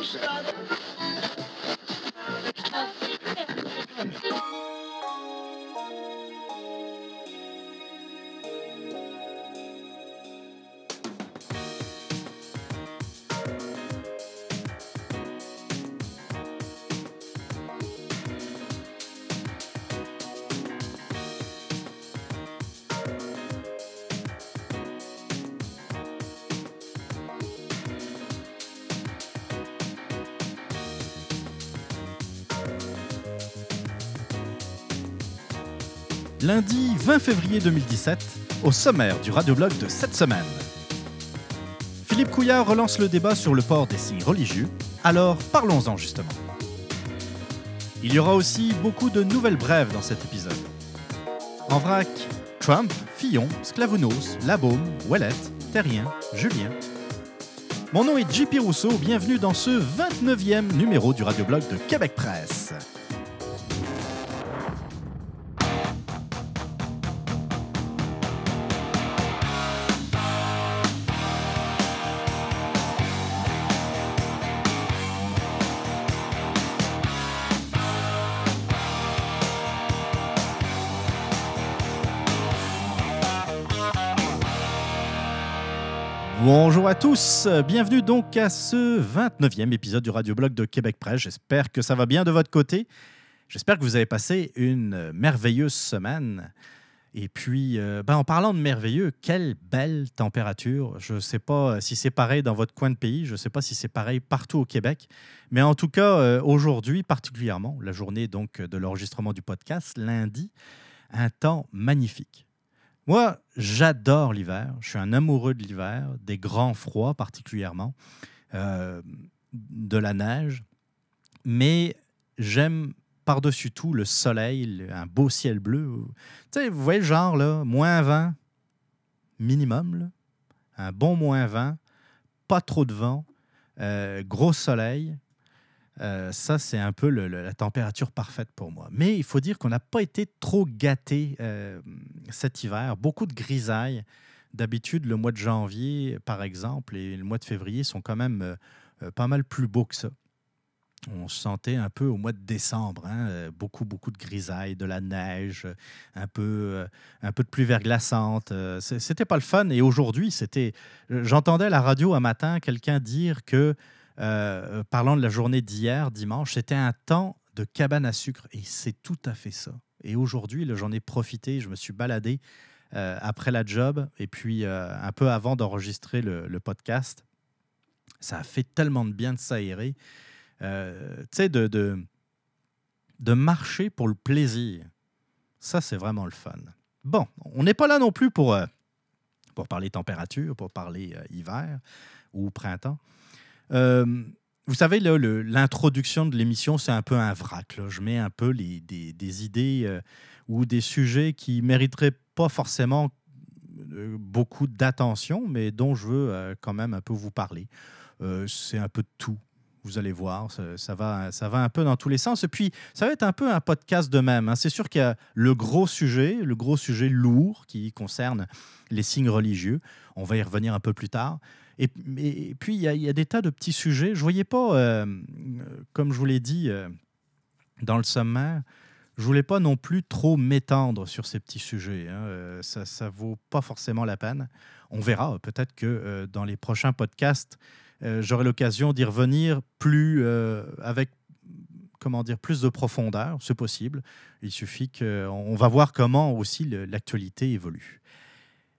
Roseanne. Lundi 20 février 2017, au sommaire du radioblog de cette semaine. Philippe Couillard relance le débat sur le port des signes religieux, alors parlons-en justement. Il y aura aussi beaucoup de nouvelles brèves dans cet épisode. En vrac, Trump, Fillon, Sclavounos, Labaume, Ouellette, Terrien, Julien. Mon nom est JP Rousseau, bienvenue dans ce 29e numéro du radioblog de Québec Presse. Tous, bienvenue donc à ce 29e épisode du Radioblog de Québec Presse. J'espère que ça va bien de votre côté. J'espère que vous avez passé une merveilleuse semaine. Et puis, euh, ben, en parlant de merveilleux, quelle belle température. Je ne sais pas si c'est pareil dans votre coin de pays, je ne sais pas si c'est pareil partout au Québec, mais en tout cas, euh, aujourd'hui particulièrement, la journée donc de l'enregistrement du podcast, lundi, un temps magnifique. Moi, j'adore l'hiver. Je suis un amoureux de l'hiver, des grands froids particulièrement, euh, de la neige. Mais j'aime par-dessus tout le soleil, un beau ciel bleu. Tu sais, vous voyez le genre, là, moins 20 minimum, un bon moins 20, pas trop de vent, euh, gros soleil, euh, ça, c'est un peu la température parfaite pour moi. Mais il faut dire qu'on n'a pas été trop gâté euh, cet hiver. Beaucoup de grisailles. D'habitude, le mois de janvier, par exemple, et le mois de février sont quand même euh, pas mal plus beaux que ça. On se sentait un peu au mois de décembre, hein, beaucoup, beaucoup de grisailles, de la neige, un peu, un peu de pluie verglaçante. C'était pas le fun. Et aujourd'hui, c'était. J'entendais à la radio un matin quelqu'un dire que euh, parlant de la journée d'hier, dimanche, c'était un temps de cabane à sucre. Et c'est tout à fait ça. Et aujourd'hui, j'en ai profité, je me suis baladé euh, après la job et puis euh, un peu avant d'enregistrer le, podcast. Ça a fait tellement de bien de s'aérer. tu sais, de, de, de, marcher pour le plaisir. Ça, c'est vraiment le fun. Bon, on n'est pas là non plus pour, pour parler température, pour parler hiver ou printemps. Euh, vous savez, l'introduction de l'émission, c'est un peu un vrac. Je mets un peu des, idées euh, ou des sujets qui mériteraient pas forcément euh, beaucoup d'attention, mais dont je veux quand même un peu vous parler. c'est un peu de tout. Vous allez voir, ça, va, ça va un peu dans tous les sens. Et puis, ça va être un peu un podcast de même. Hein. C'est sûr qu'il y a le gros sujet, le gros sujet lourd qui concerne les signes religieux. On va y revenir un peu plus tard. Et, puis, il y, a des tas de petits sujets. Je ne voyais pas, euh, comme je vous l'ai dit euh, dans le sommaire, je ne voulais pas non plus trop m'étendre sur ces petits sujets. Hein. Euh, ça ne vaut pas forcément la peine. On verra. Peut-être que dans les prochains podcasts, j'aurai l'occasion d'y revenir plus avec comment dire, plus de profondeur, c'est possible. Il suffit qu'on va voir comment aussi l'actualité évolue.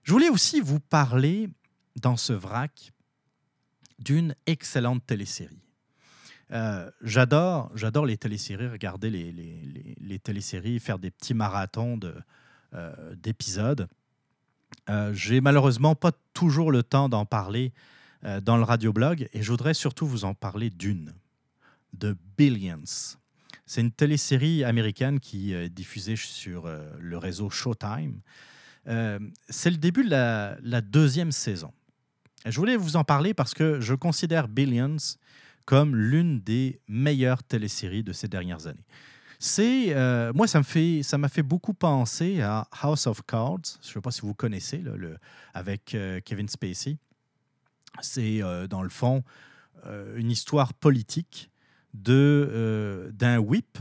Je voulais aussi vous parler dans ce vrac d'une excellente télésérie. Euh, j'adore, les téléséries, regarder les, les, téléséries, faire des petits marathons euh, d'épisodes. Euh, j'ai malheureusement pas toujours le temps d'en parler dans le radioblog et je voudrais surtout vous en parler d'une, de Billions. C'est une télésérie américaine qui est diffusée sur le réseau Showtime. c'est le début de la deuxième saison. Je voulais vous en parler parce que je considère Billions comme l'une des meilleures téléséries de ces dernières années. C'est, euh, moi, ça me fait, ça m'a fait beaucoup penser à House of Cards. Je ne sais pas si vous connaissez, le, avec euh, Kevin Spacey. C'est, euh, dans le fond, une histoire politique de d'un whip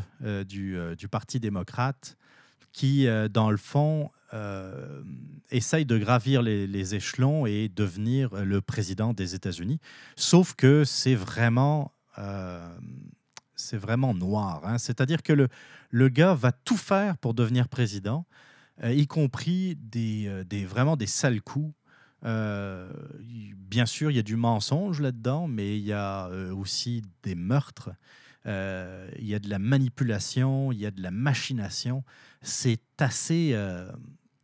du, du, Parti démocrate qui, dans le fond, essaye de gravir les, échelons et devenir le président des États-Unis. Sauf que c'est vraiment c'est vraiment noir. Hein. C'est-à-dire que le, le gars va tout faire pour devenir président, euh, y compris des, euh, des, vraiment des sales coups. Euh, bien sûr, il y a du mensonge là-dedans, mais il y a aussi des meurtres. il y a de la manipulation, il y a de la machination. C'est assez,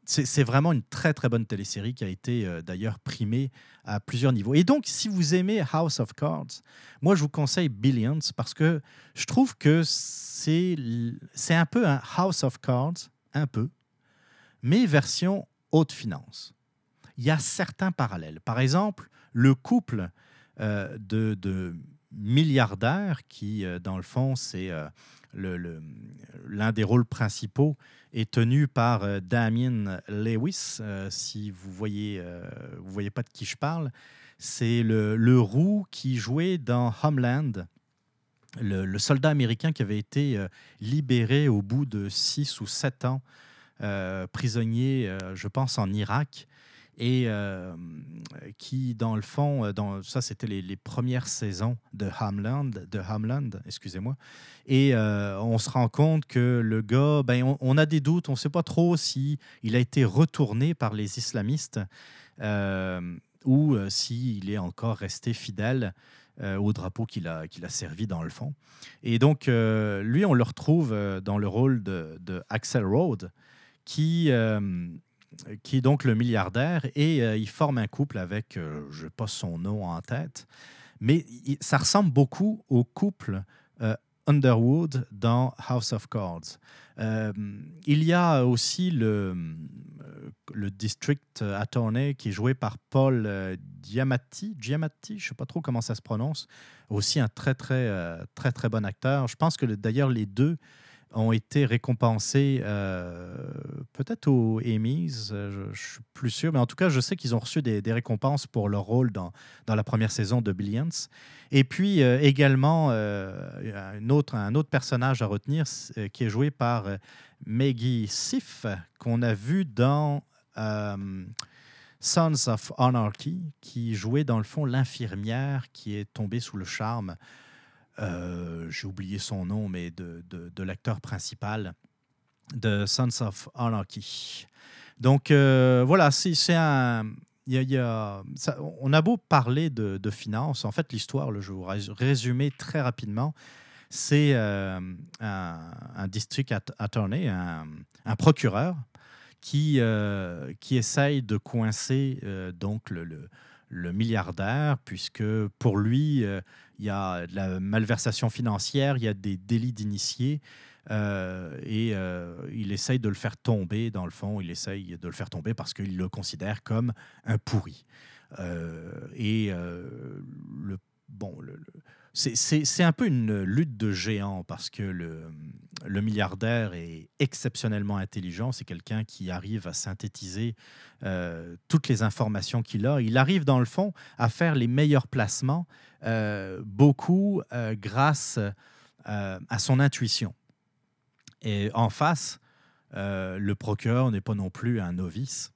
c'est vraiment une très très bonne télésérie qui a été euh, d'ailleurs primée à plusieurs niveaux. Et donc, si vous aimez House of Cards, moi je vous conseille Billions parce que je trouve que c'est un peu un House of Cards, un peu, mais version haute finance. Il y a certains parallèles. Par exemple, le couple euh, de, milliardaires qui, euh, dans le fond, c'est l'un des rôles principaux est tenu par euh, Damien Lewis. Euh, si vous voyez, euh, voyez pas de qui je parle, c'est le, le, roux qui jouait dans Homeland, le, soldat américain qui avait été libéré au bout de six ou sept ans, prisonnier, je pense, en Irak et euh, qui, dans le fond, euh, ça c'était les, premières saisons de Homeland, de Homeland excusez-moi, et euh, on se rend compte que le gars, ben, on, a des doutes, on ne sait pas trop si il a été retourné par les islamistes ou s'il est encore resté fidèle au drapeau qu'il a, qu'il a servi dans le fond. Et donc, lui, on le retrouve dans le rôle de, de Axel qui qui est donc le milliardaire, et euh, il forme un couple avec, euh, je n'ai pas son nom en tête, mais ça ressemble beaucoup au couple euh, Underwood dans House of Cards. il y a aussi le, le District Attorney qui est joué par Paul Giamatti, Giamatti je ne sais pas trop comment ça se prononce, aussi un très très très très bon acteur. Je pense que d'ailleurs les deux ont été récompensés euh, peut-être aux Emmys, euh, je, ne suis plus sûr, mais en tout cas, je sais qu'ils ont reçu des, récompenses pour leur rôle dans, dans la première saison de Billions. Et puis euh, également, un, autre, un autre personnage à retenir qui est joué par Maggie Siff, qu'on a vu dans Sons of Anarchy, qui jouait dans le fond l'infirmière qui est tombée sous le charme j'ai oublié son nom, mais de, de, l'acteur principal de Sons of Anarchy. Donc euh, voilà, c'est un. On a beau parler de, de finances, en fait, l'histoire, je vous résumer très rapidement. C'est euh, un, district attorney, un, un procureur, qui, qui essaye de coincer donc le, le, milliardaire, puisque pour lui, il y a de la malversation financière, il y a des délits d'initiés. Euh, et euh, il essaye de le faire tomber, dans le fond, il essaye de le faire tomber parce qu'il le considère comme un pourri. Euh, et le, bon, c'est un peu une lutte de géants parce que le, milliardaire est exceptionnellement intelligent. C'est quelqu'un qui arrive à synthétiser toutes les informations qu'il a. Il arrive, dans le fond, à faire les meilleurs placements euh, beaucoup euh, grâce euh, à son intuition. Et en face, le procureur n'est pas non plus un novice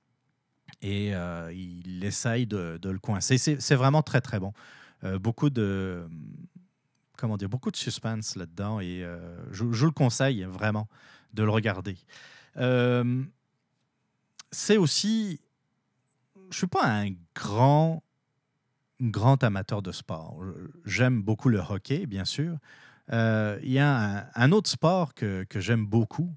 et il essaye de, le coincer. C'est vraiment très très bon. beaucoup de comment dire, beaucoup de suspense là-dedans et je, je, le conseille vraiment de le regarder. c'est aussi, je suis pas un grand grand amateur de sport. J'aime beaucoup le hockey, bien sûr. Euh, il y a un, autre sport que, j'aime beaucoup,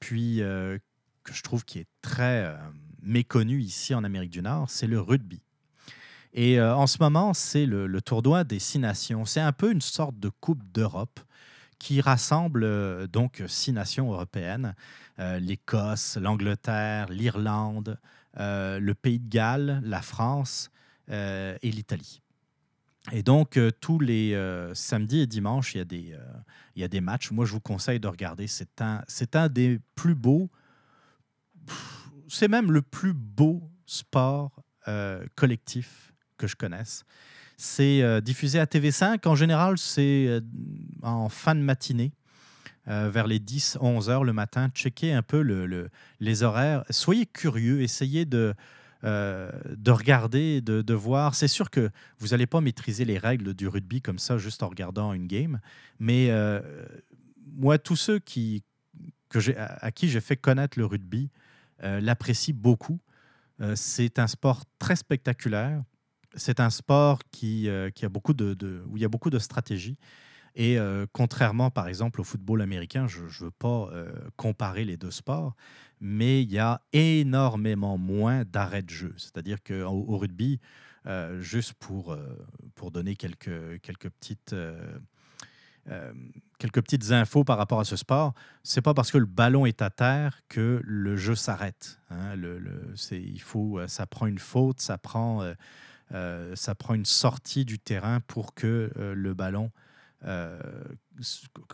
puis euh, que je trouve qui est très euh, méconnu ici en Amérique du Nord, c'est le rugby. Et en ce moment, c'est le, tournoi des six nations. C'est un peu une sorte de Coupe d'Europe qui rassemble donc six nations européennes l'Écosse, l'Angleterre, l'Irlande, le Pays de Galles, la France, euh, et l'Italie. Et donc, euh, tous les euh, samedis et dimanches, il y, a des, matchs. Moi, je vous conseille de regarder. C'est un des plus beaux, c'est même le plus beau sport collectif que je connaisse. C'est diffusé à TV5. En général, c'est en fin de matinée. vers les 10-11 heures le matin, checkez un peu le, les horaires. Soyez curieux, essayez de, de regarder, de, voir. C'est sûr que vous n'allez pas maîtriser les règles du rugby comme ça juste en regardant une game, mais moi, tous ceux qui, à qui j'ai fait connaître le rugby l'apprécient beaucoup. c'est un sport très spectaculaire. C'est un sport qui, qui a beaucoup de, de, où il y a beaucoup de stratégie. Et contrairement, par exemple, au football américain, je ne veux pas comparer les deux sports, mais il y a énormément moins d'arrêts de jeu. C'est-à-dire qu'au au rugby, euh, juste pour, euh, pour donner quelques, quelques, petites, euh, quelques petites infos par rapport à ce sport, c'est pas parce que le ballon est à terre que le jeu s'arrête. Hein. Le, ça prend une faute, ça prend, ça prend une sortie du terrain pour que le ballon euh,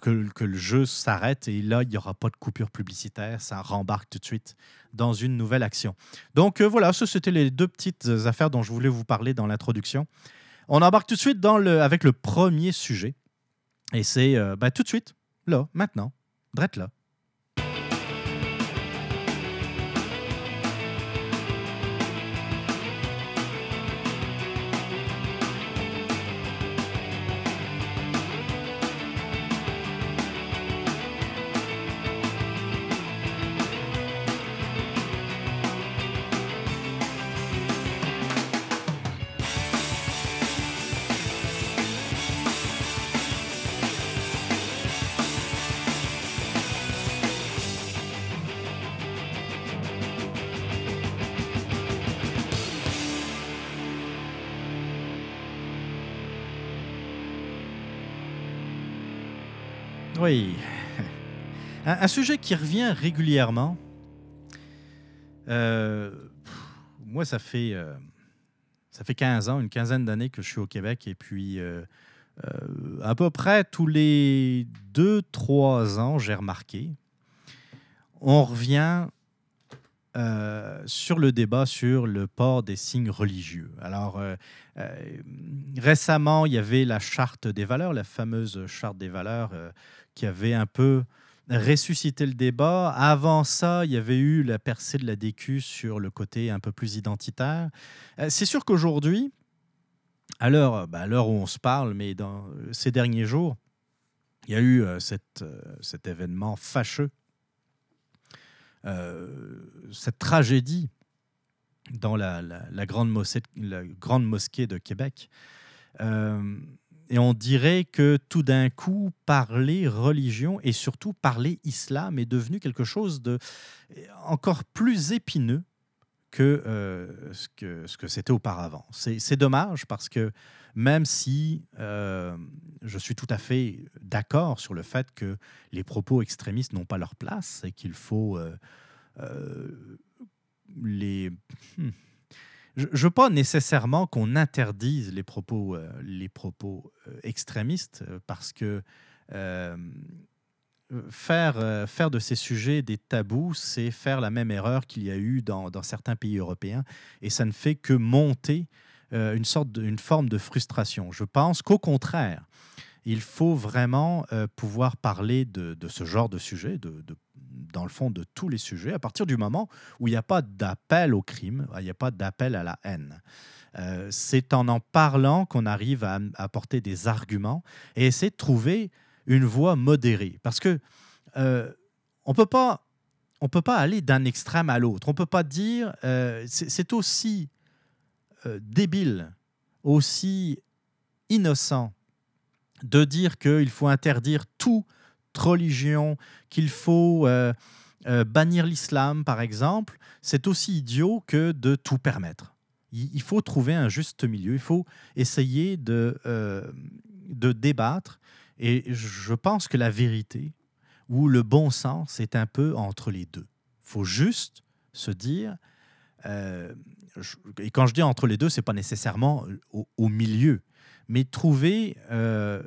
que, le jeu s'arrête et là, il n'y aura pas de coupure publicitaire. Ça rembarque tout de suite dans une nouvelle action. Donc euh, voilà, ça, c'était les deux petites affaires dont je voulais vous parler dans l'introduction. On embarque tout de suite avec le premier sujet. Et c'est euh, ben, tout de suite, là, maintenant, drette là. Un, sujet qui revient régulièrement. Euh, moi, ça fait, euh, ça fait 15 ans, une quinzaine d'années que je suis au Québec. Et puis, euh, à peu près tous les 2-3 ans, j'ai remarqué, on revient sur le débat sur le port des signes religieux. Alors, récemment, il y avait la charte des valeurs, la fameuse charte des valeurs, qui avait un peu ressuscité le débat. Avant ça, il y avait eu la percée de la DQ sur le côté un peu plus identitaire. C'est sûr qu'aujourd'hui, à l'heure bah, où on se parle, mais dans ces derniers jours, il y a eu cette, cet événement fâcheux euh, cette tragédie dans la, grande mosquée, de Québec. Euh, et on dirait que tout d'un coup, parler religion et surtout parler islam est devenu quelque chose de encore plus épineux que euh, ce que ce que c'était auparavant. C'est dommage parce que même si euh, je suis tout à fait d'accord sur le fait que les propos extrémistes n'ont pas leur place et qu'il faut euh, les... Hmm, je ne veux pas nécessairement qu'on interdise les propos, les propos extrémistes parce que faire, de ces sujets des tabous, c'est faire la même erreur qu'il y a eu dans, certains pays européens et ça ne fait que monter euh, une sorte forme de frustration. Je pense qu'au contraire, il faut vraiment euh, pouvoir parler de, ce genre de sujet, de, dans le fond de tous les sujets, à partir du moment où il n'y a pas d'appel au crime, il n'y a pas d'appel à la haine. Euh, c'est en en parlant qu'on arrive à apporter des arguments et essayer de trouver une voie modérée. Parce que on peut pas on peut pas aller d'un extrême à l'autre. On peut pas dire c'est aussi euh, débile, aussi innocent de dire qu'il faut interdire toute religion, qu'il faut euh, euh, bannir l'islam, par exemple, c'est aussi idiot que de tout permettre. Il, faut trouver un juste milieu, il faut essayer de, de débattre, et je pense que la vérité ou le bon sens est un peu entre les deux. Il faut juste se dire, et quand je dis entre les deux, c'est pas nécessairement euh, au, milieu, mais trouver euh,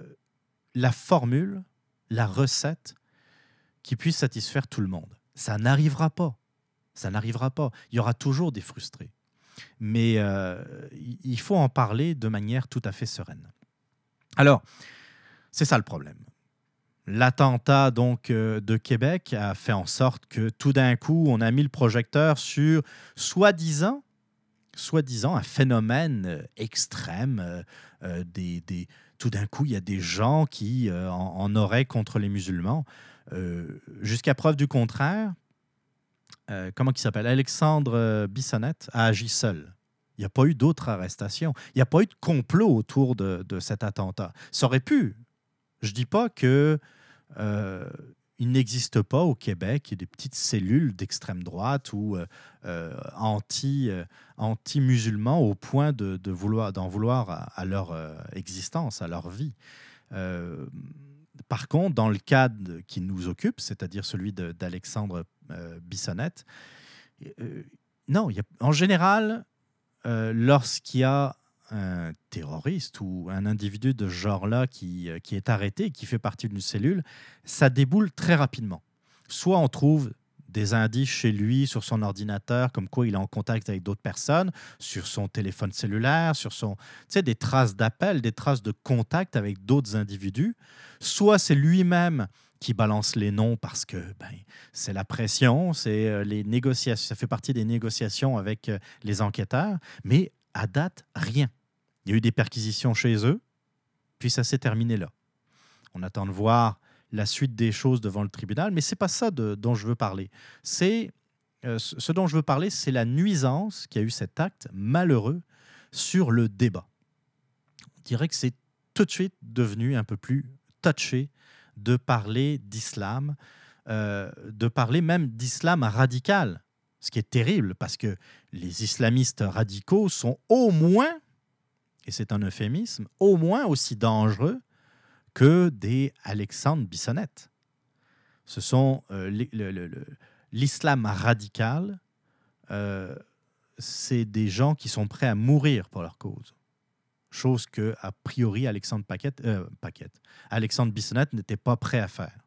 la formule, la recette qui puisse satisfaire tout le monde. Ça n'arrivera pas. Ça n'arrivera pas. Il y aura toujours des frustrés. mais euh, il faut en parler de manière tout à fait sereine. Alors, c'est ça le problème. L'attentat donc euh, de Québec a fait en sorte que tout d'un coup, on a mis le projecteur sur soi-disant, soi-disant un phénomène euh, extrême. des, des, tout d'un coup, il y a des gens qui en, auraient contre les musulmans. Jusqu'à preuve du contraire, euh, comment il s'appelle? Alexandre euh, Bissonnette a agi seul. Il n'y a pas eu d'autres arrestations. Il n'y a pas eu de complot autour de, cet attentat. Ça aurait pu. Je ne dis pas que euh, il n'existe pas au Québec des petites cellules d'extrême droite ou anti, anti-musulmans au point de, vouloir d'en vouloir à, leur existence, à leur vie. par contre, dans le cadre qui nous occupe, c'est-à-dire celui d'Alexandre euh, Bissonnette. Euh, non, en général, euh, lorsqu'il y a un terroriste ou un individu de ce genre-là qui, qui est arrêté, qui fait partie d'une cellule, ça déboule très rapidement. Soit on trouve des indices chez lui, sur son ordinateur, comme quoi il est en contact avec d'autres personnes, sur son téléphone cellulaire, sur son, tu sais, des traces d'appel, des traces de contact avec d'autres individus. Soit c'est lui-même qui balance les noms parce que ben, c'est la pression, c'est euh, les négociations, ça fait partie des négociations avec euh, les enquêteurs, mais à date, rien. Il y a eu des perquisitions chez eux, puis ça s'est terminé là. On attend de voir la suite des choses devant le tribunal, mais c'est pas ça dont je veux parler. C'est euh, ce dont je veux parler, c'est la nuisance qui a eu cet acte malheureux sur le débat. On dirait que c'est tout de suite devenu un peu plus touché de parler d'islam, euh, de parler même d'islam radical, ce qui est terrible parce que les islamistes radicaux sont au moins, et c'est un euphémisme, au moins aussi dangereux que des Alexandre Bissonnette. Ce sont euh, l'islam radical, euh, c'est des gens qui sont prêts à mourir pour leur cause chose que, a priori, Alexandre Paquette, euh, Alexandre Bissonnette n'était pas prêt à faire.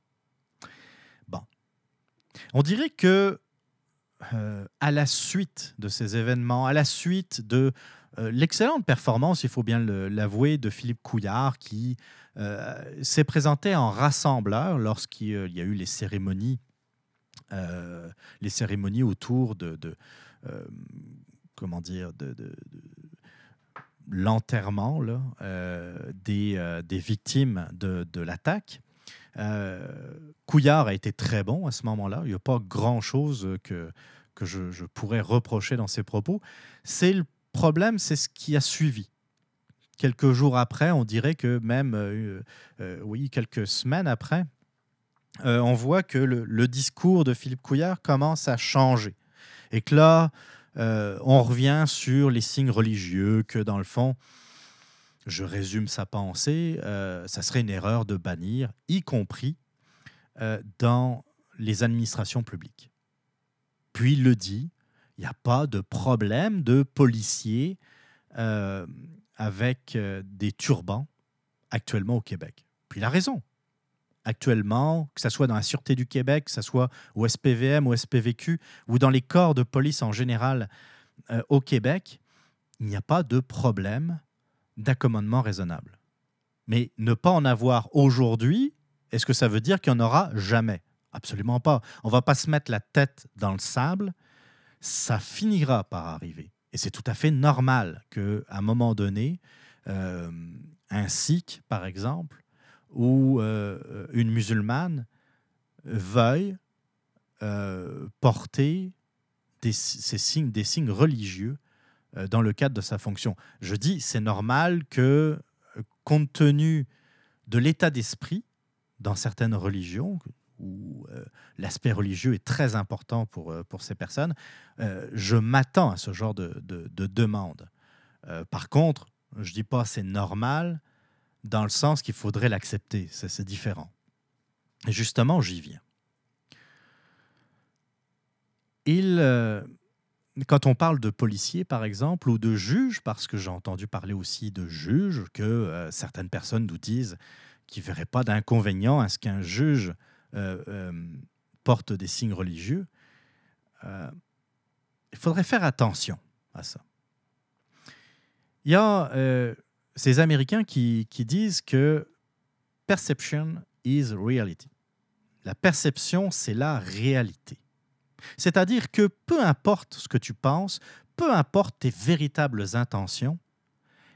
Bon. On dirait que, euh, à la suite de ces événements, à la suite de euh, l'excellente performance, il faut bien l'avouer, de Philippe Couillard, qui s'est présenté en rassembleur lorsqu'il y a eu les cérémonies, les cérémonies autour de, comment dire, l'enterrement euh, des, euh, victimes de l'attaque. Euh, Couillard a été très bon à ce moment-là. Il n'y a pas grand-chose que, que je, pourrais reprocher dans ses propos. C'est le problème, c'est ce qui a suivi. Quelques jours après, on dirait que même, oui, quelques semaines après, on voit que le, le, discours de Philippe Couillard commence à changer. Et que là, euh, on revient sur les signes religieux que, dans le fond, je résume sa pensée, euh, ça serait une erreur de bannir, y compris euh, dans les administrations publiques. Puis il le dit, il n'y a pas de problème de policiers avec des turbans actuellement au Québec. Puis il a raison actuellement, que ce soit dans la Sûreté du Québec, que ce soit au SPVM, au SPVQ ou dans les corps de police en général euh, au Québec, il n'y a pas de problème d'accommodement raisonnable. Mais ne pas en avoir aujourd'hui, est-ce que ça veut dire qu'il n'y en aura jamais? Absolument pas. On ne va pas se mettre la tête dans le sable. Ça finira par arriver. Et c'est tout à fait normal qu'à un moment donné, euh, un Sikh, par exemple, où euh, une musulmane veuille euh, porter des, ces signes, des signes religieux dans le cadre de sa fonction. Je dis, c'est normal que, compte tenu de l'état d'esprit dans certaines religions, où l'aspect religieux est très important pour, pour ces personnes, je m'attends à ce genre de, de, de demande. par contre, je ne dis pas c'est normal, dans le sens qu'il faudrait l'accepter. C'est différent. Et justement, j'y viens. Il, euh, quand on parle de policiers, par exemple, ou de juges, parce que j'ai entendu parler aussi de juges, que euh, certaines personnes nous disent qu'ils ne verraient pas d'inconvénient à ce qu'un juge euh, porte des signes religieux, il faudrait faire attention à ça. Il y a euh, ces Américains qui disent que perception is reality. La perception, c'est la réalité. C'est-à-dire que peu importe ce que tu penses, peu importe tes véritables intentions,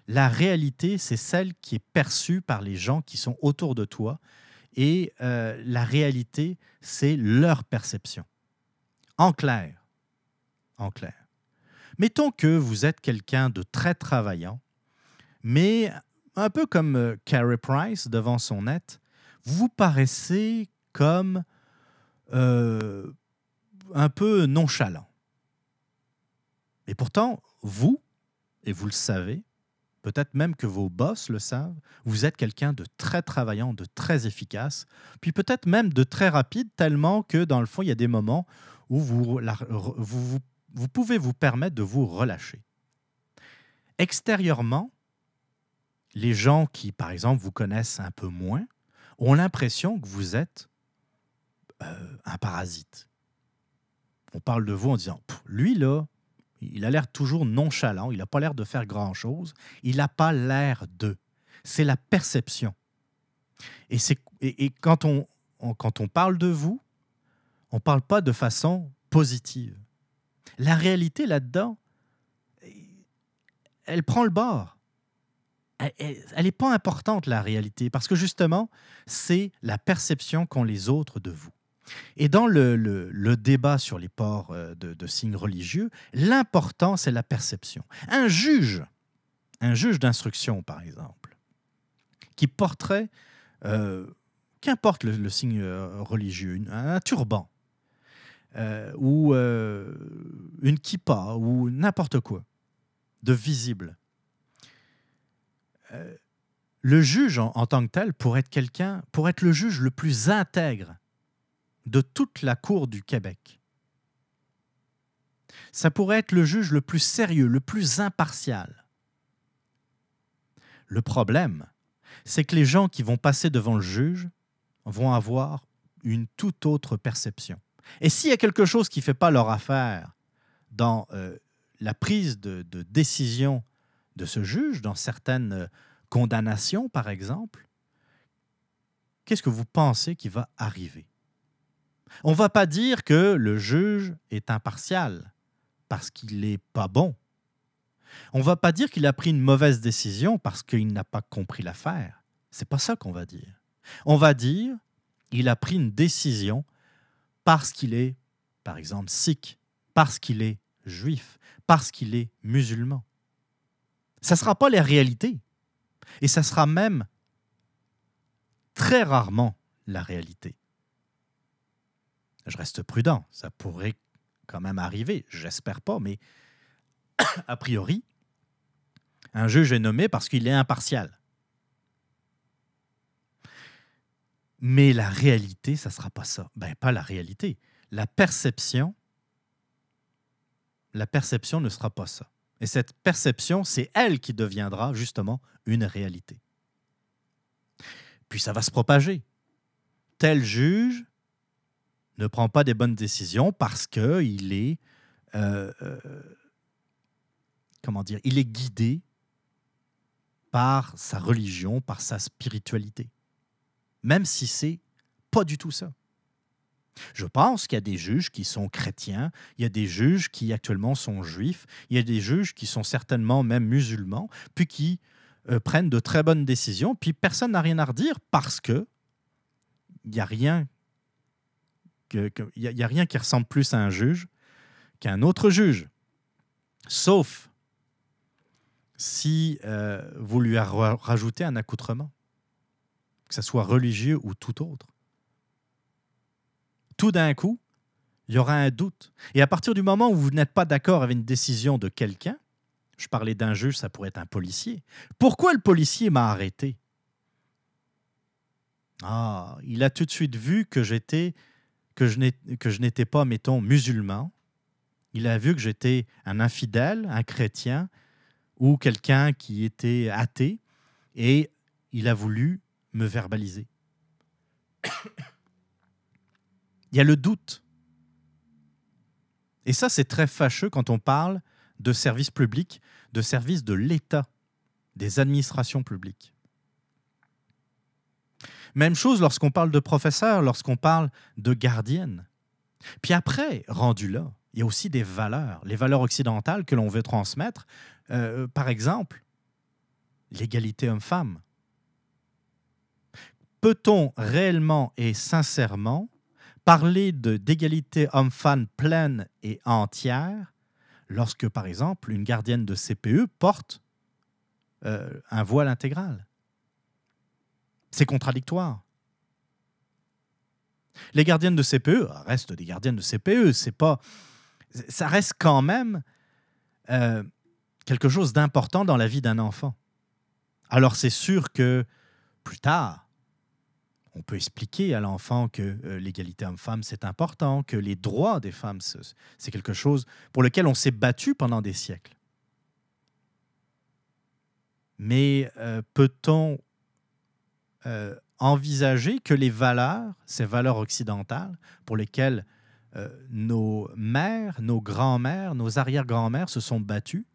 la réalité, c'est celle qui est perçue par les gens qui sont autour de toi et euh, la réalité, c'est leur perception. En clair, en clair. Mettons que vous êtes quelqu'un de très travaillant, mais un peu comme euh, Carey Price devant son net, vous paraissez comme euh, un peu nonchalant. Et pourtant, vous, et vous le savez, peut-être même que vos boss le savent, vous êtes quelqu'un de très travaillant, de très efficace, puis peut-être même de très rapide, tellement que dans le fond, il y a des moments où vous, vous, pouvez vous permettre de vous relâcher. Extérieurement, les gens qui, par exemple, vous connaissent un peu moins, ont l'impression que vous êtes euh, un parasite. On parle de vous en disant, lui là, il a l'air toujours nonchalant, il n'a pas l'air de faire grand-chose, il n'a pas l'air de. C'est la perception. Et, et, et quand, on, quand on parle de vous, on ne parle pas de façon positive. La réalité là-dedans, elle prend le bord. Elle n'est pas importante, la réalité, parce que justement, c'est la perception qu'ont les autres de vous. Et dans le, débat sur les ports euh, de, signes religieux, l'important, c'est la perception. Un juge, un juge d'instruction, par exemple, qui porterait, euh, qu'importe le, signe euh, religieux, un, turban, ou une kippa, ou n'importe quoi de visible. le juge en, en, tant que tel, pour être quelqu'un, pour être le juge le plus intègre de toute la Cour du Québec. Ça pourrait être le juge le plus sérieux, le plus impartial. Le problème, c'est que les gens qui vont passer devant le juge vont avoir une toute autre perception. Et s'il y a quelque chose qui ne fait pas leur affaire dans euh, la prise de, de, décision de ce juge, dans certaines euh, condamnations par exemple, qu'est-ce que vous pensez qui va arriver? On ne va pas dire que le juge est impartial parce qu'il n'est pas bon. On ne va pas dire qu'il a pris une mauvaise décision parce qu'il n'a pas compris l'affaire. C'est pas ça qu'on va dire. On va dire il a pris une décision parce qu'il est, par exemple, sikh, parce qu'il est juif, parce qu'il est musulman. Ça ne sera pas la réalité. Et ça sera même très rarement la réalité je reste prudent. Ça pourrait quand même arriver. J'espère pas, mais a priori, un juge est nommé parce qu'il est impartial. Mais la réalité, ça ne sera pas ça. Ben, pas la réalité. La perception, la perception ne sera pas ça. Et cette perception, c'est elle qui deviendra justement une réalité. Puis ça va se propager. Tel juge ne prend pas des bonnes décisions parce qu'il est, euh, euh, comment dire, il est guidé par sa religion, par sa spiritualité, même si c'est pas du tout ça. Je pense qu'il y a des juges qui sont chrétiens, il y a des juges qui actuellement sont juifs, il y a des juges qui sont certainement même musulmans, puis qui euh, prennent de très bonnes décisions, puis personne n'a rien à redire parce que il n'y a rien il n'y a, rien qui ressemble plus à un juge qu'un autre juge. Sauf si euh, vous lui rajoutez un accoutrement, que ce soit religieux ou tout autre. Tout d'un coup, il y aura un doute. Et à partir du moment où vous n'êtes pas d'accord avec une décision de quelqu'un, je parlais d'un juge, ça pourrait être un policier. Pourquoi le policier m'a arrêté? Ah, il a tout de suite vu que j'étais que je n'étais pas, mettons, musulman. Il a vu que j'étais un infidèle, un chrétien ou quelqu'un qui était athée et il a voulu me verbaliser. il y a le doute. Et ça, c'est très fâcheux quand on parle de services publics, de services de l'État. des administrations publiques. Même chose lorsqu'on parle de professeurs, lorsqu'on parle de gardiennes. Puis après, rendu là, il y a aussi des valeurs, les valeurs occidentales que l'on veut transmettre. Euh, par exemple, l'égalité homme-femme. Peut-on réellement et sincèrement parler d'égalité homme-femme pleine et entière lorsque, par exemple, une gardienne de CPE porte euh, un voile intégral? C'est contradictoire. Les gardiennes de CPE restent des gardiennes de CPE, c'est pas, ça reste quand même euh, quelque chose d'important dans la vie d'un enfant. Alors c'est sûr que plus tard, on peut expliquer à l'enfant que euh, l'égalité homme-femme, c'est important, que les droits des femmes, c'est quelque chose pour lequel on s'est battu pendant des siècles. Mais euh, peut-on euh, envisager que les valeurs, ces valeurs occidentales, pour lesquelles nos mères, nos grands-mères, nos arrière-grands-mères se sont battues,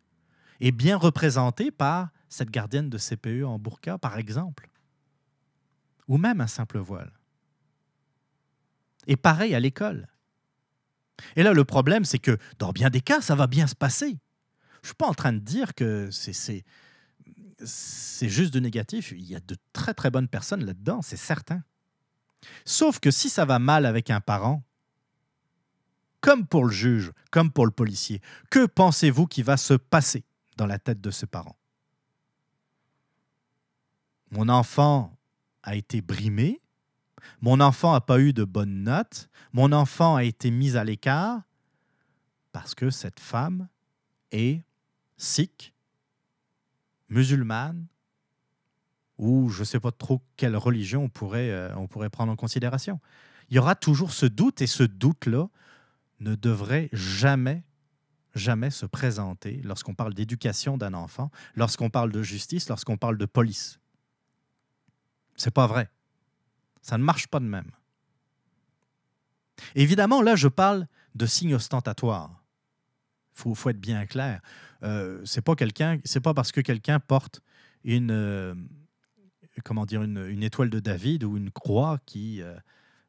est bien représentées par cette gardienne de CPE en burqa, par exemple, ou même un simple voile. Et pareil à l'école. Et là, le problème, c'est que dans bien des cas, ça va bien se passer. Je ne suis pas en train de dire que c'est juste de négatif. Il y a de très très bonnes personnes là-dedans, c'est certain. Sauf que si ça va mal avec un parent, comme pour le juge, comme pour le policier, que pensez-vous qui va se passer dans la tête de ce parent? Mon enfant a été brimé, mon enfant n'a pas eu de bonnes notes, mon enfant a été mis à l'écart parce que cette femme est sikh, musulmane, ou je ne sais pas trop quelle religion on pourrait, euh, on pourrait prendre en considération. Il y aura toujours ce doute et ce doute-là ne devrait jamais, jamais se présenter lorsqu'on parle d'éducation d'un enfant, lorsqu'on parle de justice, lorsqu'on parle de police. C'est pas vrai. Ça ne marche pas de même. Évidemment, là, je parle de signes ostentatoires. Il faut, être bien clair. Euh, c'est pas parce que quelqu'un porte une, euh, comment dire, une, étoile de David ou une croix qui, euh,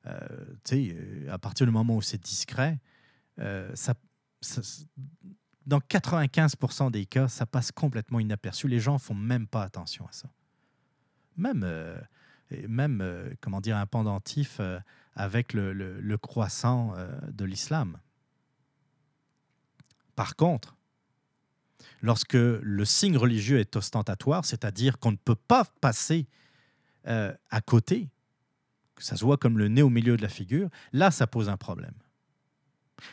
euh à partir du moment où c'est discret, ça, dans 95% des cas, ça passe complètement inaperçu. Les gens font même pas attention à ça. Même même, comment dire, un pendentif avec le, croissant de l'islam. Par contre, lorsque le signe religieux est ostentatoire, c'est-à-dire qu'on ne peut pas passer à côté, que ça se voit comme le nez au milieu de la figure, là, ça pose un problème.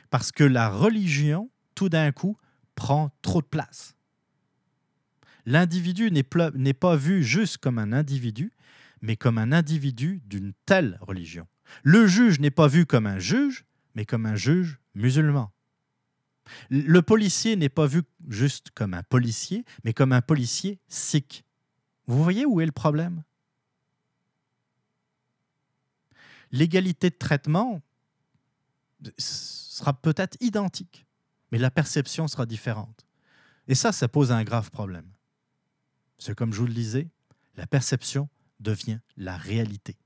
Parce que la religion, tout d'un coup, prend trop de place. L'individu n'est pas vu juste comme un individu, mais comme un individu d'une telle religion. Le juge n'est pas vu comme un juge, mais comme un juge musulman. Le policier n'est pas vu juste comme un policier, mais comme un policier sikh. Vous voyez où est le problème? L'égalité de traitement sera peut-être identique, mais la perception sera différente. Et ça, ça pose un grave problème. C'est comme je vous le disais, la perception devient la réalité.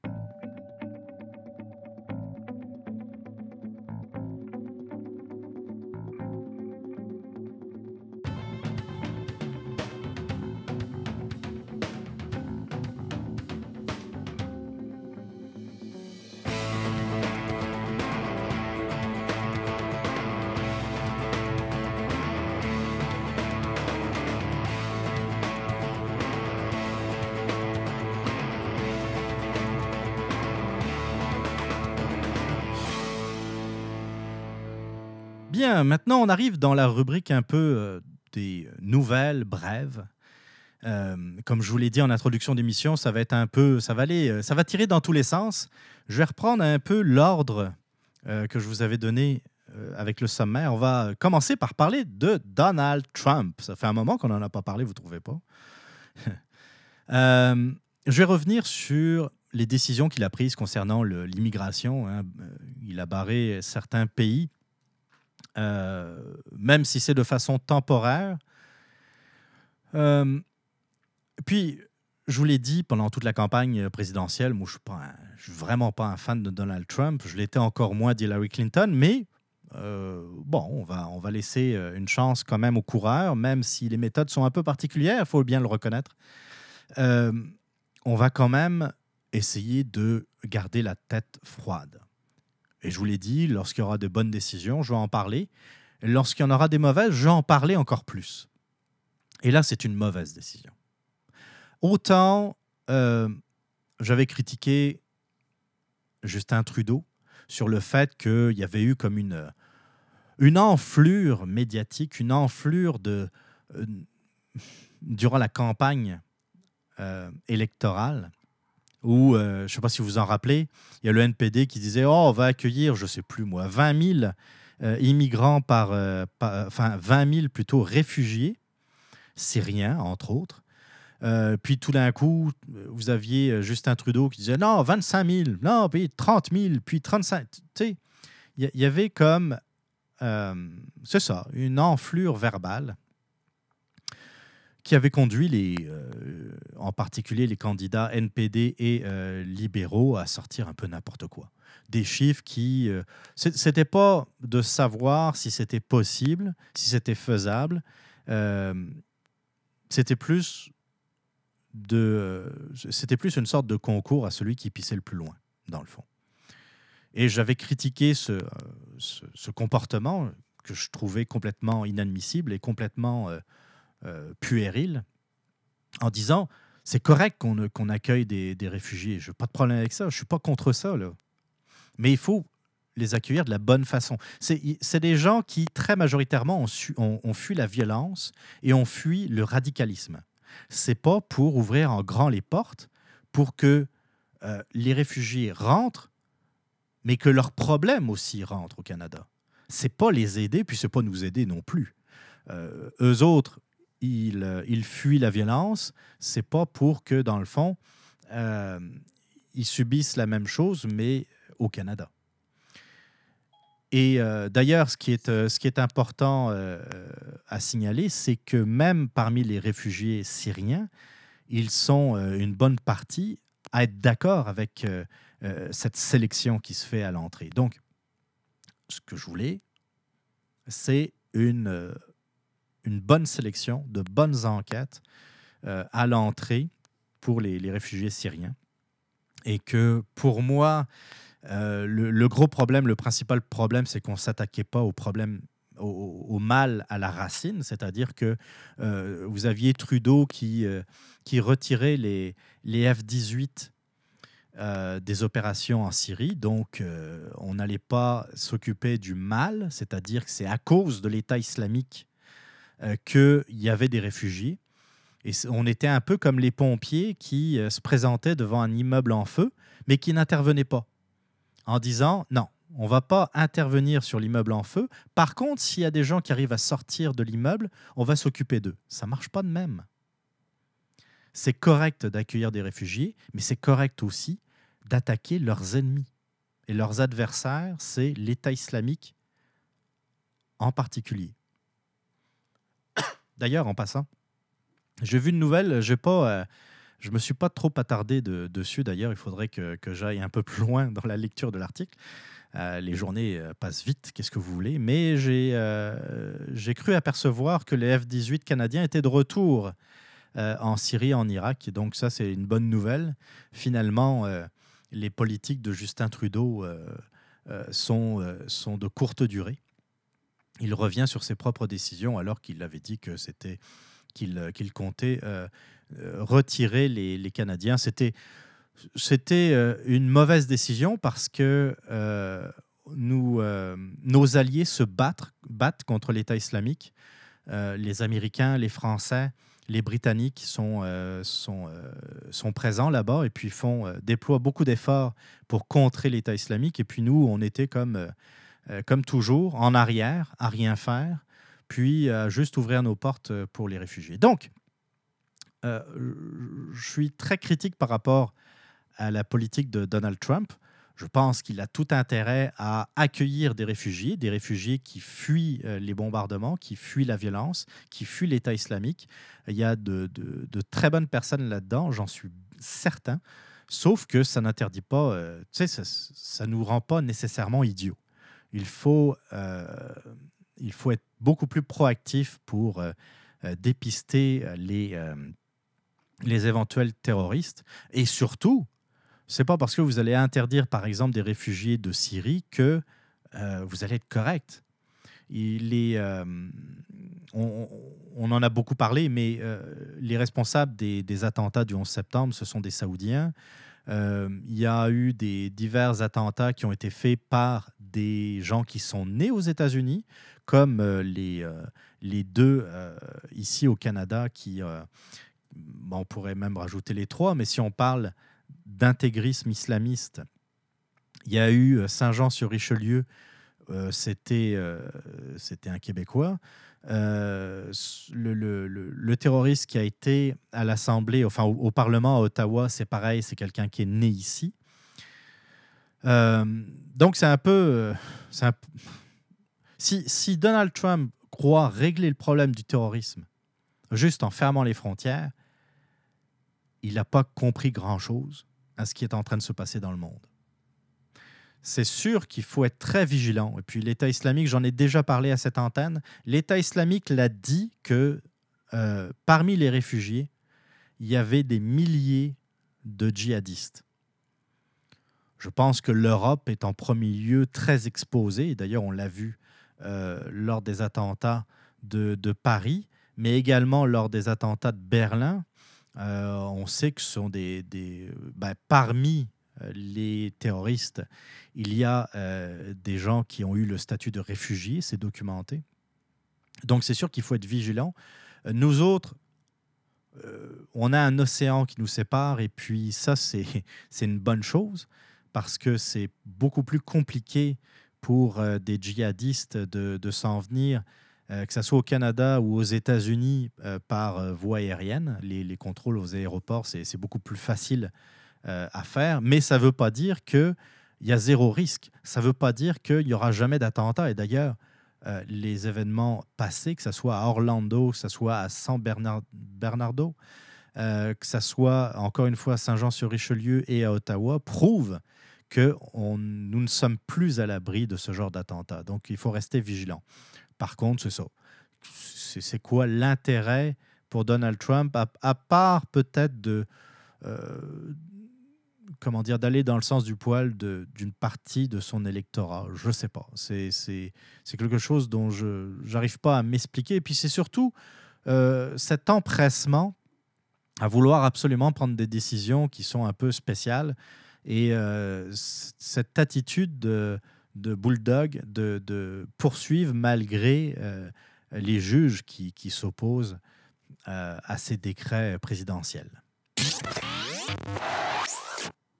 Maintenant on arrive dans la rubrique un peu euh, des nouvelles brèves. Euh, comme je vous l'ai dit en introduction d'émission, ça va être un peu, ça va aller, euh, ça va tirer dans tous les sens. Je vais reprendre un peu l'ordre que je vous avais donné avec le sommaire. On va commencer par parler de Donald Trump. Ça fait un moment qu'on n'en a pas parlé, vous trouvez pas? Je vais revenir sur les décisions qu'il a prises concernant l'immigration. Hein. Il a barré certains pays euh, même si c'est de façon temporaire. Euh, puis, je vous l'ai dit pendant toute la campagne présidentielle, moi, je ne suis, vraiment pas un fan de Donald Trump. Je l'étais encore moins d'Hillary Clinton, mais euh, bon, on va, on va laisser une chance quand même aux coureurs, même si les méthodes sont un peu particulières, il faut bien le reconnaître. On va quand même essayer de garder la tête froide. Et je vous l'ai dit, lorsqu'il y aura de bonnes décisions, je vais en parler. Lorsqu'il y en aura des mauvaises, je vais en parler encore plus. Et là, c'est une mauvaise décision. Autant j'avais critiqué Justin Trudeau sur le fait qu'il y avait eu comme une, une enflure médiatique, une enflure de, euh, durant la campagne euh, électorale, où, euh, je ne sais pas si vous vous en rappelez, il y a le NPD qui disait Oh, on va accueillir, je ne sais plus moi, 20 000 immigrants par, Enfin, 20 000 plutôt réfugiés, syriens, entre autres. puis tout d'un coup, vous aviez Justin Trudeau qui disait non, 25 000, non, puis 30 000, puis 35 Tu sais, il y, avait comme euh, c'est ça, une enflure verbale qui avait conduit les, euh, en particulier les candidats NPD et euh, libéraux à sortir un peu n'importe quoi. Des chiffres qui... c'était pas de savoir si c'était possible, si c'était faisable. c'était plus c'était plus une sorte de concours à celui qui pissait le plus loin, dans le fond. Et j'avais critiqué ce, ce, comportement que je trouvais complètement inadmissible et complètement euh, euh, puéril en disant c'est correct qu'on qu'on accueille des, des réfugiés. Je n'ai pas de problème avec ça. Je ne suis pas contre ça. Là. Mais il faut les accueillir de la bonne façon. C'est des gens qui, très majoritairement, ont, ont, fui la violence et ont fui le radicalisme. C'est pas pour ouvrir en grand les portes pour que euh, les réfugiés rentrent mais que leurs problèmes aussi rentrent au Canada. C'est pas les aider, puis c'est pas nous aider non plus. Euh, eux autres, ils, euh, ils, fuient la violence. C'est pas pour que, dans le fond, euh, ils subissent la même chose, mais au Canada. Et d'ailleurs, ce, qui est, ce qui est important à signaler, c'est que même parmi les réfugiés syriens, ils sont une bonne partie à être d'accord avec euh, cette sélection qui se fait à l'entrée. Donc, ce que je voulais, c'est une, euh, une bonne sélection, de bonnes enquêtes euh, à l'entrée pour les, réfugiés syriens. Et que pour moi, le, gros problème, le principal problème, c'est qu'on ne s'attaquait pas au problème au, mal à la racine, c'est-à-dire que vous aviez Trudeau qui, qui retirait les, les F-18 euh, des opérations en Syrie. Donc, euh, on n'allait pas s'occuper du mal, c'est-à-dire que c'est à cause de l'État islamique euh, qu'il y avait des réfugiés. Et on était un peu comme les pompiers qui se présentaient devant un immeuble en feu, mais qui n'intervenaient pas, en disant non, on va pas intervenir sur l'immeuble en feu. Par contre, s'il y a des gens qui arrivent à sortir de l'immeuble, on va s'occuper d'eux. Ça marche pas de même c'est correct d'accueillir des réfugiés, mais c'est correct aussi d'attaquer leurs ennemis. Et leurs adversaires, c'est l'État islamique en particulier. D'ailleurs, en passant, j'ai vu une nouvelle, je ne je me suis pas trop attardé dessus. D'ailleurs, il faudrait que, j'aille un peu plus loin dans la lecture de l'article. Euh, les journées euh, passent vite, qu'est-ce que vous voulez. Mais j'ai euh, cru apercevoir que les F-18 canadiens étaient de retour euh, en Syrie, en Irak. Donc ça, c'est une bonne nouvelle. Finalement, euh, les politiques de Justin Trudeau euh, sont, sont de courte durée. Il revient sur ses propres décisions alors qu'il avait dit que c'était qu'il comptait retirer les, les Canadiens. C'était c'était une mauvaise décision parce que nous, nos alliés se battent, battent contre l'État islamique. les Américains, les Français, les Britanniques sont, euh, sont, euh, sont présents là-bas et puis font, euh, déploient beaucoup d'efforts pour contrer l'État islamique. Et puis nous, on était comme, comme toujours, en arrière, à rien faire, puis à juste ouvrir nos portes pour les réfugiés. Donc, je suis très critique par rapport à la politique de Donald Trump. Je pense qu'il a tout intérêt à accueillir des réfugiés, des réfugiés qui fuient euh, les bombardements, qui fuient la violence, qui fuient l'État islamique. Il y a de, très bonnes personnes là-dedans, j'en suis certain. Sauf que ça n'interdit pas, euh, ça ne nous rend pas nécessairement idiots. Il faut, euh, il faut être beaucoup plus proactif pour dépister les, les éventuels terroristes. Et surtout, c'est pas parce que vous allez interdire, par exemple, des réfugiés de Syrie que euh, vous allez être correct. Euh, on, en a beaucoup parlé, mais euh, les responsables des, attentats du 11 septembre, ce sont des Saoudiens. Il y a eu des divers attentats qui ont été faits par des gens qui sont nés aux États-Unis, comme les, les deux ici au Canada, qui, on pourrait même rajouter les trois, mais si on parle d'intégrisme islamiste. Il y a eu euh, Saint-Jean-sur-Richelieu, euh, euh, c'était un Québécois. Le, le, terroriste qui a été à l'Assemblée, enfin au, Parlement à Ottawa, c'est pareil, c'est quelqu'un qui est né ici. donc c'est un peu... Un, si, si Donald Trump croit régler le problème du terrorisme juste en fermant les frontières, il n'a pas compris grand-chose à ce qui est en train de se passer dans le monde. C'est sûr qu'il faut être très vigilant. Et puis l'État islamique, j'en ai déjà parlé à cette antenne, l'État islamique l'a dit que euh, parmi les réfugiés, il y avait des milliers de djihadistes. Je pense que l'Europe est en premier lieu très exposée, d'ailleurs on l'a vu euh, lors des attentats de, Paris, mais également lors des attentats de Berlin, euh, on sait que ce sont des, ben, parmi euh, les terroristes, il y a euh, des gens qui ont eu le statut de réfugiés, c'est documenté. Donc c'est sûr qu'il faut être vigilant. Nous autres, on a un océan qui nous sépare et puis ça, c'est une bonne chose parce que c'est beaucoup plus compliqué pour des djihadistes de, de s'en venir euh, que ce soit au Canada ou aux États-Unis euh, par euh, voie aérienne. Les, contrôles aux aéroports, c'est beaucoup plus facile à faire, mais ça ne veut pas dire qu'il y a zéro risque. Ça ne veut pas dire qu'il n'y aura jamais d'attentat. Et d'ailleurs, les événements passés, que ce soit à Orlando, que ce soit à San Bernardo, que ce soit encore une fois à Saint-Jean-sur-Richelieu et à Ottawa, prouvent que nous ne sommes plus à l'abri de ce genre d'attentat. Donc il faut rester vigilant. Par contre, c'est ça. C'est quoi l'intérêt pour Donald Trump, à, part peut-être de. Euh, comment dire, d'aller dans le sens du poil d'une partie de son électorat. Je ne sais pas. C'est quelque chose dont je n'arrive pas à m'expliquer. Et puis c'est surtout euh, cet empressement à vouloir absolument prendre des décisions qui sont un peu spéciales et euh, cette attitude de bulldog de, poursuivre malgré euh, les juges qui, s'opposent à ces décrets présidentiels.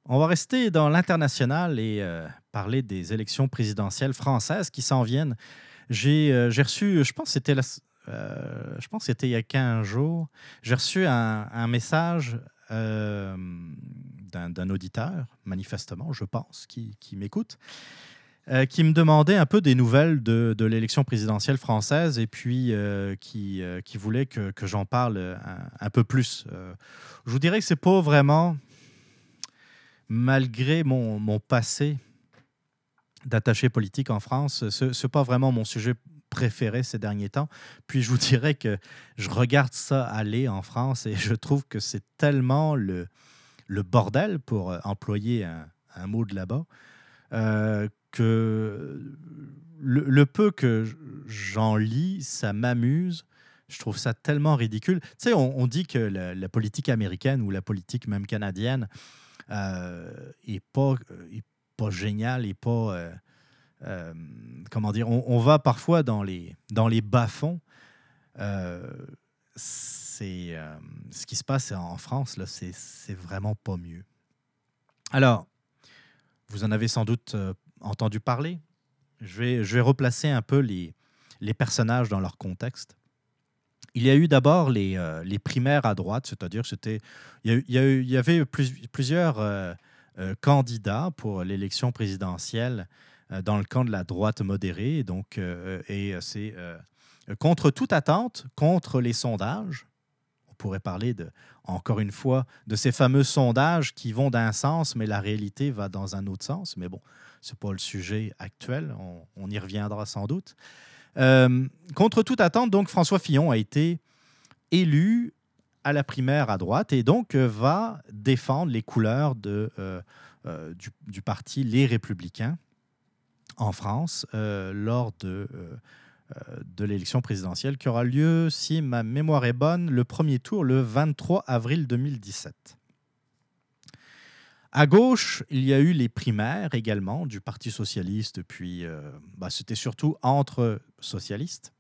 On va rester dans l'international et euh, parler des élections présidentielles françaises qui s'en viennent. J'ai reçu, je pense que c'était je pense c'était il y a 15 jours, j'ai reçu un, message d'un auditeur, manifestement, je pense, qui, m'écoute, euh, qui me demandait un peu des nouvelles de, l'élection présidentielle française et puis euh, qui, euh, voulait que, j'en parle un, peu plus. je vous dirais que c'est pas vraiment, malgré mon, mon passé d'attaché politique en France, ce n'est pas vraiment mon sujet préféré ces derniers temps. Puis je vous dirais que je regarde ça aller en France et je trouve que c'est tellement le, le bordel, pour employer un, un mot de là-bas, que le, peu que j'en lis, ça m'amuse. Je trouve ça tellement ridicule. Tu sais, on, dit que la, politique américaine ou la politique même canadienne euh, est pas, est pas géniale, et pas. Euh, euh, comment dire on, va parfois dans les, dans les bas-fonds. c'est ce qui se passe en France, là, c'est vraiment pas mieux. Alors, vous en avez sans doute entendu parler. Je vais, je vais replacer un peu les, les personnages dans leur contexte. Il y a eu d'abord les, euh, les primaires à droite, c'est-à-dire c'était il, y, avait plusieurs euh, candidat pour l'élection présidentielle dans le camp de la droite modérée. Donc, et c'est contre toute attente, contre les sondages. On pourrait parler de, encore une fois de ces fameux sondages qui vont d'un sens, mais la réalité va dans un autre sens. Mais bon, ce n'est pas le sujet actuel. On, y reviendra sans doute. Contre toute attente, donc François Fillon a été élu à la primaire à droite et euh, va défendre les couleurs euh, euh, du, parti Les Républicains en France lors de, de l'élection présidentielle qui aura lieu, si ma mémoire est bonne, le premier tour le 23 avril 2017. À gauche, il y a eu les primaires également du Parti socialiste, puis bah, c'était surtout entre socialistes.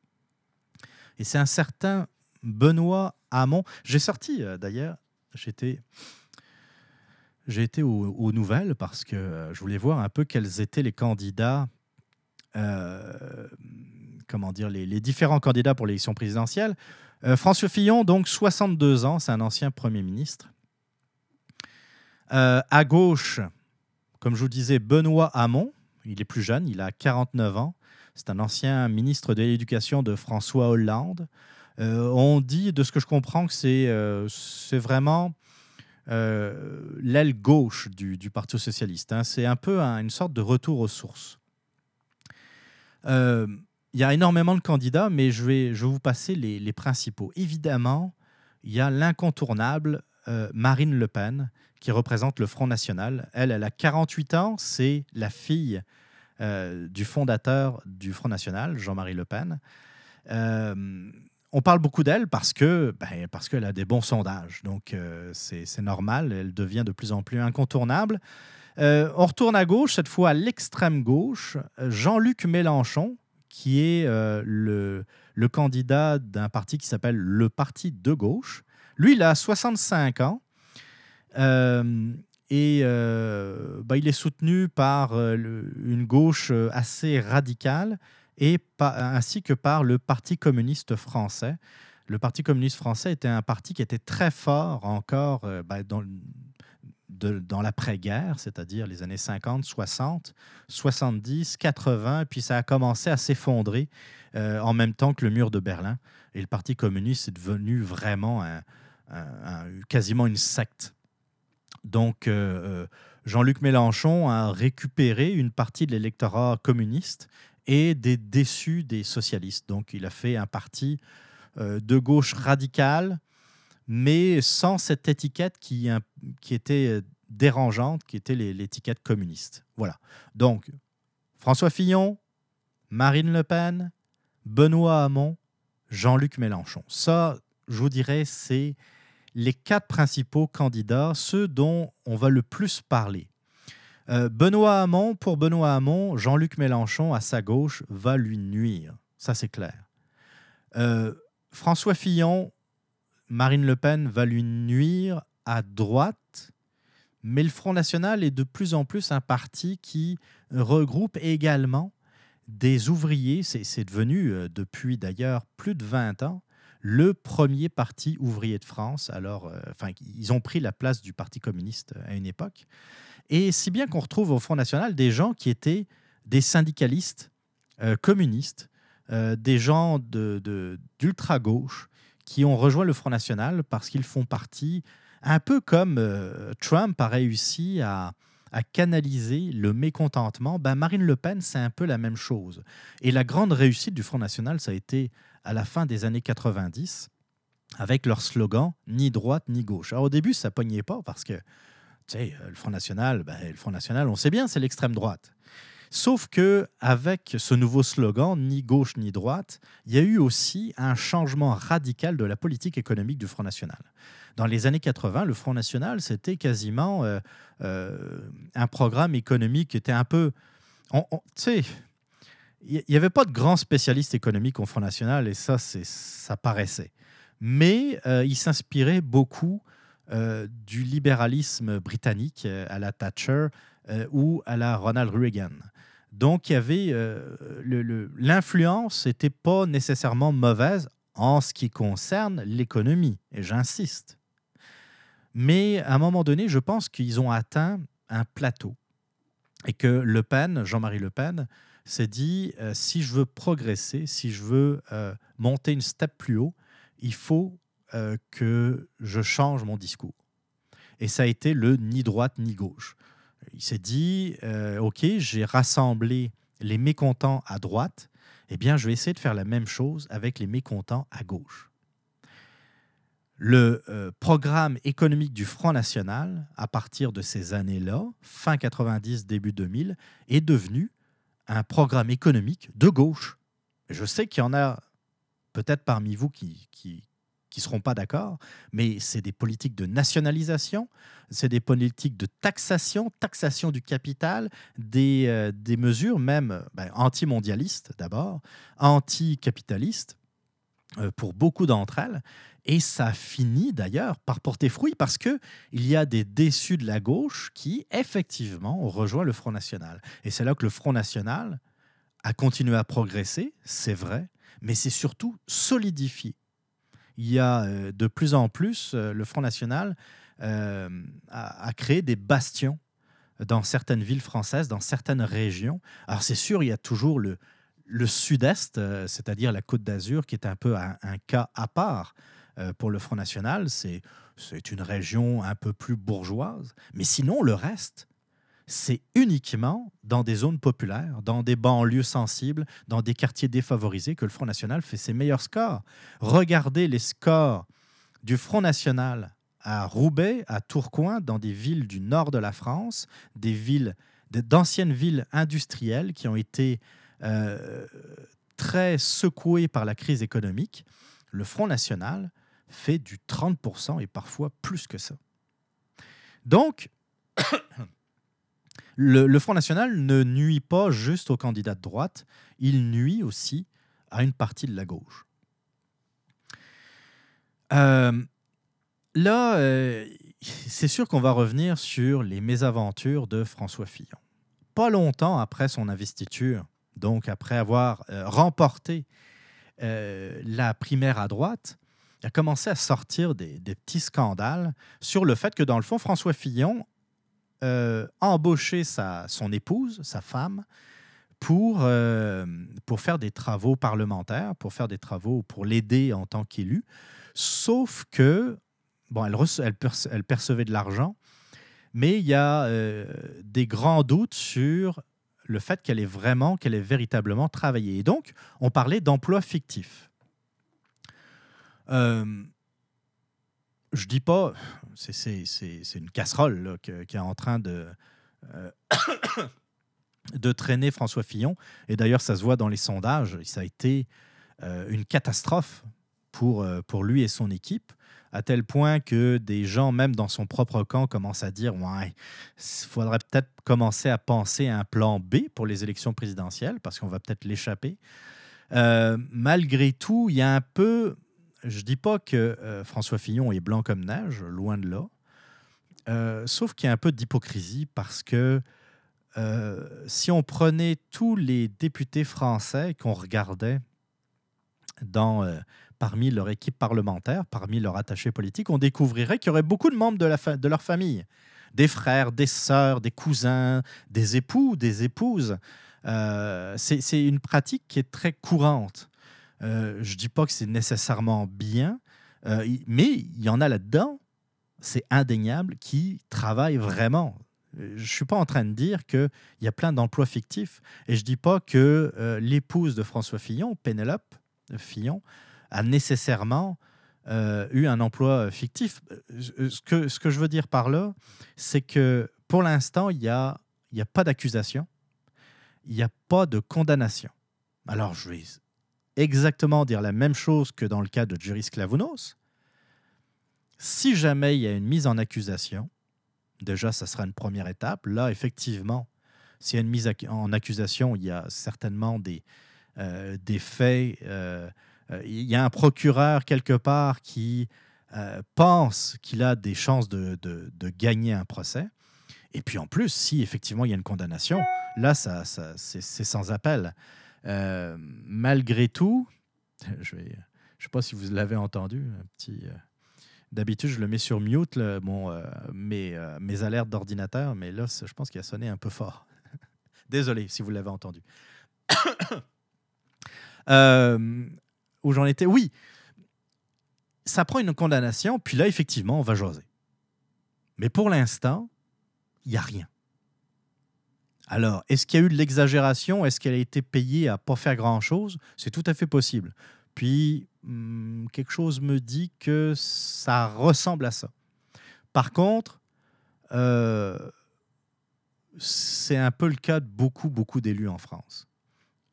Et c'est un certain Benoît Hamon. J'ai sorti euh, d'ailleurs, j'étais j'ai été aux, nouvelles parce que euh, je voulais voir un peu quels étaient les candidats, euh, comment dire, les, différents candidats pour l'élection présidentielle. François Fillon, donc 62 ans, c'est un ancien Premier ministre. À gauche, comme je vous disais, Benoît Hamon, il est plus jeune, il a 49 ans. C'est un ancien ministre de l'Éducation de François Hollande. Euh, on dit, de ce que je comprends, que c'est euh, vraiment euh, l'aile gauche du, Parti socialiste. Hein. C'est un peu une sorte de retour aux sources. Il y a énormément de candidats, mais je vais, je vous passer les, principaux. Évidemment, il y a l'incontournable Marine Le Pen, qui représente le Front National. Elle, elle a 48 ans, c'est la fille du fondateur du Front National, Jean-Marie Le Pen on parle beaucoup d'elle parce que ben, qu'elle a des bons sondages. Donc, euh, c'est normal. Elle devient de plus en plus incontournable. Euh, on retourne à gauche, cette fois à l'extrême gauche. Jean-Luc Mélenchon, qui est euh, le, le, candidat d'un parti qui s'appelle le Parti de gauche. Lui, il a 65 ans. et ben, il est soutenu par une gauche assez radicale et ainsi que par le Parti communiste français. Le Parti communiste français était un parti qui était très fort encore euh, ben, dans, dans l'après-guerre, c'est-à-dire les années 50, 60, 70, 80, puis ça a commencé à s'effondrer euh, en même temps que le mur de Berlin. Et le Parti communiste est devenu vraiment quasiment une secte. Donc, euh, Jean-Luc Mélenchon a récupéré une partie de l'électorat communiste et des déçus des socialistes. Donc il a fait un parti euh, de gauche radicale, mais sans cette étiquette qui, qui était euh, dérangeante, qui était l'étiquette communiste. Voilà. Donc François Fillon, Marine Le Pen, Benoît Hamon, Jean-Luc Mélenchon. Ça, je vous dirais, c'est les quatre principaux candidats, ceux dont on va le plus parler. Euh, Benoît Hamon, pour Benoît Hamon, Jean-Luc Mélenchon, à sa gauche, va lui nuire. Ça, c'est clair. Euh, François Fillon, Marine Le Pen va lui nuire à droite, mais le Front National est de plus en plus un parti qui regroupe également des ouvriers. C'est devenu, euh, depuis d'ailleurs plus de 20 ans, le premier parti ouvrier de France. Alors, enfin, ils ont pris la place du Parti communiste à une époque. Et si bien qu'on retrouve au Front National des gens qui étaient des syndicalistes euh, communistes, euh, des gens d'ultra-gauche qui ont rejoint le Front National parce qu'ils font partie, un peu comme euh, Trump a réussi à, canaliser le mécontentement, ben Marine Le Pen, c'est un peu la même chose. Et la grande réussite du Front National, ça a été à la fin des années 90, avec leur slogan ni droite ni gauche. Alors au début, ça pognait pas parce que euh, le Front National, ben, le Front National, on sait bien, c'est l'extrême droite. Sauf que avec ce nouveau slogan, ni gauche ni droite, il y a eu aussi un changement radical de la politique économique du Front National. Dans les années 80, le Front National, c'était quasiment euh, euh, un programme économique qui était un peu... Tu sais, il n'y avait pas de grands spécialistes économiques au Front National, et ça, ça paraissait. Mais il s'inspirait beaucoup euh, du libéralisme britannique euh, à la Thatcher euh, ou à la Ronald Reagan. Donc, il y avait l'influence n'était pas nécessairement mauvaise en ce qui concerne l'économie, et j'insiste. Mais à un moment donné, je pense qu'ils ont atteint un plateau et que Le Pen, Jean-Marie Le Pen, s'est dit euh, si je veux progresser, si je veux euh, monter une step plus haut, il faut euh, que je change mon discours. Et ça a été le ni droite ni gauche. Il s'est dit ok, j'ai rassemblé les mécontents à droite, eh bien, je vais essayer de faire la même chose avec les mécontents à gauche. Le programme économique du Front National, à partir de ces années-là, fin 90, début 2000, est devenu un programme économique de gauche. Je sais qu'il y en a peut-être parmi vous qui, qui, seront pas d'accord, mais c'est des politiques de nationalisation, c'est des politiques de taxation, taxation du capital, des, euh, des mesures même ben, anti-mondialistes d'abord, anti-capitalistes euh, pour beaucoup d'entre elles, et ça finit d'ailleurs par porter fruit parce que il y a des déçus de la gauche qui, effectivement, ont rejoint le Front National. Et c'est là que le Front National a continué à progresser, c'est vrai, mais c'est surtout solidifié. Il y a euh, de plus en plus, euh, le Front National euh, a, créé des bastions dans certaines villes françaises, dans certaines régions. Alors c'est sûr, il y a toujours le, le sud-est, c'est-à-dire la côte d'Azur, qui est un peu un cas à part. Euh, pour le Front National, c'est une région un peu plus bourgeoise. Mais sinon, le reste, c'est uniquement dans des zones populaires, dans des banlieues sensibles, dans des quartiers défavorisés que le Front National fait ses meilleurs scores. Regardez les scores du Front National à Roubaix, à Tourcoing, dans des villes du nord de la France, des villes, d'anciennes villes industrielles qui ont été euh, très secouées par la crise économique. Le Front National fait du 30% et parfois plus que ça. Donc, le, Front National ne nuit pas juste aux candidats de droite, il nuit aussi à une partie de la gauche. Euh, là, euh, c'est sûr qu'on va revenir sur les mésaventures de François Fillon. Pas longtemps après son investiture, donc après avoir euh, remporté la primaire à droite, il a commencé à sortir des, petits scandales sur le fait que, dans le fond, François Fillon euh, a embauché sa, son épouse, sa femme, pour, euh, pour faire des travaux parlementaires, pour faire des travaux pour l'aider en tant qu'élu. Sauf que, bon, elle, elle, elle percevait de l'argent, mais il y a euh, des grands doutes sur le fait qu'elle ait vraiment, qu'elle ait véritablement travaillé. Et donc, on parlait d'emploi fictif. Euh, je dis pas, c'est une casserole qui est en train de, euh, de traîner François Fillon. Et d'ailleurs, ça se voit dans les sondages. Ça a été euh, une catastrophe pour, lui et son équipe, à tel point que des gens, même dans son propre camp, commencent à dire il faudrait peut-être commencer à penser à un plan B pour les élections présidentielles, parce qu'on va peut-être l'échapper. malgré tout, il y a un peu je dis pas que euh, François Fillon est blanc comme neige, loin de là. Euh, sauf qu'il y a un peu d'hypocrisie parce que euh, si on prenait tous les députés français qu'on regardait dans, parmi leur équipe parlementaire, parmi leurs attachés politiques, on découvrirait qu'il y aurait beaucoup de membres de, de leur famille. Des frères, des sœurs, des cousins, des époux, des épouses. C'est une pratique qui est très courante. Euh, je dis pas que c'est nécessairement bien, euh, mais il y en a là-dedans, c'est indéniable, qui travaillent vraiment. Je ne suis pas en train de dire qu'il y a plein d'emplois fictifs. Et je ne dis pas que euh, l'épouse de François Fillon, Pénélope Fillon, a nécessairement eu un emploi fictif. Ce que, ce que je veux dire par là, c'est que pour l'instant, il n'y a, a pas d'accusation, il n'y a pas de condamnation. Alors, je vais exactement dire la même chose que dans le cas de Juris Clavounos. Si jamais il y a une mise en accusation, déjà, ça sera une première étape. Là, effectivement, s'il y a une mise en accusation, il y a certainement des, euh, des faits. Euh, euh, il y a un procureur quelque part qui pense qu'il a des chances de, de, gagner un procès. Et puis en plus, si effectivement il y a une condamnation, là, ça c'est sans appel. Euh, malgré tout, je ne sais pas si vous l'avez entendu, euh, D'habitude, je le mets sur mute, mon, mes, mes alertes d'ordinateur, mais là, je pense qu'il a sonné un peu fort. Désolé si vous l'avez entendu. où j'en étais? Oui, ça prend une condamnation, puis là, effectivement, on va jaser. Mais pour l'instant, il n'y a rien. Alors, est-ce qu'il y a eu de l'exagération? Est-ce qu'elle a été payée à pas faire grand-chose? C'est tout à fait possible. Puis, hmm, quelque chose me dit que ça ressemble à ça. Par contre, euh, c'est un peu le cas de beaucoup, beaucoup d'élus en France.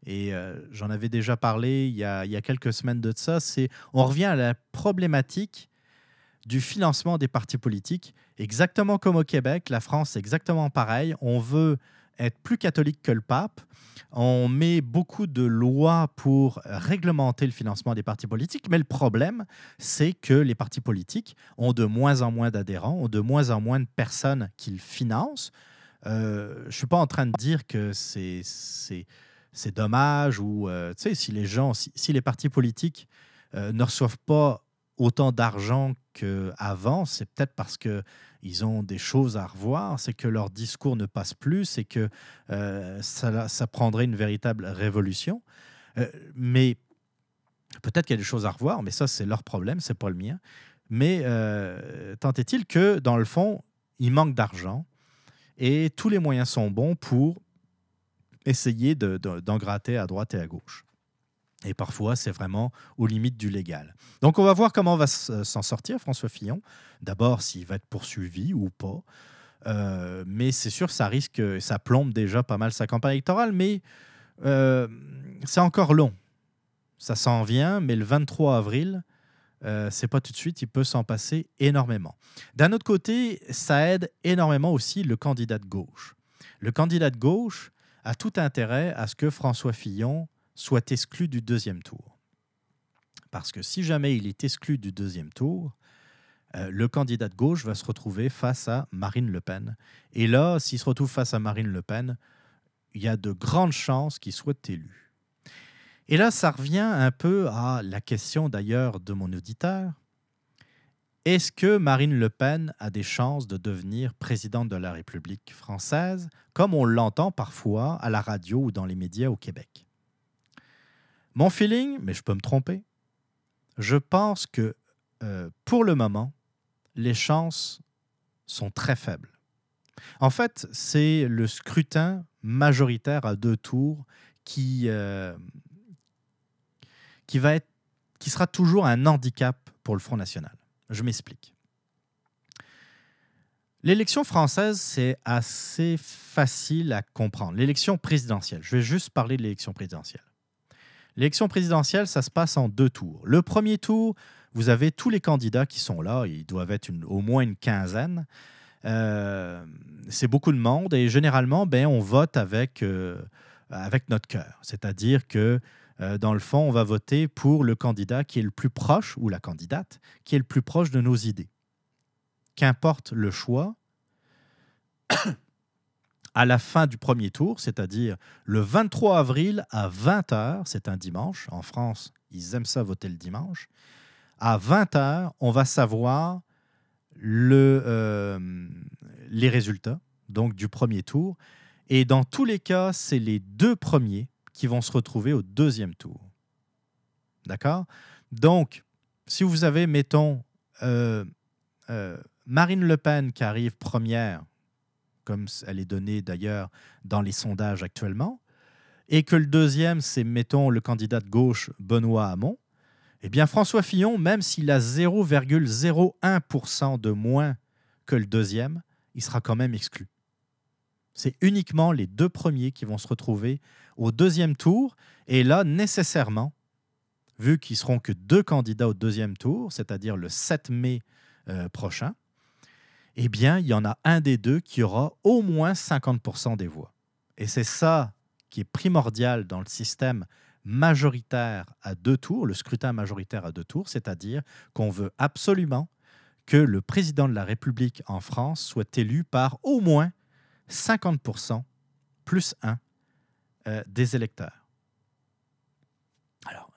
Et euh, j'en avais déjà parlé il y, a, quelques semaines de ça. C'est, on revient à la problématique du financement des partis politiques. Exactement comme au Québec, la France, c'est exactement pareil. On veut être plus catholique que le pape. On met beaucoup de lois pour réglementer le financement des partis politiques, mais le problème, c'est que les partis politiques ont de moins en moins d'adhérents, ont de moins en moins de personnes qu'ils financent. Euh, je ne suis pas en train de dire que c'est dommage ou euh, tu sais si les gens si, les partis politiques euh, ne reçoivent pas autant d'argent qu'avant, c'est peut-être parce que ils ont des choses à revoir, c'est que leur discours ne passe plus, c'est que euh, ça, prendrait une véritable révolution. mais peut-être qu'il y a des choses à revoir, mais ça, c'est leur problème, c'est pas le mien. Mais tant est-il que, dans le fond, il manque d'argent et tous les moyens sont bons pour essayer d'en gratter à droite et à gauche. Et parfois, c'est vraiment aux limites du légal. Donc, on va voir comment va s'en sortir François Fillon. D'abord, s'il va être poursuivi ou pas. Euh, mais c'est sûr, ça risque, ça plombe déjà pas mal sa campagne électorale, mais euh, c'est encore long. Ça s'en vient, mais le 23 avril, euh, c'est pas tout de suite, il peut s'en passer énormément. D'un autre côté, ça aide énormément aussi le candidat de gauche. Le candidat de gauche, a tout intérêt à ce que François Fillon soit exclu du deuxième tour. Parce que si jamais il est exclu du deuxième tour, euh, le candidat de gauche va se retrouver face à Marine Le Pen. Et là, s'il se retrouve face à Marine Le Pen, il y a de grandes chances qu'il soit élu. Et là, ça revient un peu à la question d'ailleurs de mon auditeur. Est-ce que Marine Le Pen a des chances de devenir présidente de la République française, comme on l'entend parfois à la radio ou dans les médias au Québec? Mon feeling, mais je peux me tromper, je pense que euh, pour le moment, les chances sont très faibles. En fait, c'est le scrutin majoritaire à deux tours qui, euh, qui, sera toujours un handicap pour le Front National. Je m'explique. L'élection française, c'est assez facile à comprendre. L'élection présidentielle, je vais juste parler de l'élection présidentielle. L'élection présidentielle, ça se passe en deux tours. Le premier tour, vous avez tous les candidats qui sont là, ils doivent être au moins une quinzaine. Euh, c'est beaucoup de monde et généralement, ben, on vote avec, euh, avec notre cœur. C'est-à-dire que euh, dans le fond, on va voter pour le candidat qui est le plus proche, ou la candidate, qui est le plus proche de nos idées. Qu'importe le choix, à la fin du premier tour, c'est-à-dire le 23 avril à 20h, c'est un dimanche, en France, ils aiment ça voter le dimanche, à 20h, on va savoir euh, les résultats donc du premier tour. Et dans tous les cas, c'est les deux premiers qui vont se retrouver au deuxième tour. D'accord? Donc, si vous avez, mettons, euh, euh, Marine Le Pen qui arrive première, comme elle est donnée d'ailleurs dans les sondages actuellement, et que le deuxième, c'est, mettons, le candidat de gauche, Benoît Hamon, eh bien, François Fillon, même s'il a 0,01% de moins que le deuxième, il sera quand même exclu. C'est uniquement les deux premiers qui vont se retrouver au deuxième tour. Et là, nécessairement, vu qu'ils seront que deux candidats au deuxième tour, c'est-à-dire le 7 mai euh, prochain, eh bien, il y en a un des deux qui aura au moins 50% des voix. Et c'est ça qui est primordial dans le système majoritaire à deux tours, le scrutin majoritaire à deux tours, c'est-à-dire qu'on veut absolument que le président de la République en France soit élu par au moins 50% plus 1 euh, des électeurs. Alors,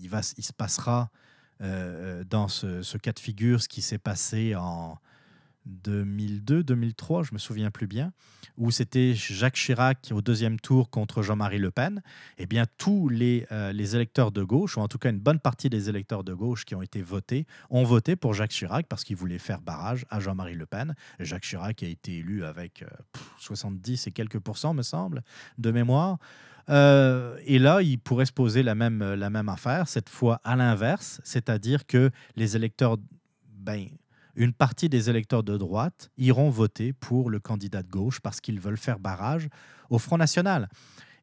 il, se passera dans ce, ce, cas de figure, ce qui s'est passé en 2002, 2003, je me souviens plus bien, où c'était Jacques Chirac au deuxième tour contre Jean-Marie Le Pen, eh bien tous les, euh, les, électeurs de gauche, ou en tout cas une bonne partie des électeurs de gauche qui ont été votés, ont voté pour Jacques Chirac parce qu'ils voulaient faire barrage à Jean-Marie Le Pen. Jacques Chirac a été élu avec 70 euh, et quelques pourcents, me semble, de mémoire. Euh, et là, il pourrait se poser la même, la même affaire, cette fois à l'inverse, c'est-à-dire que les électeurs, ben, une partie des électeurs de droite iront voter pour le candidat de gauche parce qu'ils veulent faire barrage au Front National.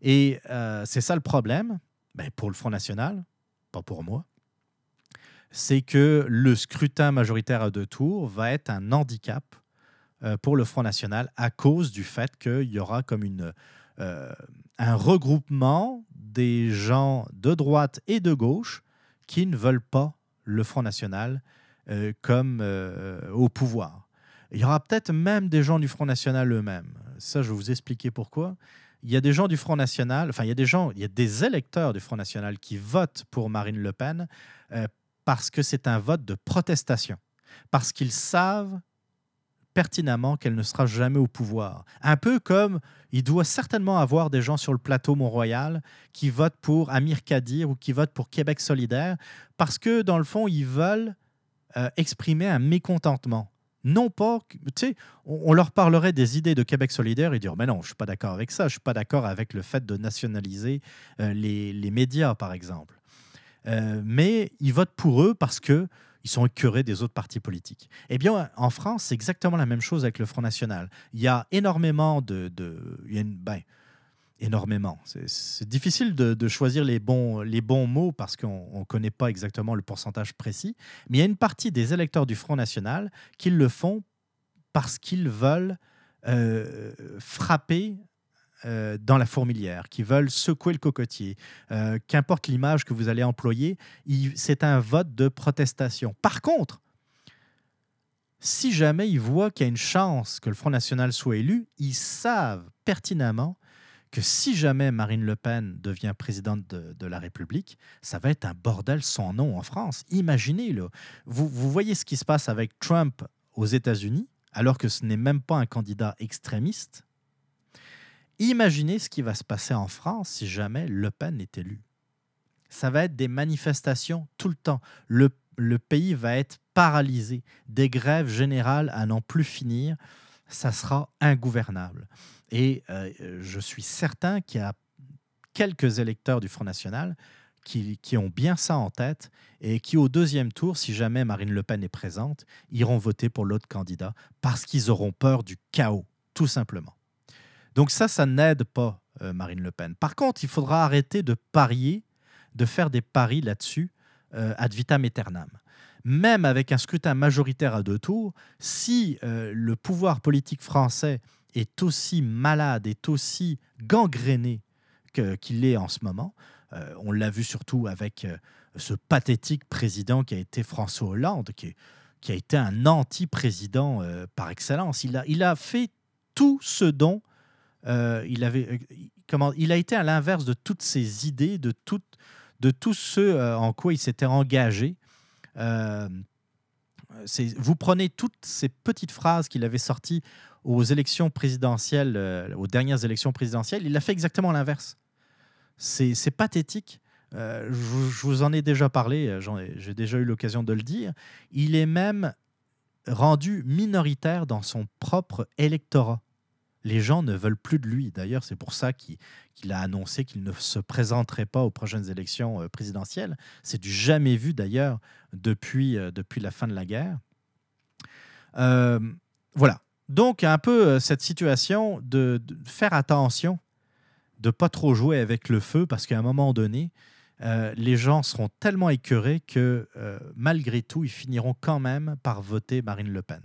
Et euh, c'est ça le problème, ben, pour le Front National, pas pour moi, c'est que le scrutin majoritaire à deux tours va être un handicap euh, pour le Front National à cause du fait qu'il y aura comme euh, un regroupement des gens de droite et de gauche qui ne veulent pas le Front National euh, comme euh, au pouvoir. Il y aura peut-être même des gens du Front National eux-mêmes. Ça, je vais vous expliquer pourquoi. Il y a des gens du Front National, enfin, il y a des gens, il y a des électeurs du Front National qui votent pour Marine Le Pen euh, parce que c'est un vote de protestation, parce qu'ils savent pertinemment qu'elle ne sera jamais au pouvoir. Un peu comme il doit certainement avoir des gens sur le plateau Mont-Royal qui votent pour Amir Kadir ou qui votent pour Québec solidaire, parce que dans le fond, ils veulent euh, exprimer un mécontentement. Non pas, tu sais, on, leur parlerait des idées de Québec solidaire et dire, mais non, je ne suis pas d'accord avec ça, je ne suis pas d'accord avec le fait de nationaliser euh, les, les, médias, par exemple. Euh, mais ils votent pour eux parce que ils sont écœurés des autres partis politiques. Eh bien, en France, c'est exactement la même chose avec le Front National. Il y a énormément de... de il y a une, ben, énormément. C'est difficile de, choisir les bons, les bons mots parce qu'on ne connaît pas exactement le pourcentage précis, mais il y a une partie des électeurs du Front National qui le font parce qu'ils veulent euh, frapper euh, dans la fourmilière, qui veulent secouer le cocotier. Euh, qu'importe l'image que vous allez employer, c'est un vote de protestation. Par contre, si jamais ils voient qu'il y a une chance que le Front National soit élu, ils savent pertinemment que si jamais Marine Le Pen devient présidente de, la République, ça va être un bordel sans nom en France. Imaginez-le. Vous, voyez ce qui se passe avec Trump aux États-Unis, alors que ce n'est même pas un candidat extrémiste? Imaginez ce qui va se passer en France si jamais Le Pen est élu. Ça va être des manifestations tout le temps. Le pays va être paralysé, des grèves générales à n'en plus finir. Ça sera ingouvernable. Et euh, je suis certain qu'il y a quelques électeurs du Front National qui, ont bien ça en tête et qui, au deuxième tour, si jamais Marine Le Pen est présente, iront voter pour l'autre candidat parce qu'ils auront peur du chaos, tout simplement. Donc ça, ça n'aide pas euh, Marine Le Pen. Par contre, il faudra arrêter de parier, de faire des paris là-dessus euh, ad vitam aeternam. Même avec un scrutin majoritaire à deux tours, si le pouvoir politique français est aussi malade, est aussi gangréné qu'il est en ce moment. Euh, on l'a vu surtout avec euh, ce pathétique président qui a été François Hollande, qui, qui a été un anti-président euh, par excellence. Il a, il a fait tout ce dont il avait. comment, il a été à l'inverse de toutes ses idées, de, tout, de tout ce en quoi il s'était engagé. vous prenez toutes ces petites phrases qu'il avait sorties aux élections présidentielles, euh, aux dernières élections présidentielles, il a fait exactement l'inverse. C'est pathétique. Euh, je, vous en ai déjà parlé, euh, j'ai déjà eu l'occasion de le dire. Il est même rendu minoritaire dans son propre électorat. Les gens ne veulent plus de lui. D'ailleurs, c'est pour ça qu'il a annoncé qu'il ne se présenterait pas aux prochaines élections présidentielles. C'est du jamais vu d'ailleurs depuis, depuis la fin de la guerre. voilà. Donc, un peu euh, cette situation de, faire attention, de pas trop jouer avec le feu, parce qu'à un moment donné, euh, les gens seront tellement écœurés que euh, malgré tout, ils finiront quand même par voter Marine Le Pen.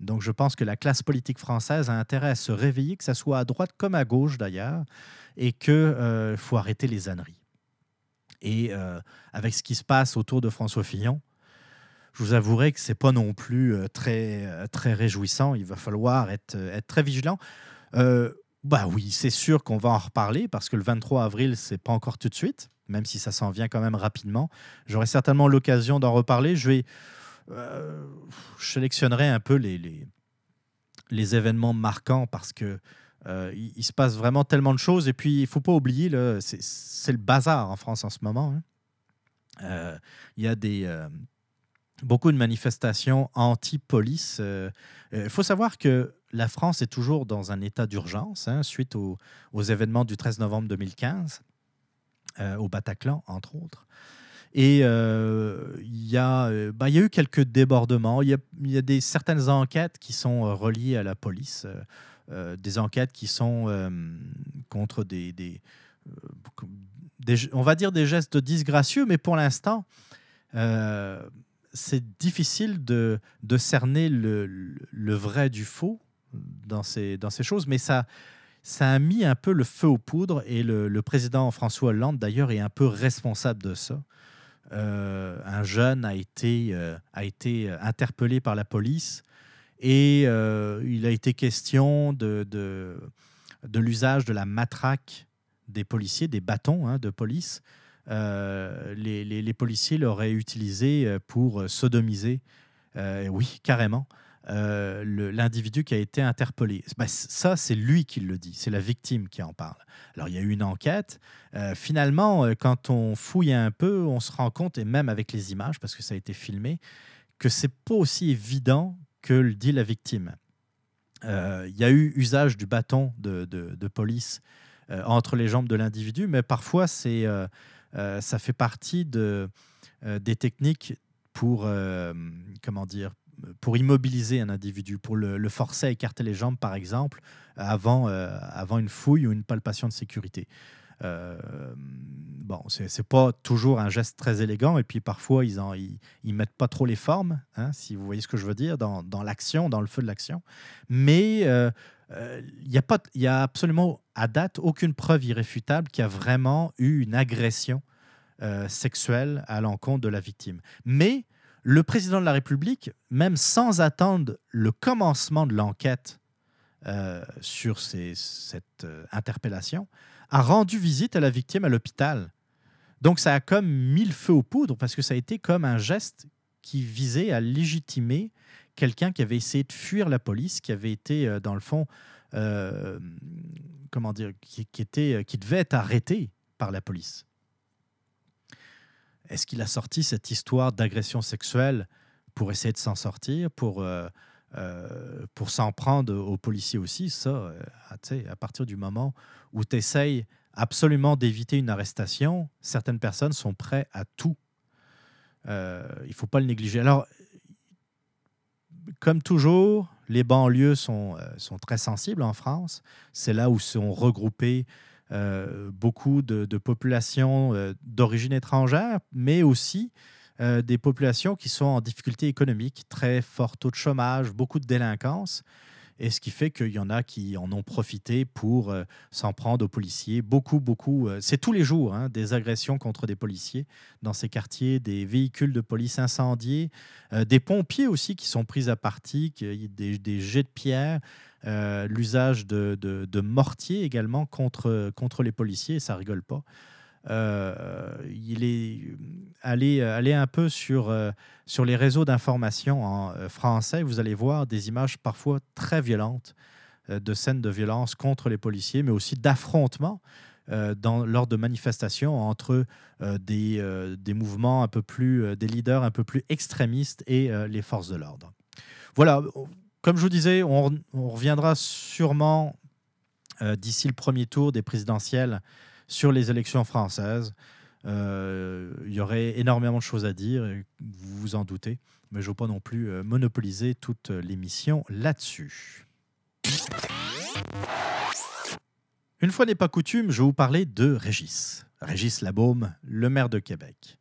Donc je pense que la classe politique française a intérêt à se réveiller, que ce soit à droite comme à gauche d'ailleurs, et qu'il faut arrêter les âneries. Et avec ce qui se passe autour de François Fillon, je vous avouerai que c'est pas non plus euh, très, euh, très réjouissant. Il va falloir être, euh, être très vigilant. bah oui, c'est sûr qu'on va en reparler parce que le 23 avril, c'est pas encore tout de suite. même si ça s'en vient quand même rapidement. J'aurai certainement l'occasion d'en reparler. Je vais euh, sélectionnerai un peu les, les, événements marquants parce que il, se passe vraiment tellement de choses. Et puis, il faut pas oublier, c'est le bazar en France en ce moment. Hein. Il y a des, beaucoup de manifestations anti-police. Il faut savoir que la France est toujours dans un état d'urgence hein, suite aux, événements du 13 novembre 2015, au Bataclan, entre autres. Et euh, il y, euh, bah, a eu quelques débordements. Il y, a, des, certaines enquêtes qui sont euh, reliées à la police, des enquêtes qui sont contre des, on va dire des gestes disgracieux, mais pour l'instant, c'est difficile de, cerner le, vrai du faux dans ces, choses, mais ça, a mis un peu le feu aux poudres et le, président François Hollande, d'ailleurs, est un peu responsable de ça. Euh, un jeune a été, euh, a été euh, interpellé par la police et il a été question de l'usage de la matraque des policiers, des bâtons hein, de police. Les, les, policiers l'auraient utilisé pour sodomiser, oui, carrément, euh, l'individu qui a été interpellé. Bah, ça, c'est lui qui le dit, c'est la victime qui en parle. Alors, il y a eu une enquête. Euh, finalement, euh, quand on fouille un peu, on se rend compte, et même avec les images, parce que ça a été filmé, que c'est pas aussi évident que le dit la victime. Il y a eu usage du bâton de, police entre les jambes de l'individu, mais parfois, c'est, ça fait partie de, des techniques pour, comment dire, pour immobiliser un individu, pour le, forcer à écarter les jambes, par exemple, avant, euh, avant une fouille ou une palpation de sécurité. Euh, bon, c'est pas toujours un geste très élégant, et puis parfois ils en ils, mettent pas trop les formes, hein, si vous voyez ce que je veux dire, dans, dans l'action, dans le feu de l'action. Mais euh, il n'y a, a absolument à date aucune preuve irréfutable qu'il y a vraiment eu une agression sexuelle à l'encontre de la victime. Mais le président de la République, même sans attendre le commencement de l'enquête euh, sur cette euh, interpellation, a rendu visite à la victime à l'hôpital. Donc ça a comme mis le feu aux poudres parce que ça a été comme un geste qui visait à légitimer quelqu'un qui avait essayé de fuir la police, qui avait été euh, dans le fond, comment dire, qui, était, qui devait être arrêté par la police. Est-ce qu'il a sorti cette histoire d'agression sexuelle pour essayer de s'en sortir, pour, euh, euh, pour s'en prendre aux policiers aussi? Ça, euh, à partir du moment où tu essayes absolument d'éviter une arrestation, certaines personnes sont prêtes à tout. il ne faut pas le négliger. Alors, comme toujours, les banlieues sont, sont très sensibles en France. C'est là où sont regroupés euh, beaucoup de, populations euh, d'origine étrangère, mais aussi euh, des populations qui sont en difficulté économique, très fort taux de chômage, beaucoup de délinquance. Et ce qui fait qu'il y en a qui en ont profité pour s'en prendre aux policiers. Beaucoup, beaucoup. c'est tous les jours hein, des agressions contre des policiers dans ces quartiers, des véhicules de police incendiés, des pompiers aussi qui sont pris à partie, des, jets de pierre. Euh, l'usage de, mortiers également contre, contre les policiers, ça rigole pas. Euh, il est allé, aller un peu sur, euh, sur les réseaux d'information en français, vous allez voir des images parfois très violentes de scènes de violence contre les policiers, mais aussi d'affrontements dans, lors de manifestations entre des, des mouvements un peu plus, des leaders un peu plus extrémistes et les forces de l'ordre. Voilà, comme je vous disais, on, reviendra sûrement euh, d'ici le premier tour des présidentielles sur les élections françaises. Euh, il y aurait énormément de choses à dire, vous vous en doutez, mais je ne veux pas non plus euh, monopoliser toute l'émission là-dessus. Une fois n'est pas coutume, je vais vous parler de Régis. Régis Labaume, le maire de Québec.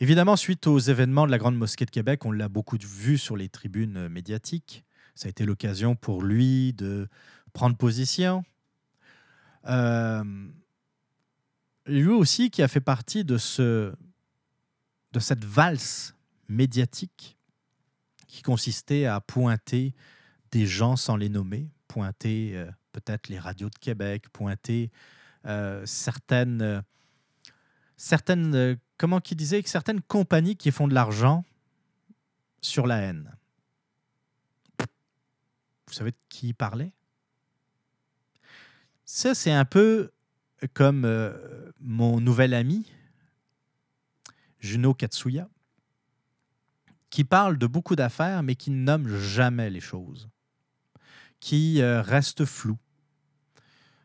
Évidemment, suite aux événements de la Grande Mosquée de Québec, on l'a beaucoup vu sur les tribunes médiatiques. Ça a été l'occasion pour lui de prendre position. Euh, lui aussi qui a fait partie de, ce, de cette valse médiatique qui consistait à pointer des gens sans les nommer, pointer euh, peut-être les radios de Québec, pointer euh, certaines euh, comment qui disait, certaines compagnies qui font de l'argent sur la haine. Vous savez de qui il parlait? Ça, c'est un peu comme euh, mon nouvel ami, Juno Katsuya, qui parle de beaucoup d'affaires, mais qui ne nomme jamais les choses, qui euh, reste flou,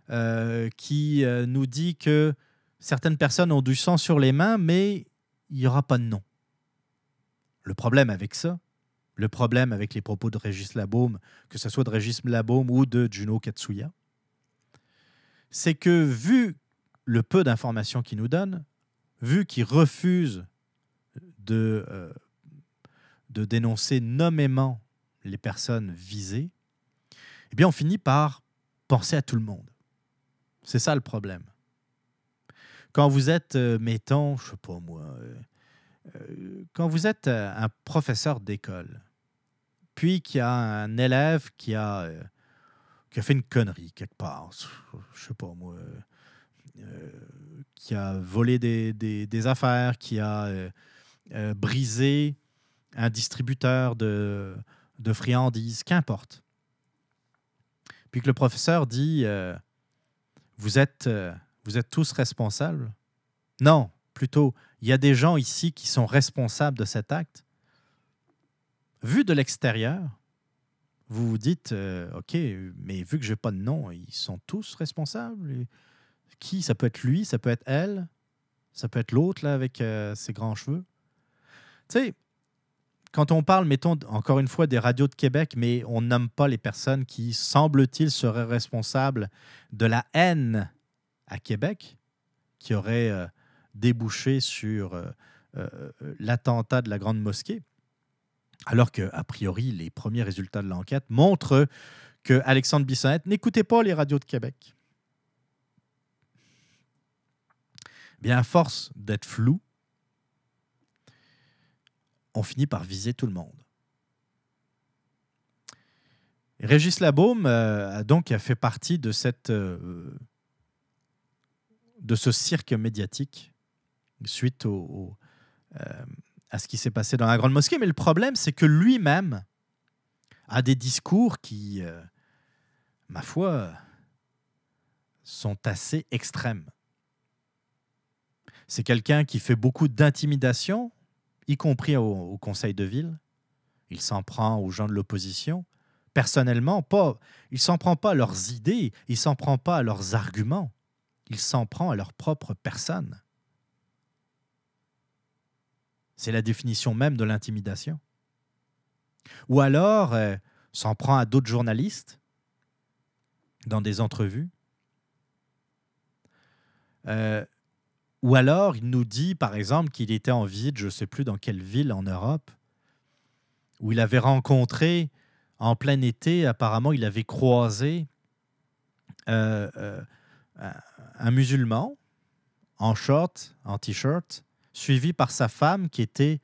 euh, qui nous dit que certaines personnes ont du sang sur les mains, mais il n'y aura pas de nom. Le problème avec ça, le problème avec les propos de Régis Labaume, que ce soit de Régis Labaume ou de Juno Katsuya, c'est que vu le peu d'informations qu'il nous donne, vu qu'il refuse de euh, de dénoncer nommément les personnes visées, eh bien, on finit par penser à tout le monde. C'est ça le problème. Quand vous êtes, euh, mettons, je sais pas moi, euh, quand vous êtes un professeur d'école, puis qu'il y a un élève qui a, qui a fait une connerie quelque part, je sais pas moi, euh, qui a volé des, affaires, qui a euh, euh, brisé un distributeur de, de friandises, qu'importe. Puis que le professeur dit vous, êtes, vous êtes tous responsables? Non, plutôt, il y a des gens ici qui sont responsables de cet acte. Vu de l'extérieur, vous vous dites euh, OK, mais vu que je n'ai pas de nom, ils sont tous responsables? Qui? Ça peut être lui, ça peut être elle, ça peut être l'autre là avec euh, ses grands cheveux? Tu sais, quand on parle, mettons, encore une fois, des radios de Québec, mais on nomme pas les personnes qui, semble-t-il, seraient responsables de la haine à Québec, qui aurait euh, débouché sur l'attentat de la Grande Mosquée, alors que, a priori, les premiers résultats de l'enquête montrent que Alexandre Bissonnette n'écoutait pas les radios de Québec. Bien, à force d'être flou, on finit par viser tout le monde. Régis Labaume euh, a donc fait partie euh, de ce cirque médiatique suite au, au, euh, à ce qui s'est passé dans la Grande Mosquée. Mais le problème, c'est que lui-même a des discours qui, euh, ma foi, sont assez extrêmes. C'est quelqu'un qui fait beaucoup d'intimidation, y compris au, conseil de ville. Il s'en prend aux gens de l'opposition. Personnellement, pas, il s'en prend pas à leurs idées, il s'en prend pas à leurs arguments, il s'en prend à leur propre personne. C'est la définition même de l'intimidation. Ou alors, euh, s'en prend à d'autres journalistes dans des entrevues. Euh, ou alors, il nous dit, par exemple, qu'il était en visite, je ne sais plus dans quelle ville en Europe, où il avait rencontré, en plein été, apparemment, il avait croisé euh, un musulman en short, en t-shirt, suivi par sa femme qui était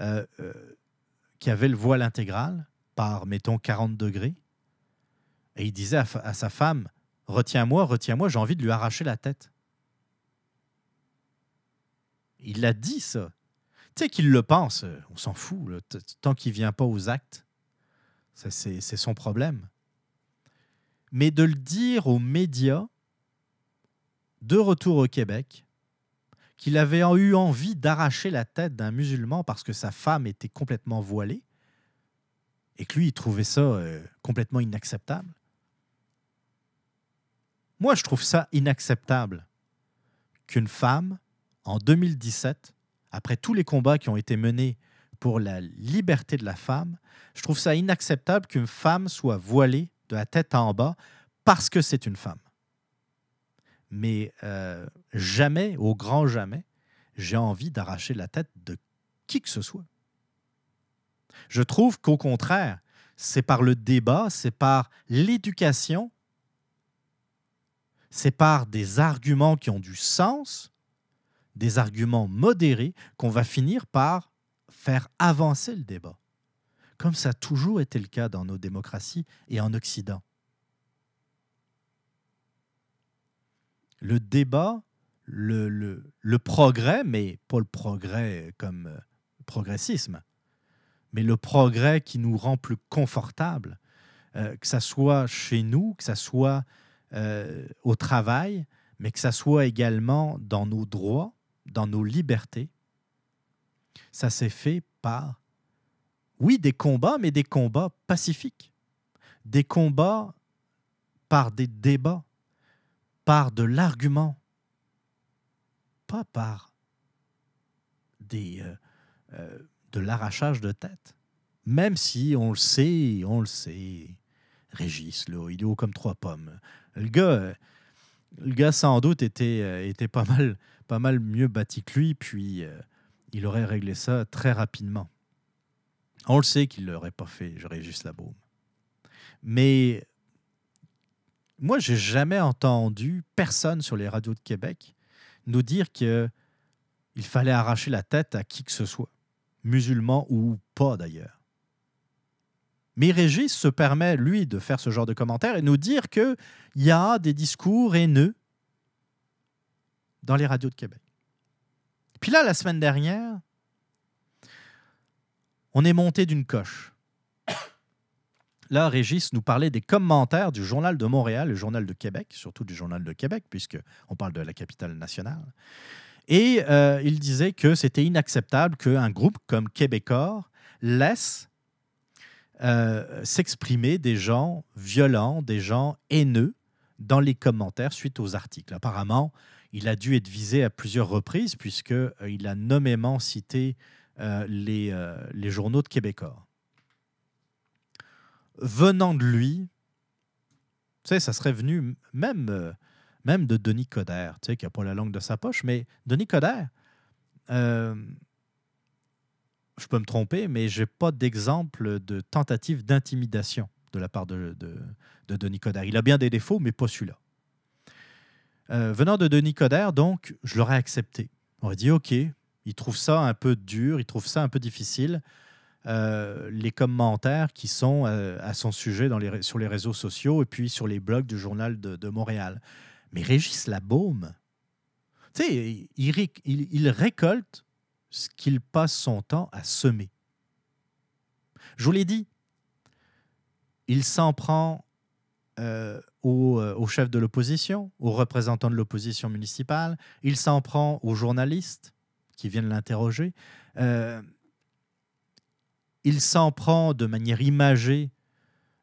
euh, euh, avait le voile intégral par, mettons, 40 degrés. Et il disait à, sa femme, retiens-moi, retiens-moi, j'ai envie de lui arracher la tête. Il l'a dit, ça. Tu sais qu'il le pense, euh, on s'en fout. Tant qu'il vient pas aux actes, c'est son problème. Mais de le dire aux médias, de retour au Québec, qu'il avait eu envie d'arracher la tête d'un musulman parce que sa femme était complètement voilée, et que lui, il trouvait ça euh, complètement inacceptable. Moi, je trouve ça inacceptable qu'une femme, en 2017, après tous les combats qui ont été menés pour la liberté de la femme, je trouve ça inacceptable qu'une femme soit voilée de la tête en bas parce que c'est une femme. Mais euh, jamais, au grand jamais, j'ai envie d'arracher la tête de qui que ce soit. Je trouve qu'au contraire, c'est par le débat, c'est par l'éducation, c'est par des arguments qui ont du sens, des arguments modérés, qu'on va finir par faire avancer le débat, comme ça a toujours été le cas dans nos démocraties et en Occident. Le débat le, le, progrès, mais pas le progrès comme euh, progressisme, mais le progrès qui nous rend plus confortables, euh, que ça soit chez nous, que ça soit euh, au travail, mais que ça soit également dans nos droits, dans nos libertés. Ça s'est fait par, oui, des combats, mais des combats pacifiques, des combats par des débats, par de l'argument, pas par des, euh, euh, de l'arrachage de tête. Même si on le sait, on le sait, Régis, là, il est haut comme trois pommes. Le gars, euh, le gars sans doute était, était pas, mal, pas mal mieux bâti que lui, puis il aurait réglé ça très rapidement. On le sait qu'il ne l'aurait pas fait, Régis Labaume. Mais moi, j'ai jamais entendu personne sur les radios de Québec nous dire qu'il fallait arracher la tête à qui que ce soit, musulman ou pas d'ailleurs. Mais Régis se permet, lui, de faire ce genre de commentaires et nous dire qu'il y a des discours haineux dans les radios de Québec. Puis là, la semaine dernière, on est monté d'une coche. Là, Régis nous parlait des commentaires du Journal de Montréal, le Journal de Québec, surtout du Journal de Québec, puisqu'on parle de la capitale nationale. Et euh, il disait que c'était inacceptable qu'un groupe comme Québécois laisse euh, s'exprimer des gens violents, des gens haineux dans les commentaires suite aux articles. Apparemment, il a dû être visé à plusieurs reprises puisqu'il euh, a nommément cité les, les, journaux de Québécois. Venant de lui, tu sais, ça serait venu même, même de Denis Coderre, tu sais, qui n'a pas la langue de sa poche, mais Denis Coderre, je peux me tromper, mais je n'ai pas d'exemple de tentative d'intimidation de la part de Denis Coderre. Il a bien des défauts, mais pas celui-là. Euh, venant de Denis Coderre, donc, je l'aurais accepté. On aurait dit, OK, il trouve ça un peu dur, il trouve ça un peu difficile. Euh, les commentaires qui sont euh, à son sujet sur les réseaux sociaux et puis sur les blogs du Journal de, Montréal. Mais Régis Labaume, tu sais, il, il, récolte ce qu'il passe son temps à semer. Je vous l'ai dit, il s'en prend euh, euh, au, chef de l'opposition, aux représentants de l'opposition municipale, il s'en prend aux journalistes qui viennent l'interroger, euh, il s'en prend de manière imagée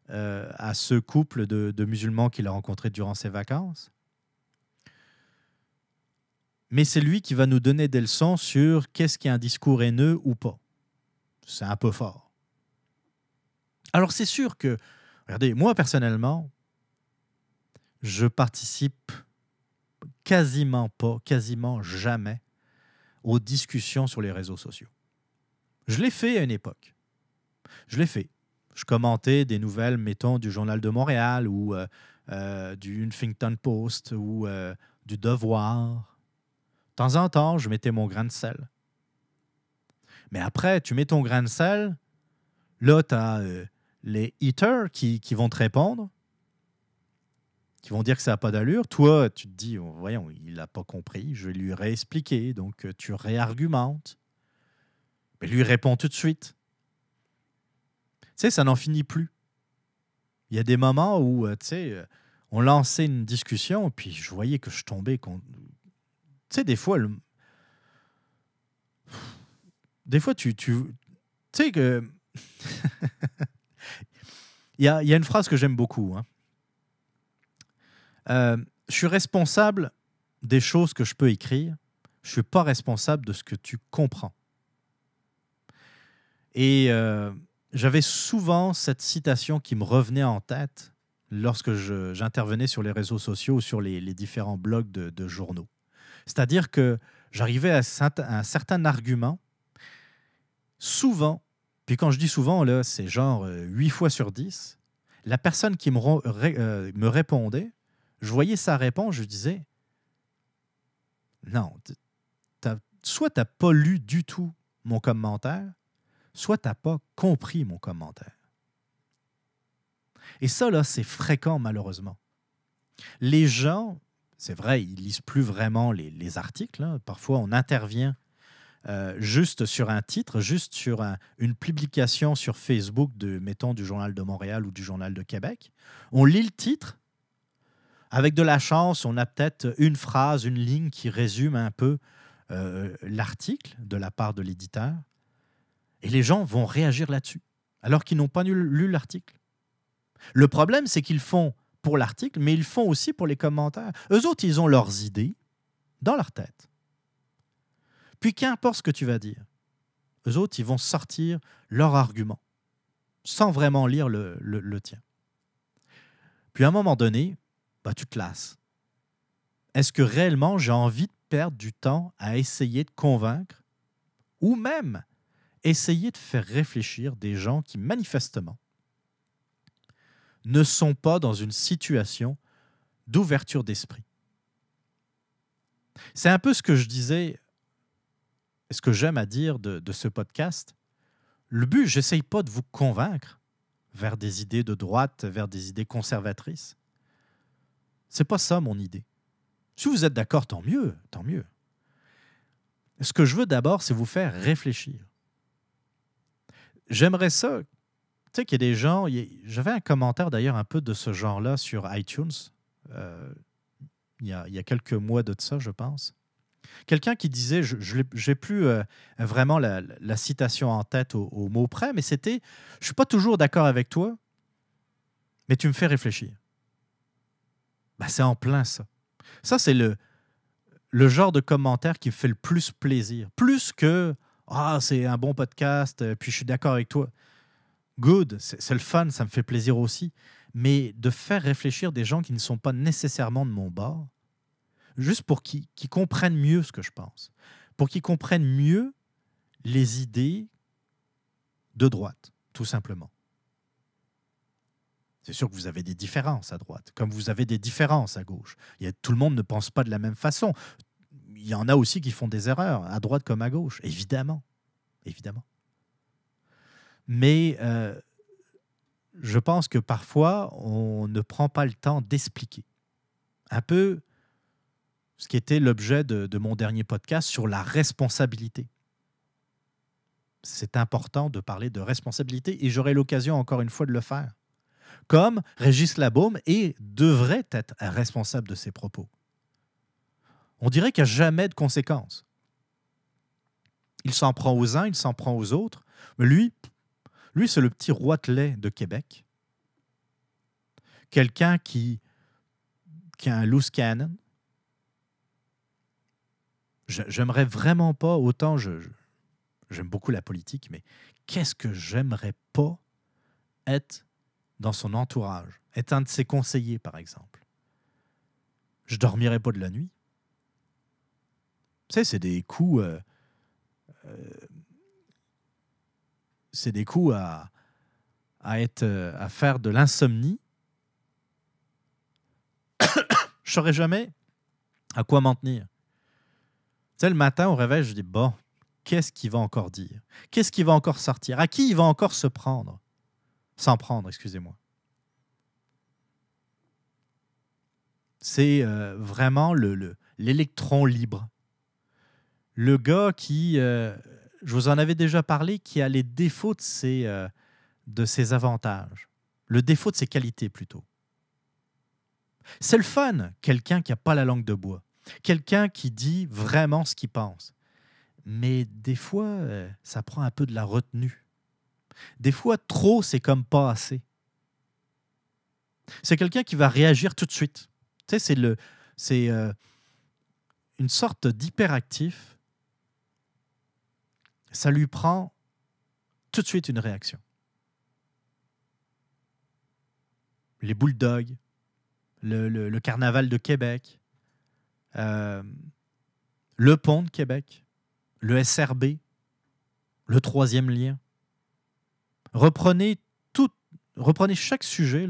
à ce couple de, musulmans qu'il a rencontré durant ses vacances. Mais c'est lui qui va nous donner des leçons sur qu'est-ce qui est un discours haineux ou pas. C'est un peu fort. Alors c'est sûr que, regardez, moi personnellement, je participe quasiment pas, quasiment jamais aux discussions sur les réseaux sociaux. Je l'ai fait à une époque. Je l'ai fait. Je commentais des nouvelles, mettons, du Journal de Montréal ou euh, euh, du Huffington Post ou euh, du Devoir. De temps en temps, je mettais mon grain de sel. Mais après, tu mets ton grain de sel, là, tu as les haters qui, vont te répondre qui vont dire que ça n'a pas d'allure. Toi, tu te dis, oh, voyons, il n'a pas compris, je vais lui réexpliquer. Donc, tu réargumentes. Mais lui répond tout de suite. Tu sais, ça n'en finit plus. Il y a des moments où, euh, tu sais, euh, on lançait une discussion, puis je voyais que je tombais. Tu sais, des fois, des fois, tu, tu, sais que. il, y a, y a une phrase que j'aime beaucoup. Hein. Euh, je suis responsable des choses que je peux écrire. Je ne suis pas responsable de ce que tu comprends. Et j'avais souvent cette citation qui me revenait en tête lorsque j'intervenais sur les réseaux sociaux ou sur les, différents blogs de, journaux. C'est-à-dire que j'arrivais à, un certain argument, souvent, puis quand je dis souvent, là, c'est genre 8 euh, fois sur 10, la personne qui me, me répondait je voyais sa réponse, je disais non, soit tu n'as pas lu du tout mon commentaire, soit tu n'as pas compris mon commentaire. Et ça, là, c'est fréquent, malheureusement. Les gens, c'est vrai, ils lisent plus vraiment les, articles. Hein. Parfois, on intervient euh, juste sur un titre, juste sur une publication sur Facebook de, mettons, du Journal de Montréal ou du Journal de Québec. On lit le titre. Avec de la chance, on a peut-être une phrase, une ligne qui résume un peu euh, l'article de la part de l'éditeur. Et les gens vont réagir là-dessus, alors qu'ils n'ont pas lu l'article. Le problème, c'est qu'ils font pour l'article, mais ils font aussi pour les commentaires. Eux autres, ils ont leurs idées dans leur tête. Puis qu'importe ce que tu vas dire, eux autres, ils vont sortir leur argument sans vraiment lire le, tien. Puis à un moment donné, bah, tu te lasses. Est-ce que réellement j'ai envie de perdre du temps à essayer de convaincre ou même essayer de faire réfléchir des gens qui manifestement ne sont pas dans une situation d'ouverture d'esprit. C'est un peu ce que je disais, ce que j'aime à dire de, ce podcast. Le but, j'essaye pas de vous convaincre vers des idées de droite, vers des idées conservatrices. C'est pas ça mon idée. Si vous êtes d'accord, tant mieux, tant mieux. Ce que je veux d'abord, c'est vous faire réfléchir. J'aimerais ça tu sais qu'il y a des gens. J'avais un commentaire d'ailleurs un peu de ce genre-là sur iTunes euh, il, y a, quelques mois de ça, je pense. Quelqu'un qui disait, je n'ai plus euh, vraiment la, citation en tête au, mot près, mais c'était Je suis pas toujours d'accord avec toi, mais tu me fais réfléchir. Ben, c'est en plein ça. Ça, c'est le, le genre de commentaire qui me fait le plus plaisir. Plus que Ah, c'est un bon podcast, euh, puis je suis d'accord avec toi good, c'est le fun, ça me fait plaisir aussi. Mais de faire réfléchir des gens qui ne sont pas nécessairement de mon bord, juste pour qu'ils comprennent mieux ce que je pense, pour qu'ils comprennent mieux les idées de droite, tout simplement. C'est sûr que vous avez des différences à droite, comme vous avez des différences à gauche. Il y a, tout le monde ne pense pas de la même façon. Il y en a aussi qui font des erreurs, à droite comme à gauche, évidemment. Mais euh, je pense que parfois, on ne prend pas le temps d'expliquer. Un peu ce qui était l'objet de, mon dernier podcast sur la responsabilité. C'est important de parler de responsabilité et j'aurai l'occasion encore une fois de le faire. Comme Régis Labaume et devrait être responsable de ses propos. On dirait qu'il n'y a jamais de conséquences. Il s'en prend aux uns, il s'en prend aux autres. Mais lui, lui, c'est le petit roitelet de Québec. Quelqu'un qui, a un loose cannon. J'aimerais vraiment pas, autant je, j'aime beaucoup la politique, mais qu'est-ce que j'aimerais pas être dans son entourage, être un de ses conseillers, par exemple? Je dormirais pas de la nuit. Sais, c'est des coups. Euh, euh, c'est des coups à, être, euh, à faire de l'insomnie. je saurais jamais à quoi m'en tenir. Tu sais, le matin, au réveil, je dis bon, qu'est-ce qu'il va encore dire? Qu'est-ce qu'il va encore sortir? À qui il va encore se prendre? S'en prendre, excusez-moi. C'est vraiment l'électron le, libre. Le gars qui, euh, je vous en avais déjà parlé, qui a les défauts de ses, euh, de ses avantages, le défaut de ses qualités plutôt. C'est le fun, quelqu'un qui n'a pas la langue de bois, quelqu'un qui dit vraiment ce qu'il pense. Mais des fois, euh, ça prend un peu de la retenue. Des fois, trop, c'est comme pas assez. C'est quelqu'un qui va réagir tout de suite. Tu sais, c'est le, c'est une sorte d'hyperactif ça lui prend tout de suite une réaction. Les Bulldogs, le, Carnaval de Québec, euh, le Pont de Québec, le SRB, le troisième lien. Reprenez, tout, reprenez chaque sujet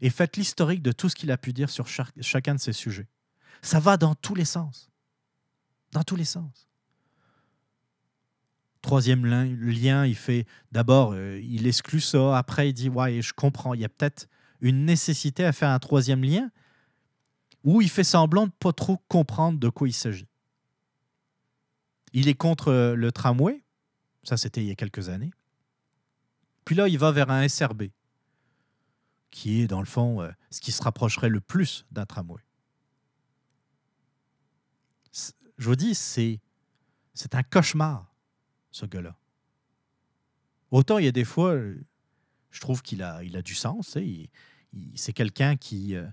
et faites l'historique de tout ce qu'il a pu dire sur chacun de ces sujets. Ça va dans tous les sens. Dans tous les sens. Troisième lien, il fait d'abord, euh, il exclut ça. Après, il dit Ouais, je comprends, il y a peut-être une nécessité à faire un troisième lien. où il fait semblant de pas trop comprendre de quoi il s'agit. Il est contre le tramway, ça c'était il y a quelques années. Puis là, il va vers un SRB, qui est dans le fond euh, ce qui se rapprocherait le plus d'un tramway. Je vous dis, c'est un cauchemar, ce gars-là. Autant il y a des fois, je trouve qu'il a, il a du sens. c'est quelqu'un qui, euh,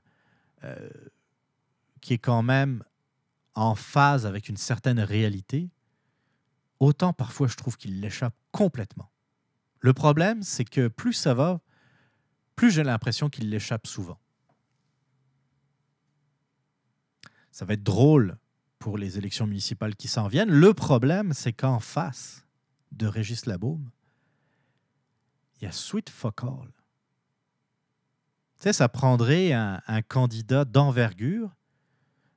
euh, qui est quand même en phase avec une certaine réalité. Autant parfois, je trouve qu'il l'échappe complètement. Le problème, c'est que plus ça va, plus j'ai l'impression qu'il l'échappe souvent. Ça va être drôle pour les élections municipales qui s'en viennent. Le problème, c'est qu'en face de Régis Labaume, il y a Sweet Fuck All. Tu sais, ça prendrait un, candidat d'envergure,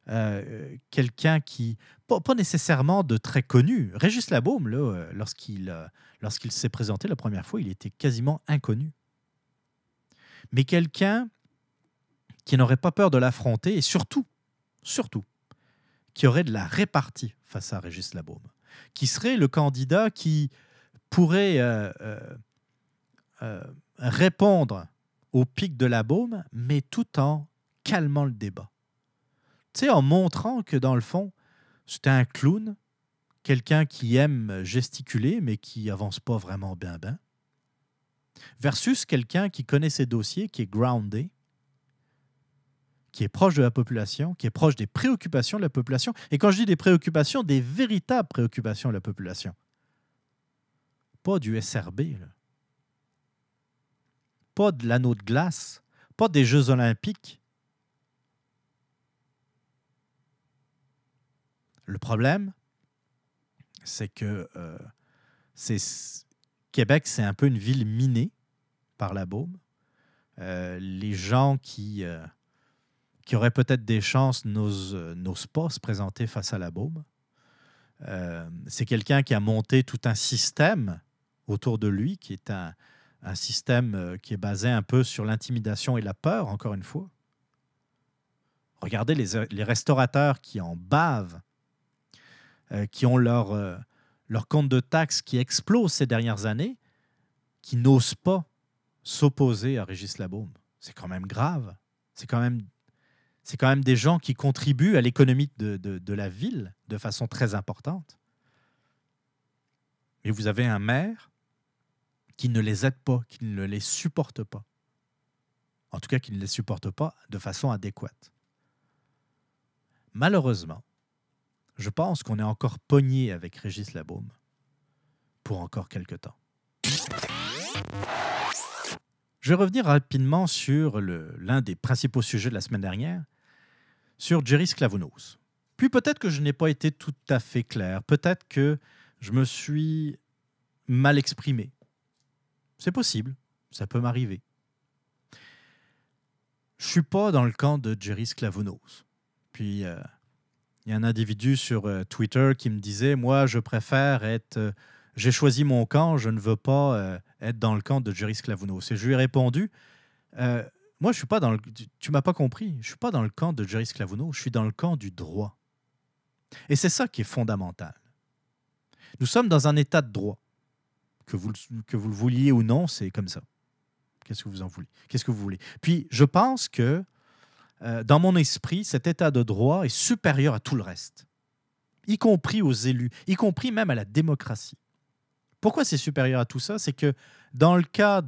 euh, quelqu'un qui, pas, nécessairement de très connu. Régis Labaume, là, euh, lorsqu'il euh, lorsqu'il s'est présenté la première fois, il était quasiment inconnu. Mais quelqu'un qui n'aurait pas peur de l'affronter et surtout, surtout, qui aurait de la répartie face à Régis Labaume, qui serait le candidat qui pourrait euh, répondre au pic de la baume, mais tout en calmant le débat. Tu sais, en montrant que dans le fond, c'était un clown, quelqu'un qui aime gesticuler, mais qui avance pas vraiment bien, bien, versus quelqu'un qui connaît ses dossiers, qui est groundé, qui est proche de la population, qui est proche des préoccupations de la population. Et quand je dis des préoccupations, des véritables préoccupations de la population. Pas du SRB. Pas de l'anneau de glace, pas des Jeux olympiques. Le problème, c'est que euh, Québec, c'est un peu une ville minée par la Baume. Euh, les gens qui, euh, qui auraient peut-être des chances n'osent, n'osent pas se présenter face à la Baume. c'est quelqu'un qui a monté tout un système autour de lui, qui est un, un système euh, qui est basé un peu sur l'intimidation et la peur, encore une fois. Regardez les, restaurateurs qui en bavent, euh, qui ont leur, euh, leur compte de taxes qui explose ces dernières années, qui n'osent pas s'opposer à Régis Labaume. C'est quand même grave. C'est quand même, c'est quand même des gens qui contribuent à l'économie de, la ville de façon très importante. Mais vous avez un maire qui ne les aide pas, qui ne les supporte pas. En tout cas, qui ne les supporte pas de façon adéquate. Malheureusement, je pense qu'on est encore pogné avec Régis Labaume pour encore quelque temps. Je vais revenir rapidement sur l'un des principaux sujets de la semaine dernière, sur Jerry Sklavounos. Puis peut-être que je n'ai pas été tout à fait clair, peut-être que je me suis mal exprimé, c'est possible, ça peut m'arriver. Je suis pas dans le camp de Jerry Sklavounos. Puis euh, il y a un individu sur euh, Twitter qui me disait Moi, je préfère être. Euh, j'ai choisi mon camp, je ne veux pas être dans le camp de Jerry Sklavounos. Et je lui ai répondu Moi, je suis pas dans le. Tu, m'as pas compris. Je suis pas dans le camp de Jerry Sklavounos, je suis dans le camp du droit. Et c'est ça qui est fondamental. Nous sommes dans un état de droit que vous, que vous le vouliez ou non, c'est comme ça. Qu'est-ce que vous en voulez? Qu'est-ce que vous voulez? Puis, je pense que euh, dans mon esprit, cet état de droit est supérieur à tout le reste, y compris aux élus, y compris même à la démocratie. Pourquoi c'est supérieur à tout ça? C'est que dans le cas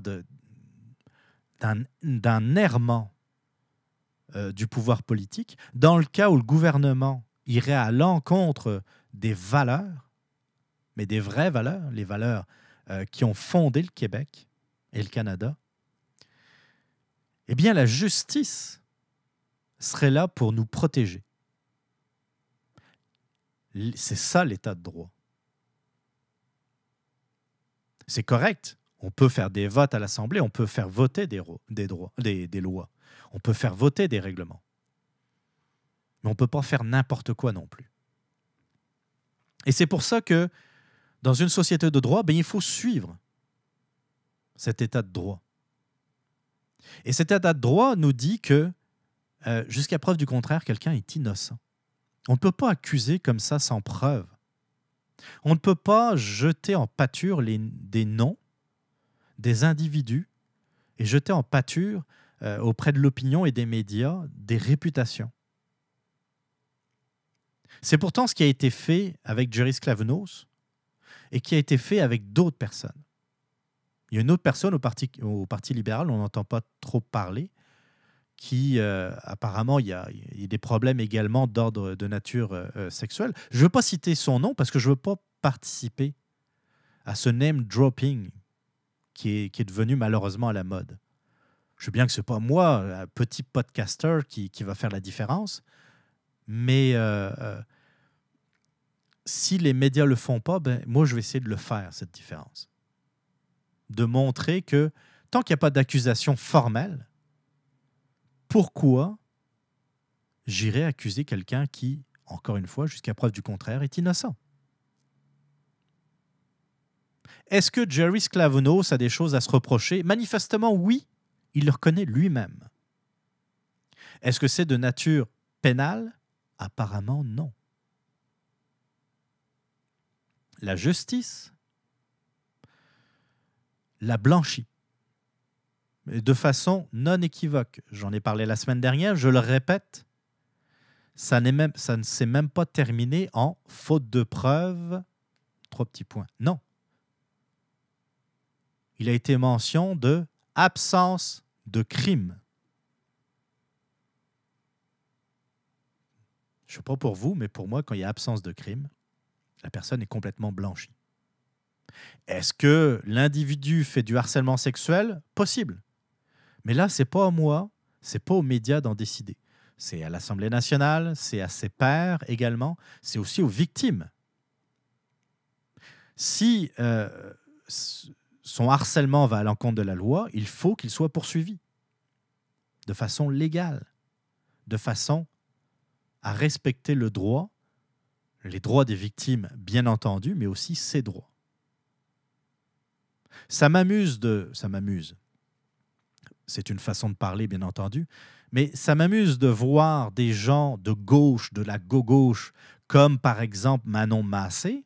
d'un errement euh, du pouvoir politique, dans le cas où le gouvernement irait à l'encontre des valeurs, mais des vraies valeurs, les valeurs euh, qui ont fondé le Québec et le Canada, eh bien la justice serait là pour nous protéger. C'est ça l'état de droit. C'est correct. On peut faire des votes à l'Assemblée, on peut faire voter des, lois, on peut faire voter des règlements. Mais on ne peut pas faire n'importe quoi non plus. Et c'est pour ça que dans une société de droit, ben, il faut suivre cet état de droit. Et cet état de droit nous dit que euh, jusqu'à preuve du contraire, quelqu'un est innocent. On ne peut pas accuser comme ça sans preuve. On ne peut pas jeter en pâture des noms des individus et jeter en pâture euh, auprès de l'opinion et des médias des réputations. C'est pourtant ce qui a été fait avec Jerry Sklavnos et qui a été fait avec d'autres personnes. Il y a une autre personne au Parti, libéral, on n'entend pas trop parler, qui euh, apparemment, il y, a, des problèmes également d'ordre de nature euh, sexuelle. Je ne veux pas citer son nom parce que je ne veux pas participer à ce name dropping qui est, qui devenu malheureusement à la mode. Je sais bien que ce n'est pas moi, un petit podcaster, qui, va faire la différence, mais si les médias ne le font pas, ben, moi, je vais essayer de le faire, cette différence. De montrer que tant qu'il n'y a pas d'accusation formelle, pourquoi j'irais accuser quelqu'un qui, encore une fois, jusqu'à preuve du contraire, est innocent? Est-ce que Jerry Sclavonos a des choses à se reprocher? Manifestement, oui, il le reconnaît lui-même. Est-ce que c'est de nature pénale? Apparemment, non. La justice? L'a blanchi de façon non équivoque. J'en ai parlé la semaine dernière, je le répète, ça, même, ne s'est même pas terminé en faute de preuve. Trois petits points. Non. Il a été mention de absence de crime. Je ne sais pas pour vous, mais pour moi, quand il y a absence de crime, la personne est complètement blanchie. Est-ce que l'individu fait du harcèlement sexuel? Possible. Mais là, c'est pas à moi, c'est pas aux médias d'en décider. C'est à l'Assemblée nationale, c'est à ses pairs également, c'est aussi aux victimes. Si euh, son harcèlement va à l'encontre de la loi, il faut qu'il soit poursuivi de façon légale, de façon à respecter le droit, les droits des victimes, bien entendu, mais aussi ses droits. Ça m'amuse de. Ça m'amuse c'est une façon de parler, bien entendu, mais ça m'amuse de voir des gens de gauche, de la gauche, comme par exemple Manon Massé,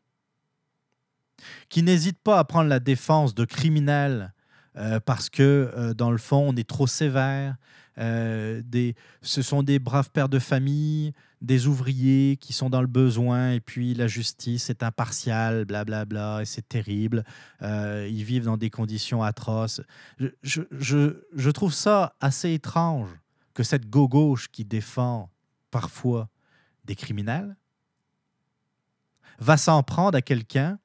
qui n'hésitent pas à prendre la défense de criminels euh, parce que, euh, dans le fond, on est trop sévère. Euh, des, ce sont des braves pères de famille, des ouvriers qui sont dans le besoin, et puis la justice est impartiale, blablabla, bla, bla, et c'est terrible. ils vivent dans des conditions atroces. Je, je, je, trouve ça assez étrange que cette gauche qui défend parfois des criminels va s'en prendre à quelqu'un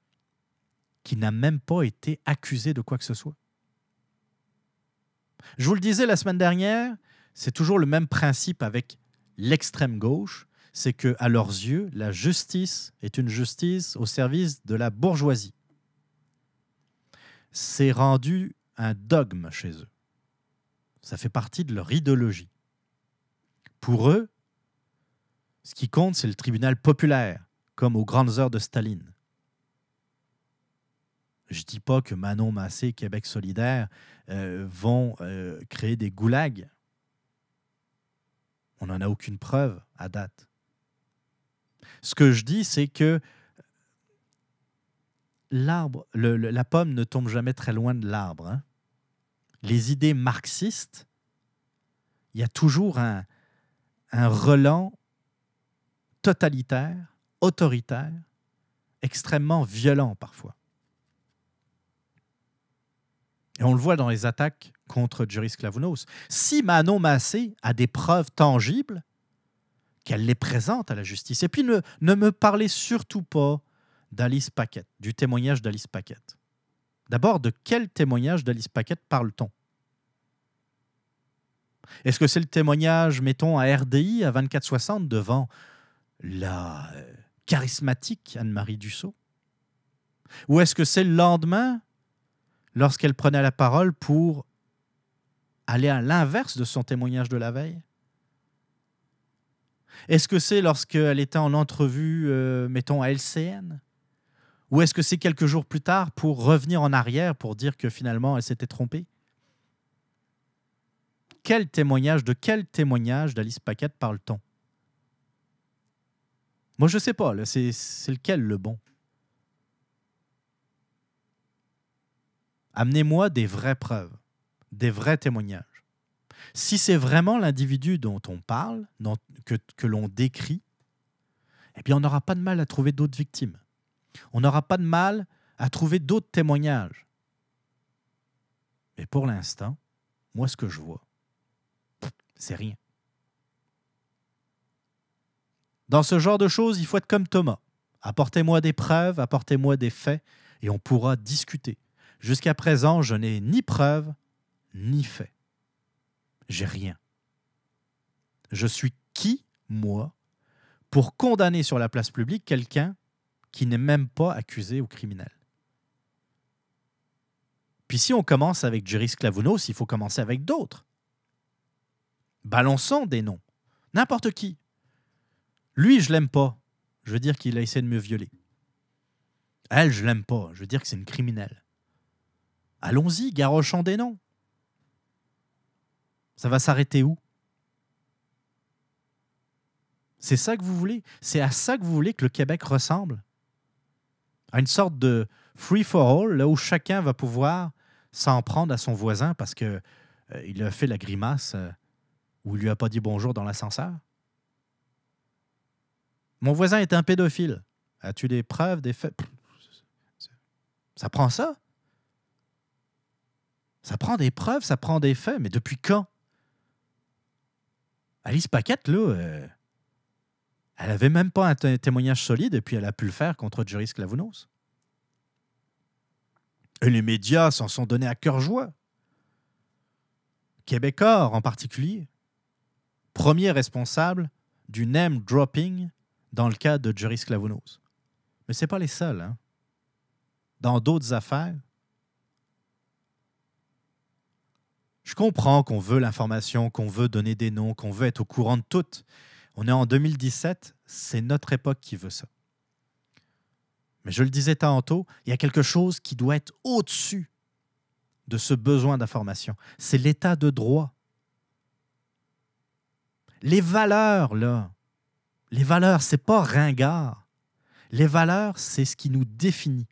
qui n'a même pas été accusé de quoi que ce soit. Je vous le disais la semaine dernière, c'est toujours le même principe avec l'extrême gauche, c'est que à leurs yeux, la justice est une justice au service de la bourgeoisie. C'est rendu un dogme chez eux. Ça fait partie de leur idéologie. Pour eux, ce qui compte, c'est le tribunal populaire, comme aux grandes heures de Staline. Je ne dis pas que Manon Massé, Québec solidaire, euh, vont euh, créer des goulags. On n'en a aucune preuve à date. Ce que je dis, c'est que l'arbre, la pomme ne tombe jamais très loin de l'arbre. Hein. Les idées marxistes, il y a toujours un, un relent totalitaire, autoritaire, extrêmement violent parfois. Et on le voit dans les attaques contre Juris Klavounos. Si Manon Massé a des preuves tangibles, qu'elle les présente à la justice. Et puis ne, ne me parlez surtout pas d'Alice Paquette, du témoignage d'Alice Paquette. D'abord, de quel témoignage d'Alice Paquette parle-t-on? Est-ce que c'est le témoignage, mettons, à RDI à 2460 devant la euh, charismatique Anne-Marie Dussault? Ou est-ce que c'est le lendemain lorsqu'elle prenait la parole pour aller à l'inverse de son témoignage de la veille? Est-ce que c'est lorsqu'elle était en entrevue, euh, mettons, à LCN Ou est-ce que c'est quelques jours plus tard pour revenir en arrière pour dire que finalement elle s'était trompée? Quel témoignage, de quel témoignage d'Alice Paquette parle-t-on? Moi, je ne sais pas. C'est lequel le bon? Amenez-moi des vraies preuves, des vrais témoignages. Si c'est vraiment l'individu dont on parle, que, l'on décrit, eh bien, on n'aura pas de mal à trouver d'autres victimes. On n'aura pas de mal à trouver d'autres témoignages. Mais pour l'instant, moi, ce que je vois, c'est rien. Dans ce genre de choses, il faut être comme Thomas. Apportez-moi des preuves, apportez-moi des faits, et on pourra discuter. Jusqu'à présent, je n'ai ni preuve, ni fait. J'ai rien. Je suis qui, moi, pour condamner sur la place publique quelqu'un qui n'est même pas accusé ou criminel? Puis si on commence avec Jerry Sklavounos, il faut commencer avec d'autres. Balançons des noms. N'importe qui. Lui, je l'aime pas. Je veux dire qu'il a essayé de me violer. Elle, je l'aime pas. Je veux dire que c'est une criminelle. Allons-y, garochons des noms. Ça va s'arrêter où? C'est ça que vous voulez? C'est à ça que vous voulez que le Québec ressemble? À une sorte de free for all, là où chacun va pouvoir s'en prendre à son voisin parce qu'il euh, a fait la grimace euh, ou il lui a pas dit bonjour dans l'ascenseur? Mon voisin est un pédophile. As-tu des preuves, des faits? Ça prend ça? Ça prend des preuves, ça prend des faits, mais depuis quand? Alice Paquette, là, euh, elle avait même pas un témoignage solide et puis elle a pu le faire contre Jerry Sklavounos. Et les médias s'en sont donnés à cœur joie. Québécois en particulier, premier responsable du name dropping dans le cas de Jerry Sklavounos. Mais ce pas les seuls. Hein. Dans d'autres affaires, je comprends qu'on veut l'information, qu'on veut donner des noms, qu'on veut être au courant de tout. On est en 2017, c'est notre époque qui veut ça. Mais je le disais tantôt, il y a quelque chose qui doit être au-dessus de ce besoin d'information. C'est l'état de droit. Les valeurs, là, les valeurs, c'est pas ringard. Les valeurs, c'est ce qui nous définit.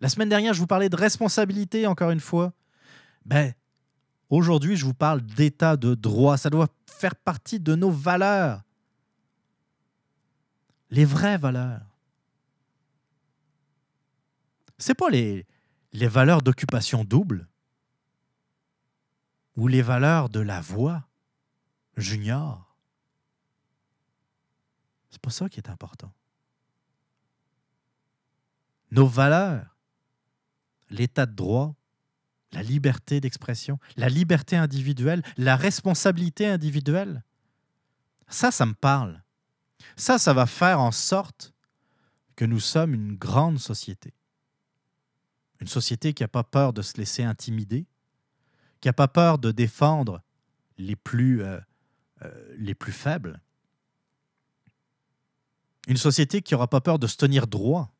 La semaine dernière, je vous parlais de responsabilité, encore une fois. Ben, aujourd'hui, je vous parle d'état de droit. Ça doit faire partie de nos valeurs. Les vraies valeurs c'est pas les, les valeurs d'occupation double ou les valeurs de la voix junior. C'est pas ça qui est important. Nos valeurs, l'état de droit, la liberté d'expression, la liberté individuelle, la responsabilité individuelle, ça, ça me parle. Ça, ça va faire en sorte que nous sommes une grande société. Une société qui n'a pas peur de se laisser intimider, qui n'a pas peur de défendre les plus, euh, euh, les plus faibles. Une société qui n'aura pas peur de se tenir droit,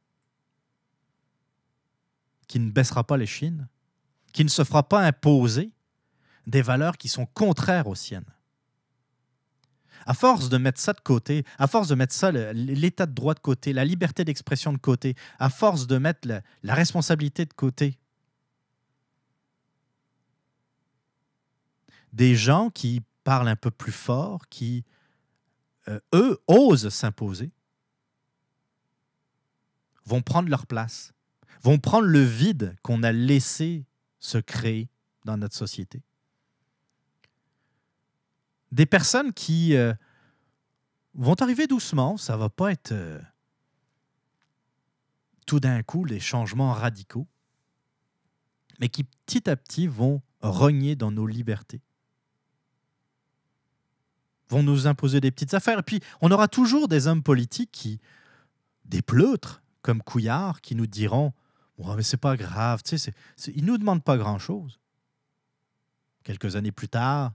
qui ne baissera pas les chines, qui ne se fera pas imposer des valeurs qui sont contraires aux siennes. À force de mettre ça de côté, à force de mettre ça, l'état de droit de côté, la liberté d'expression de côté, à force de mettre la, responsabilité de côté, des gens qui parlent un peu plus fort, qui, euh, eux, osent s'imposer, vont prendre leur place, vont prendre le vide qu'on a laissé se créer dans notre société des personnes qui euh, vont arriver doucement, ça va pas être euh, tout d'un coup les changements radicaux, mais qui petit à petit vont rogner dans nos libertés, vont nous imposer des petites affaires. Et puis, on aura toujours des hommes politiques qui, des pleutres, comme Couillard, qui nous diront mais c'est pas grave, tu sais, ils ne nous demandent pas grand-chose. Quelques années plus tard,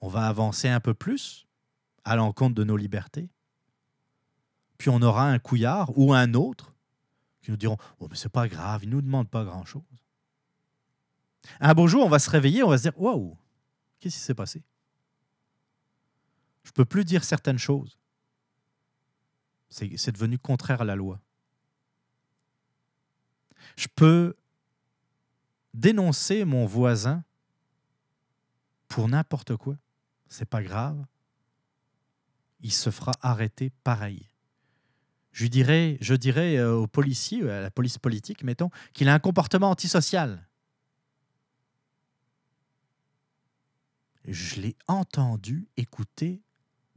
on va avancer un peu plus à l'encontre de nos libertés. Puis on aura un couillard ou un autre qui nous diront Oh, mais c'est pas grave, ils ne nous demandent pas grand-chose. Un beau jour, on va se réveiller, on va se dire Waouh, qu'est-ce qui s'est passé? Je ne peux plus dire certaines choses. C'est devenu contraire à la loi. Je peux dénoncer mon voisin pour n'importe quoi. C'est pas grave. Il se fera arrêter pareil. Je dirais, je dirais euh, aux policiers, à la police politique, mettons, qu'il a un comportement antisocial. Je l'ai entendu écouter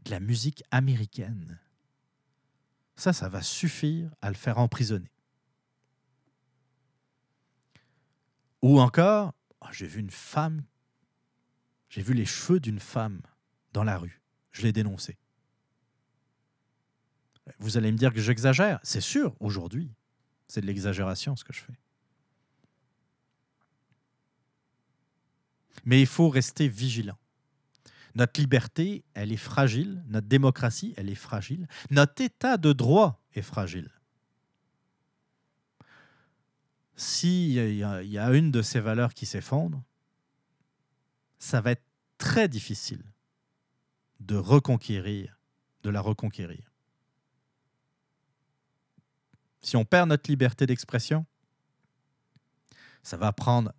de la musique américaine. Ça, ça va suffire à le faire emprisonner. Ou encore, oh, j'ai vu une femme, j'ai vu les cheveux d'une femme dans la rue. Je l'ai dénoncé. Vous allez me dire que j'exagère. C'est sûr, aujourd'hui, c'est de l'exagération ce que je fais. Mais il faut rester vigilant. Notre liberté, elle est fragile. Notre démocratie, elle est fragile. Notre état de droit est fragile. S'il y, y, a une de ces valeurs qui s'effondre, ça va être très difficile de reconquérir, de la reconquérir. Si on perd notre liberté d'expression, ça va prendre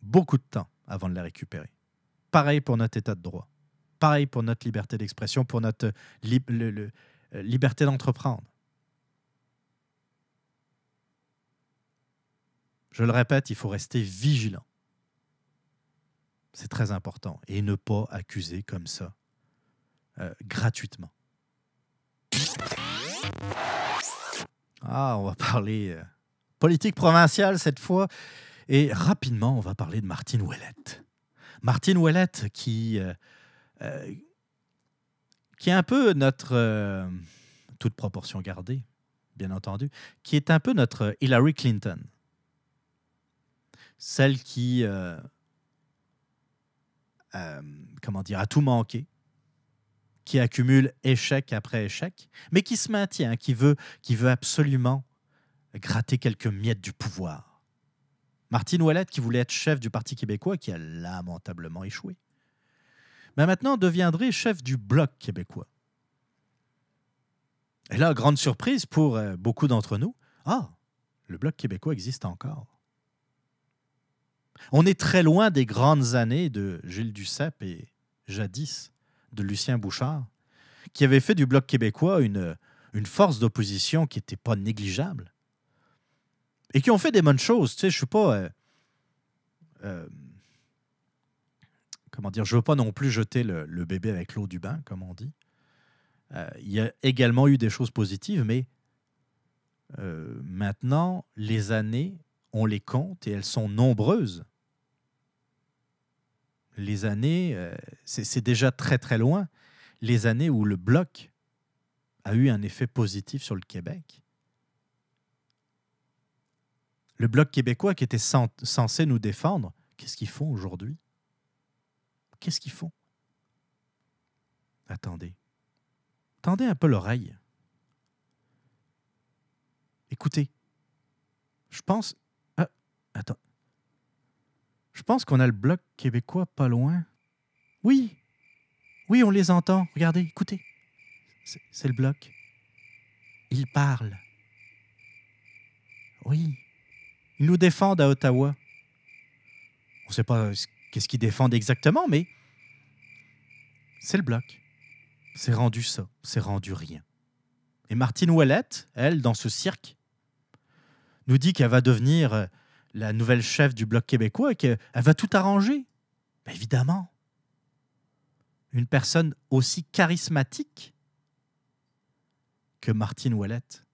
beaucoup de temps avant de la récupérer. Pareil pour notre état de droit. Pareil pour notre liberté d'expression, pour notre euh, liberté d'entreprendre. Je le répète, il faut rester vigilant. C'est très important. Et ne pas accuser comme ça, euh, gratuitement. Ah, on va parler euh, politique provinciale cette fois. Et rapidement, on va parler de Martine Ouellette. Martine Ouellette qui, euh, qui est un peu notre, toute proportion gardée, bien entendu, qui est un peu notre Hillary Clinton. Celle qui, comment dire, a tout manqué, qui accumule échec après échec, mais qui se maintient, qui veut, qui veut absolument gratter quelques miettes du pouvoir. Martine Ouellette, qui voulait être chef du Parti québécois, qui a lamentablement échoué, mais maintenant deviendrait chef du Bloc québécois. Et là, grande surprise pour euh, beaucoup d'entre nous, ah, le Bloc québécois existe encore. On est très loin des grandes années de Gilles Duceppe et jadis de Lucien Bouchard, qui avait fait du Bloc québécois une, une force d'opposition qui n'était pas négligeable. Et qui ont fait des bonnes choses. Tu sais, je suis pas. Euh, euh, comment dire Je veux pas non plus jeter le, bébé avec l'eau du bain, comme on dit. Euh, il y a également eu des choses positives, mais maintenant, les années, on les compte et elles sont nombreuses les années, euh, c'est déjà très très loin, les années où le bloc a eu un effet positif sur le Québec. Le bloc québécois qui était censé nous défendre, qu'est-ce qu'ils font aujourd'hui? Qu'est-ce qu'ils font? Attendez. Tendez un peu l'oreille. Écoutez. Je pense. Attends. Je pense qu'on a le bloc québécois pas loin. Oui, oui, on les entend. Regardez, écoutez. C'est le bloc. Ils parlent. Oui, ils nous défendent à Ottawa. On ne sait pas qu'est-ce qu'ils défendent exactement, mais c'est le bloc. C'est rendu ça, c'est rendu rien. Et Martine Ouellette, elle, dans ce cirque, nous dit qu'elle va devenir euh, la nouvelle chef du Bloc québécois et qu'elle va tout arranger. Ben, évidemment. Une personne aussi charismatique que Martine Ouellette.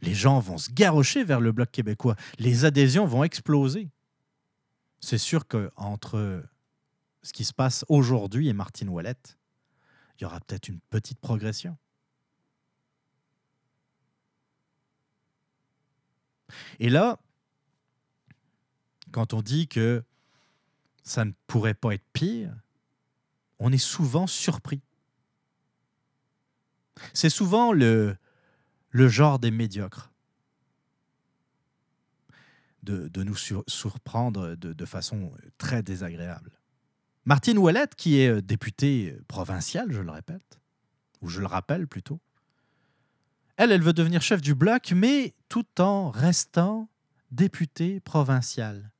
Les gens vont se garrocher vers le Bloc québécois. Les adhésions vont exploser. C'est sûr qu'entre ce qui se passe aujourd'hui et Martine Ouellette, il y aura peut-être une petite progression. Et là, quand on dit que ça ne pourrait pas être pire, on est souvent surpris. C'est souvent le, le genre des médiocres. de, de nous sur- surprendre de, de façon très désagréable. Martine Ouellette, qui est euh, députée provinciale, je le répète, ou je le rappelle plutôt, elle, elle veut devenir chef du bloc, mais tout en restant députée provinciale.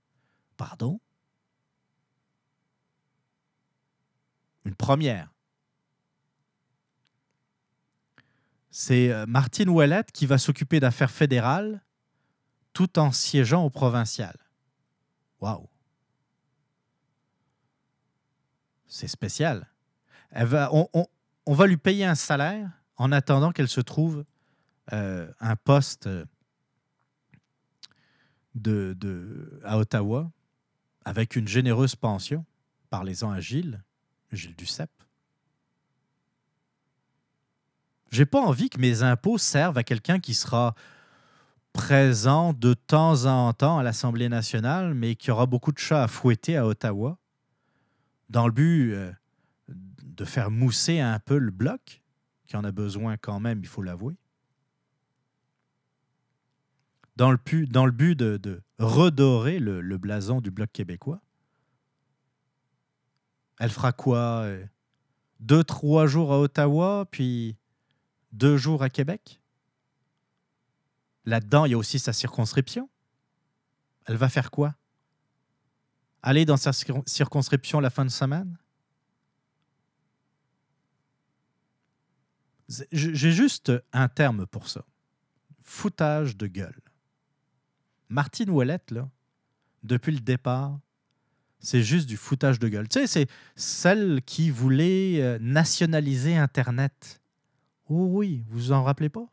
Pardon? Une première. C'est euh, Martine Ouellette qui va s'occuper d'affaires fédérales tout en siégeant au provincial. Waouh! C'est spécial. On, va lui payer un salaire en attendant qu'elle se trouve euh, un poste euh, à Ottawa avec une généreuse pension. Parlez-en à Gilles, Gilles Duceppe. J'ai pas envie que mes impôts servent à quelqu'un qui sera présent de temps en temps à l'Assemblée nationale, mais qui aura beaucoup de chats à fouetter à Ottawa, dans le but euh, de faire mousser un peu le bloc, qui en a besoin quand même, il faut l'avouer. Dans le, but de, redorer le, le blason du bloc québécois. Elle fera quoi euh, Deux, trois jours à Ottawa, puis deux jours à Québec? Là-dedans, il y a aussi sa circonscription. Elle va faire quoi? Aller dans sa cir- circonscription la fin de semaine? J'ai juste un terme pour ça. Foutage de gueule. Martine Ouellette, là, depuis le départ, c'est juste du foutage de gueule. Tu sais, c'est celle qui voulait euh, nationaliser Internet. Oh oui, vous vous en rappelez pas?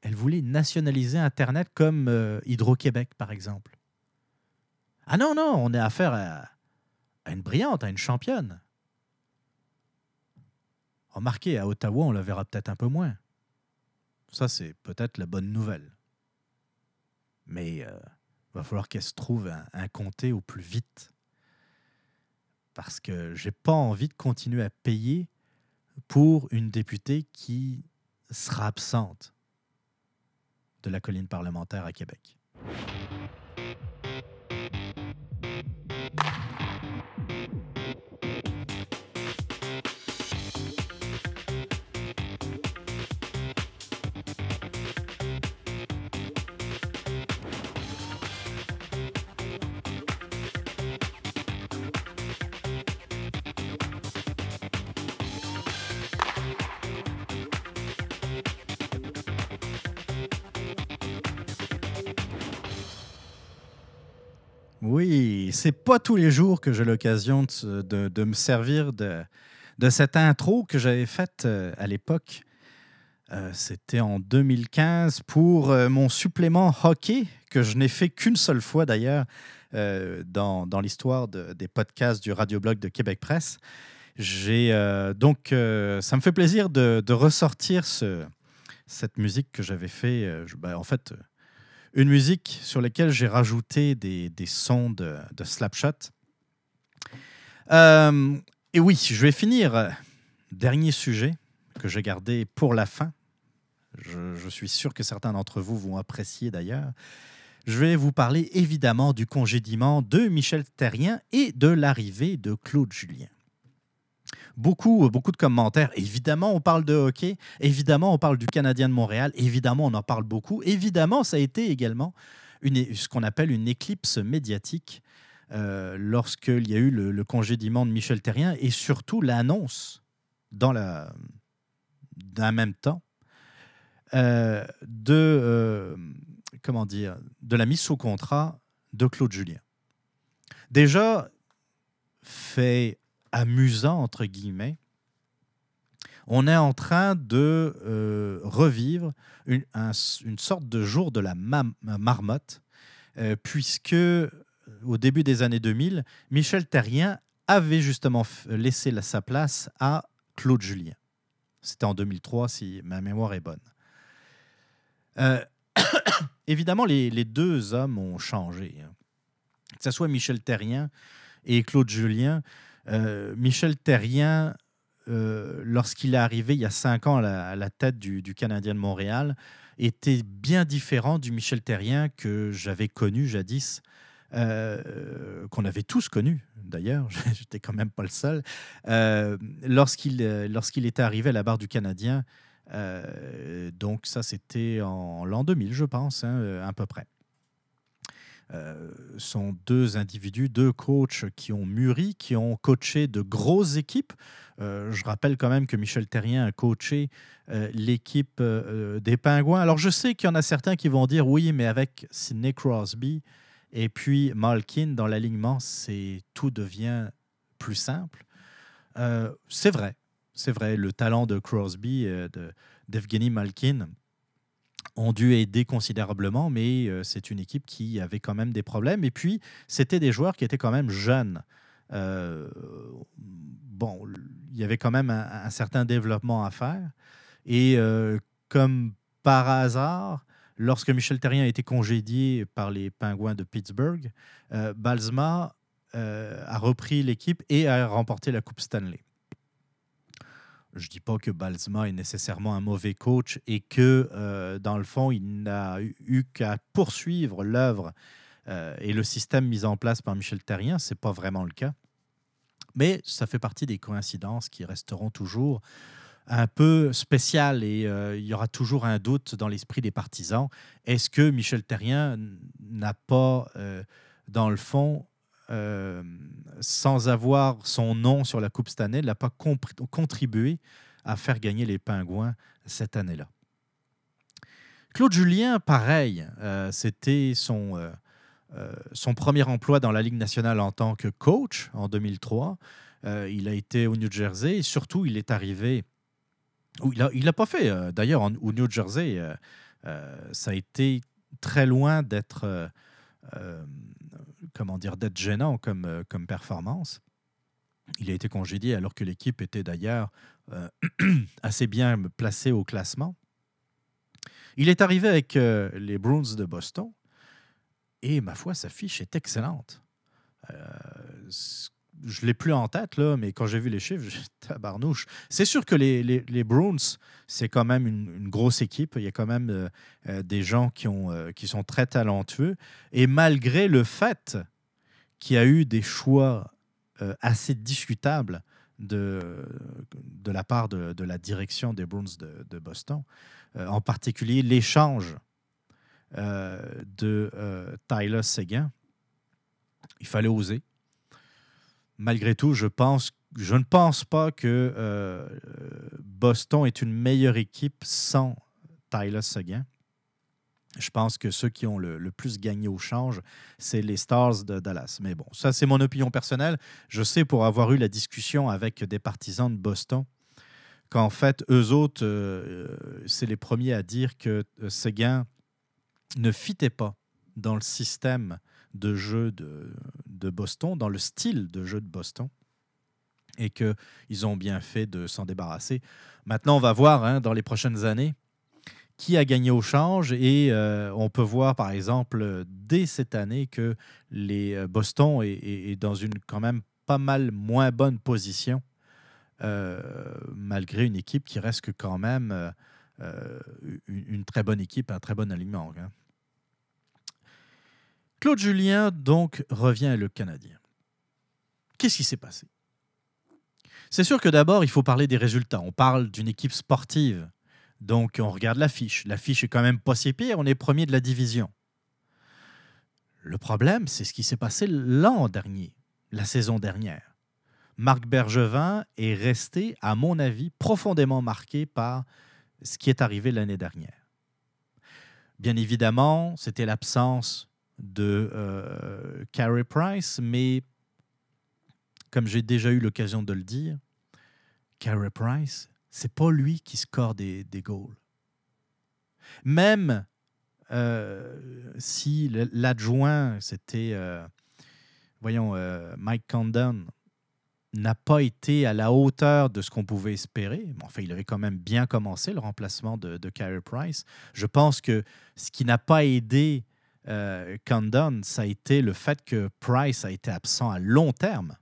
Elle voulait nationaliser Internet comme euh, Hydro-Québec, par exemple. Ah non, non, on est affaire à, à une brillante, à une championne. Remarquez, à Ottawa, on la verra peut-être un peu moins. Ça, c'est peut-être la bonne nouvelle. Mais il va falloir qu'elle se trouve un, un comté au plus vite. Parce que j'ai pas envie de continuer à payer pour une députée qui sera absente de la colline parlementaire à Québec. Oui, c'est pas tous les jours que j'ai l'occasion de, me servir de, cette intro que j'avais faite euh, à l'époque. Euh, C'était en 2015 pour euh, mon supplément hockey, que je n'ai fait qu'une seule fois d'ailleurs dans, l'histoire de- des podcasts du radioblog de Québec Presse. Donc, ça me fait plaisir de, ressortir ce- cette musique que j'avais fait. ben, en fait, une musique sur laquelle j'ai rajouté des, des sons de, de Slapshot. Euh, et oui, je vais finir. Dernier sujet que j'ai gardé pour la fin. Je, je suis sûr que certains d'entre vous vont apprécier d'ailleurs. Je vais vous parler évidemment du congédiement de Michel Terrien et de l'arrivée de Claude Julien. Beaucoup, beaucoup de commentaires. Évidemment, on parle de hockey. Évidemment, on parle du Canadien de Montréal. Évidemment, on en parle beaucoup. Évidemment, ça a été également ce qu'on appelle une éclipse médiatique euh, lorsqu'il y a eu le, le congédiement de Michel Terrien et surtout l'annonce dans la d'un même temps euh, de euh, comment dire de la mise sous contrat de Claude Julien. Déjà fait amusant entre guillemets, on est en train de euh, revivre une, un- une sorte de jour de la marmotte, euh, puisque euh, au début des années 2000, Michel Terrien avait justement laissé la- sa place à Claude Julien. C'était en 2003, si ma mémoire est bonne. Évidemment, les, les deux hommes ont changé. hein. Que ce soit Michel Terrien et Claude Julien, euh, Michel Terrien lorsqu'il est arrivé il y a cinq ans à la, tête du, Canadien de Montréal, était bien différent du Michel Terrien que j'avais connu jadis, qu'on avait tous connu d'ailleurs, j'étais quand même pas le seul. lorsqu'il, lorsqu'il était arrivé à la barre du Canadien, donc ça c'était en l'an 2000 je pense, hein, à peu près. Euh, sont deux individus, deux coachs qui ont mûri, qui ont coaché de grosses équipes. Euh, je rappelle quand même que Michel Terrien a coaché euh, l'équipe des Pingouins. Alors je sais qu'il y en a certains qui vont dire oui, mais avec Sidney Crosby et puis Malkin dans l'alignement, tout devient plus simple. c'est vrai, c'est vrai. Le talent de Crosby, de d'Evgeny Malkin, ont dû aider considérablement, mais euh, c'est une équipe qui avait quand même des problèmes. Et puis, c'était des joueurs qui étaient quand même jeunes. Euh, bon, il y avait quand même un, certain développement à faire. Et euh, comme par hasard, lorsque Michel Terrien a été congédié par les Pingouins de Pittsburgh, Balsma a repris l'équipe et a remporté la Coupe Stanley. Je dis pas que Balsma est nécessairement un mauvais coach et que, euh, dans le fond, il n'a eu qu'à poursuivre l'œuvre euh, et le système mis en place par Michel Terrien. Ce n'est pas vraiment le cas. Mais ça fait partie des coïncidences qui resteront toujours un peu spéciales et euh, il y aura toujours un doute dans l'esprit des partisans. Est-ce que Michel Terrien n'a pas, dans le fond, euh, sans avoir son nom sur la Coupe cette année, n'a pas contribué à faire gagner les Pingouins cette année-là. Claude Julien, pareil, euh, c'était son, euh, son premier emploi dans la Ligue nationale en tant que coach en 2003. il a été au New Jersey et surtout, il est arrivé. il n'a il a pas fait, d'ailleurs, au New Jersey, ça a été très loin d'être comment dire, d'être gênant comme, euh, comme performance. Il a été congédié alors que l'équipe était d'ailleurs euh, assez bien placée au classement. Il est arrivé avec euh, les Bruins de Boston et, ma foi, sa fiche est excellente je l'ai plus en tête, là, mais quand j'ai vu les chiffres, j'ai tabarnouche. C'est sûr que les, les, les Bruins, c'est quand même une, grosse équipe. Il y a quand même euh, euh, des gens qui, ont, euh, qui sont très talentueux. Et malgré le fait qu'il y a eu des choix assez discutables de, de la part de, de la direction des Bruins de, de Boston, en particulier l'échange de Tyler Seguin, il fallait oser malgré tout, je, ne pense pas que euh, Boston est une meilleure équipe sans Tyler Seguin. Je pense que ceux qui ont le, plus gagné au change, c'est les Stars de Dallas. Mais bon, ça, c'est mon opinion personnelle. Je sais pour avoir eu la discussion avec des partisans de Boston qu'en fait, eux autres, euh, c'est les premiers à dire que euh, Seguin ne fitait pas dans le système de jeu de, de Boston, dans le style de jeu de Boston, et qu'ils ont bien fait de s'en débarrasser. Maintenant, on va voir hein, dans les prochaines années qui a gagné au change et euh, on peut voir par exemple dès cette année que les euh, Boston est, dans une quand même pas mal moins bonne position euh, malgré une équipe qui reste quand même une, très bonne équipe, un très bon alignement. Hein. Claude Julien, donc, revient le Canadien. Qu'est-ce qui s'est passé? C'est sûr que d'abord, il faut parler des résultats. On parle d'une équipe sportive. Donc, on regarde l'affiche. L'affiche est quand même pas si pire. On est premier de la division. Le problème, c'est ce qui s'est passé l'an dernier, la saison dernière. Marc Bergevin est resté, à mon avis, profondément marqué par ce qui est arrivé l'année dernière. Bien évidemment, c'était l'absence de euh, Carey Price, mais comme j'ai déjà eu l'occasion de le dire, Carey Price, c'est pas lui qui score des, des goals. Même euh, si l'adjoint, c'était, euh, voyons, Mike Condon, n'a pas été à la hauteur de ce qu'on pouvait espérer. Mais enfin, il avait quand même bien commencé le remplacement de, de Carey Price. Je pense que ce qui n'a pas aidé euh, Condon, ça a été le fait que Price a été absent à long terme.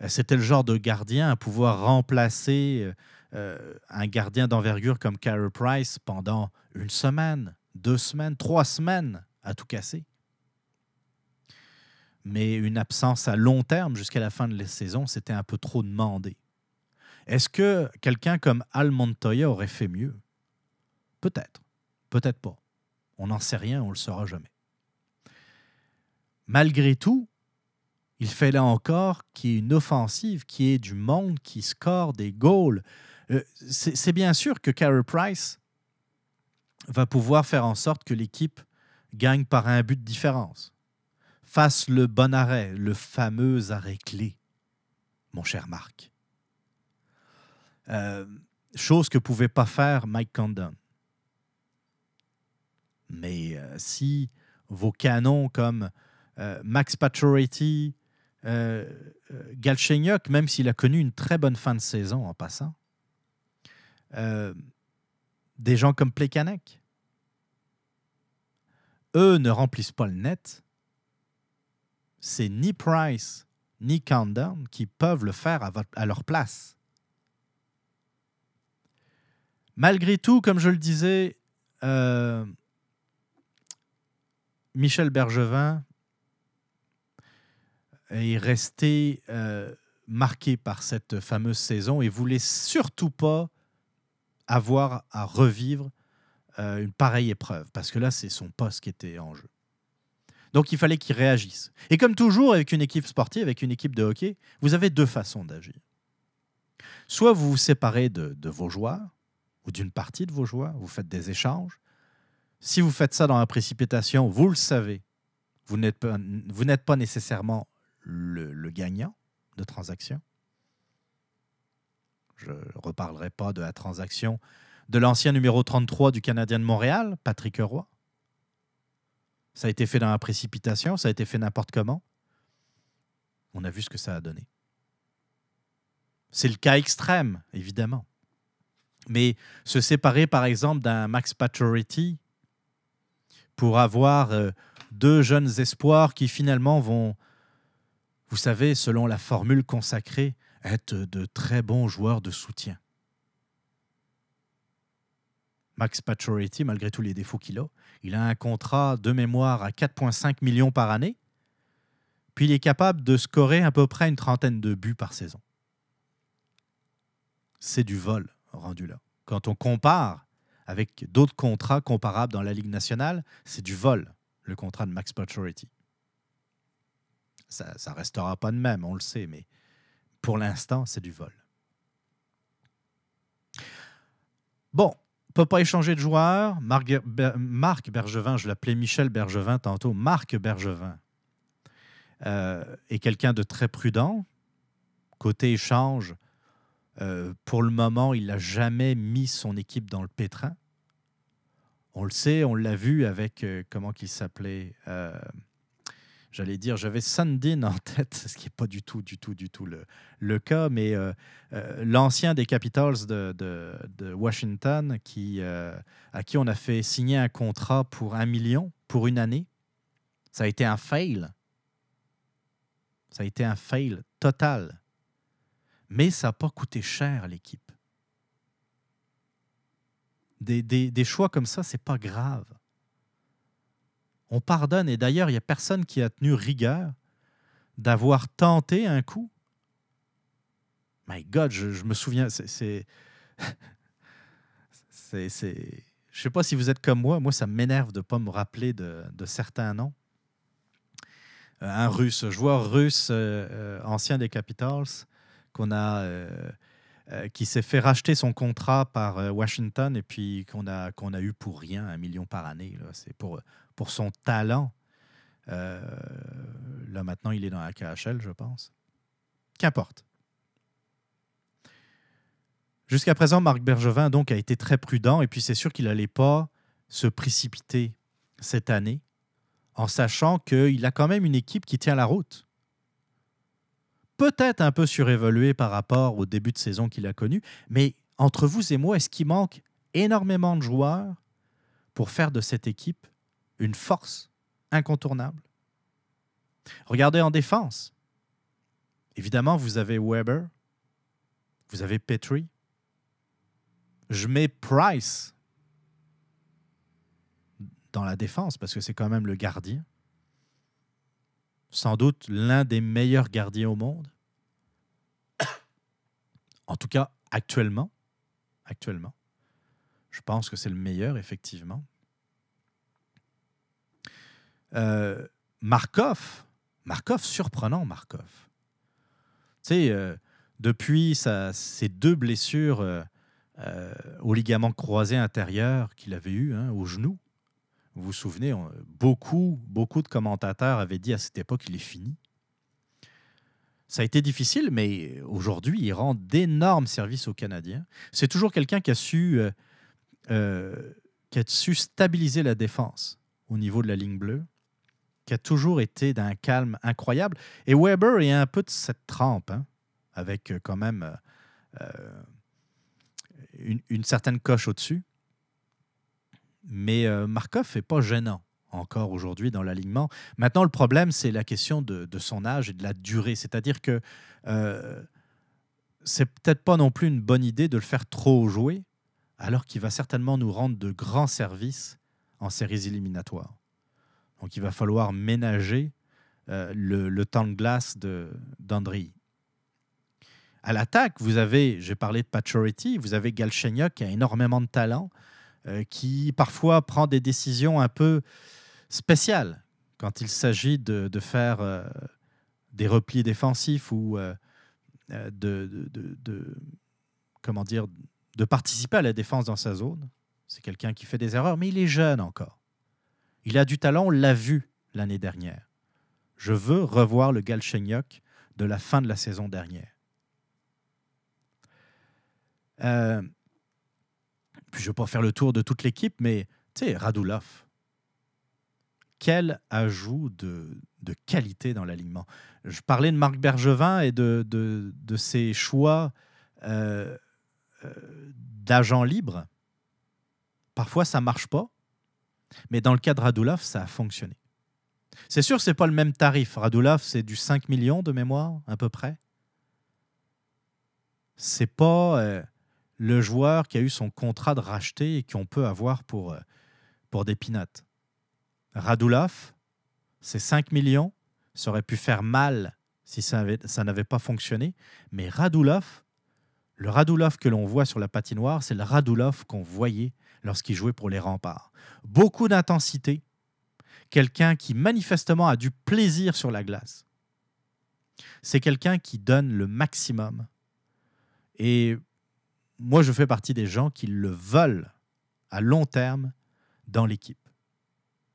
Euh, c'était le genre de gardien à pouvoir remplacer euh, un gardien d'envergure comme Carey Price pendant une semaine, deux semaines, trois semaines à tout casser. Mais une absence à long terme jusqu'à la fin de la saison, c'était un peu trop demandé. Est-ce que quelqu'un comme Al Montoya aurait fait mieux? Peut-être, peut-être pas. On n'en sait rien, on ne le saura jamais. Malgré tout, il fait là encore qu'il y ait une offensive, qui est du monde qui score des goals. Euh, c'est bien sûr que Carey Price va pouvoir faire en sorte que l'équipe gagne par un but de différence. Fasse le bon arrêt, le fameux arrêt clé, mon cher Marc. Euh, chose que pouvait pas faire Mike Condon. Mais euh, si vos canons comme euh, Max Pacioretty, euh, Galchenyuk, même s'il a connu une très bonne fin de saison en passant, des gens comme Plekanec, eux ne remplissent pas le net. C'est ni Price ni Condon qui peuvent le faire à leur place. Malgré tout, comme je le disais, euh, Michel Bergevin est resté euh, marqué par cette fameuse saison et voulait surtout pas avoir à revivre euh, une pareille épreuve, parce que là, c'est son poste qui était en jeu. Donc, il fallait qu'il réagisse. Et comme toujours, avec une équipe sportive, avec une équipe de hockey, vous avez deux façons d'agir. Soit vous vous séparez de vos joueurs, ou d'une partie de vos joueurs, vous faites des échanges. Si vous faites ça dans la précipitation, vous le savez, vous n'êtes pas, nécessairement le, gagnant de transaction. Je ne reparlerai pas de la transaction de l'ancien numéro 33 du Canadien de Montréal, Patrick Roy. Ça a été fait dans la précipitation, ça a été fait n'importe comment. On a vu ce que ça a donné. C'est le cas extrême, évidemment. Mais se séparer, par exemple, d'un Max Pacioretty pour avoir euh, deux jeunes espoirs qui finalement vont, vous savez, selon la formule consacrée, être de très bons joueurs de soutien. Max Pacioretty, malgré tous les défauts qu'il a, il a un contrat de mémoire à 4,5 millions par année, puis il est capable de scorer à peu près une trentaine de buts par saison. C'est du vol rendu là. Quand on compare avec d'autres contrats comparables dans la Ligue nationale, c'est du vol, le contrat de Max Pacioretty. Ça ne restera pas de même, on le sait, mais pour l'instant, c'est du vol. Bon, on peut pas échanger de joueur. Marc, Marc Bergevin, je l'appelais Michel Bergevin tantôt, Marc Bergevin euh, est quelqu'un de très prudent. Côté échange, euh, pour le moment, il n'a jamais mis son équipe dans le pétrin. On le sait, on l'a vu avec, euh, comment qu'il s'appelait euh, J'allais dire, j'avais Sundin en tête, ce qui n'est pas du tout, du tout, du tout le, le cas, mais l'ancien des Capitals de, de, Washington, qui, à qui on a fait signer un contrat pour un million pour une année. Ça a été un fail. Ça a été un fail total mais ça n'a pas coûté cher à l'équipe. Des, choix comme ça, c'est pas grave. On pardonne, et d'ailleurs, il n'y a personne qui a tenu rigueur d'avoir tenté un coup. My God, je, me souviens, c'est. c'est. Je sais pas si vous êtes comme moi, moi ça m'énerve de ne pas me rappeler de, certains noms. Euh, un russe, joueur russe euh, euh, ancien des Capitals, qu'on euh, euh, qui s'est fait racheter son contrat par euh, Washington et puis qu'on a, qu'on a eu pour rien, un million par année. C'est pour, pour son talent. là, maintenant, il est dans la KHL, je pense. Qu'importe. Jusqu'à présent, Marc Bergevin donc, a été très prudent et puis c'est sûr qu'il n'allait pas se précipiter cette année en sachant qu'il a quand même une équipe qui tient la route peut-être un peu surévalué par rapport au début de saison qu'il a connu, mais entre vous et moi, est-ce qu'il manque énormément de joueurs pour faire de cette équipe une force incontournable? Regardez en défense. Évidemment, vous avez Weber, vous avez Petrie. Je mets Price dans la défense parce que c'est quand même le gardien. Sans doute l'un des meilleurs gardiens au monde. En tout cas, actuellement. Actuellement. Je pense que c'est le meilleur, effectivement. Euh, Markov. Markov, surprenant, Markov. Tu sais, euh, depuis ses deux blessures euh, au ligament croisé intérieur qu'il avait eu hein, au genou, vous vous souvenez, beaucoup, beaucoup de commentateurs avaient dit à cette époque qu'il est fini. Ça a été difficile, mais aujourd'hui, il rend d'énormes services aux Canadiens. C'est toujours quelqu'un qui, a su, euh, euh, qui a su stabiliser la défense au niveau de la ligne bleue, qui a toujours été d'un calme incroyable. Et Weber est un peu de cette trempe, hein, avec euh, quand même une, certaine coche au-dessus. Mais Markov n'est pas gênant encore aujourd'hui dans l'alignement. Maintenant, le problème, c'est la question de, son âge et de la durée. C'est-à-dire que euh, c'est peut-être pas non plus une bonne idée de le faire trop jouer, alors qu'il va certainement nous rendre de grands services en séries éliminatoires. Donc, il va falloir ménager euh, le, temps de glace d'André. À l'attaque, vous avez, j'ai parlé de Paturity, vous avez Galchenyuk qui a énormément de talent, euh, qui parfois prend des décisions un peu spécial quand il s'agit de, faire euh, des replis défensifs ou euh, euh, de, de, comment dire, de participer à la défense dans sa zone. C'est quelqu'un qui fait des erreurs, mais il est jeune encore. Il a du talent, on l'a vu l'année dernière. Je veux revoir le Galchenyuk de la fin de la saison dernière. Puis je ne vais pas faire le tour de toute l'équipe, mais tu sais, Radulov, quel ajout de, qualité dans l'alignement. Je parlais de Marc Bergevin et de, de, ses choix euh, euh, d'agents libres. Parfois, ça ne marche pas, mais dans le cas de Radulov, ça a fonctionné. C'est sûr, ce n'est pas le même tarif. Radulov, c'est du 5 millions de mémoire, à peu près. C'est pas euh, le joueur qui a eu son contrat de racheter et qu'on peut avoir pour, pour des pinottes. Radulov, c'est 5 millions. Ça aurait pu faire mal si ça, n'avait pas fonctionné. Mais Radulov, le Radulov que l'on voit sur la patinoire, c'est le Radulov qu'on voyait lorsqu'il jouait pour les remparts. Beaucoup d'intensité. Quelqu'un qui manifestement a du plaisir sur la glace. C'est quelqu'un qui donne le maximum. Et moi, je fais partie des gens qui le veulent à long terme dans l'équipe.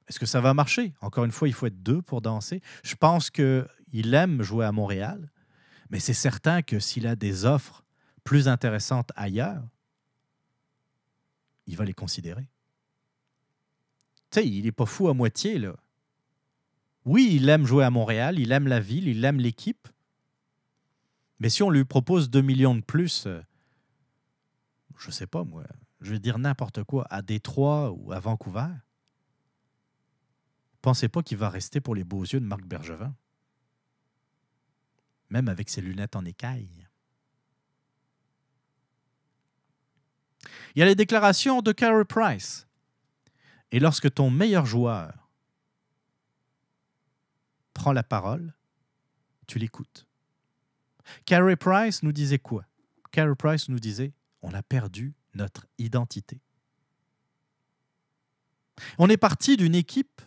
Est-ce que ça va marcher? Encore une fois, il faut être deux pour danser. Je pense qu'il aime jouer à Montréal, mais c'est certain que s'il a des offres plus intéressantes ailleurs, il va les considérer. Tu sais, il n'est pas fou à moitié, là. Oui, il aime jouer à Montréal, il aime la ville, il aime l'équipe. Mais si on lui propose 2 millions de plus, euh, je sais pas moi, je vais dire n'importe quoi, à Détroit ou à Vancouver, Pensez pas qu'il va rester pour les beaux yeux de Marc Bergevin, même avec ses lunettes en écaille. Il y a les déclarations de Carey Price. Et lorsque ton meilleur joueur prend la parole, tu l'écoutes. Carey Price nous disait quoi? Carey Price nous disait on a perdu notre identité. On est parti d'une équipe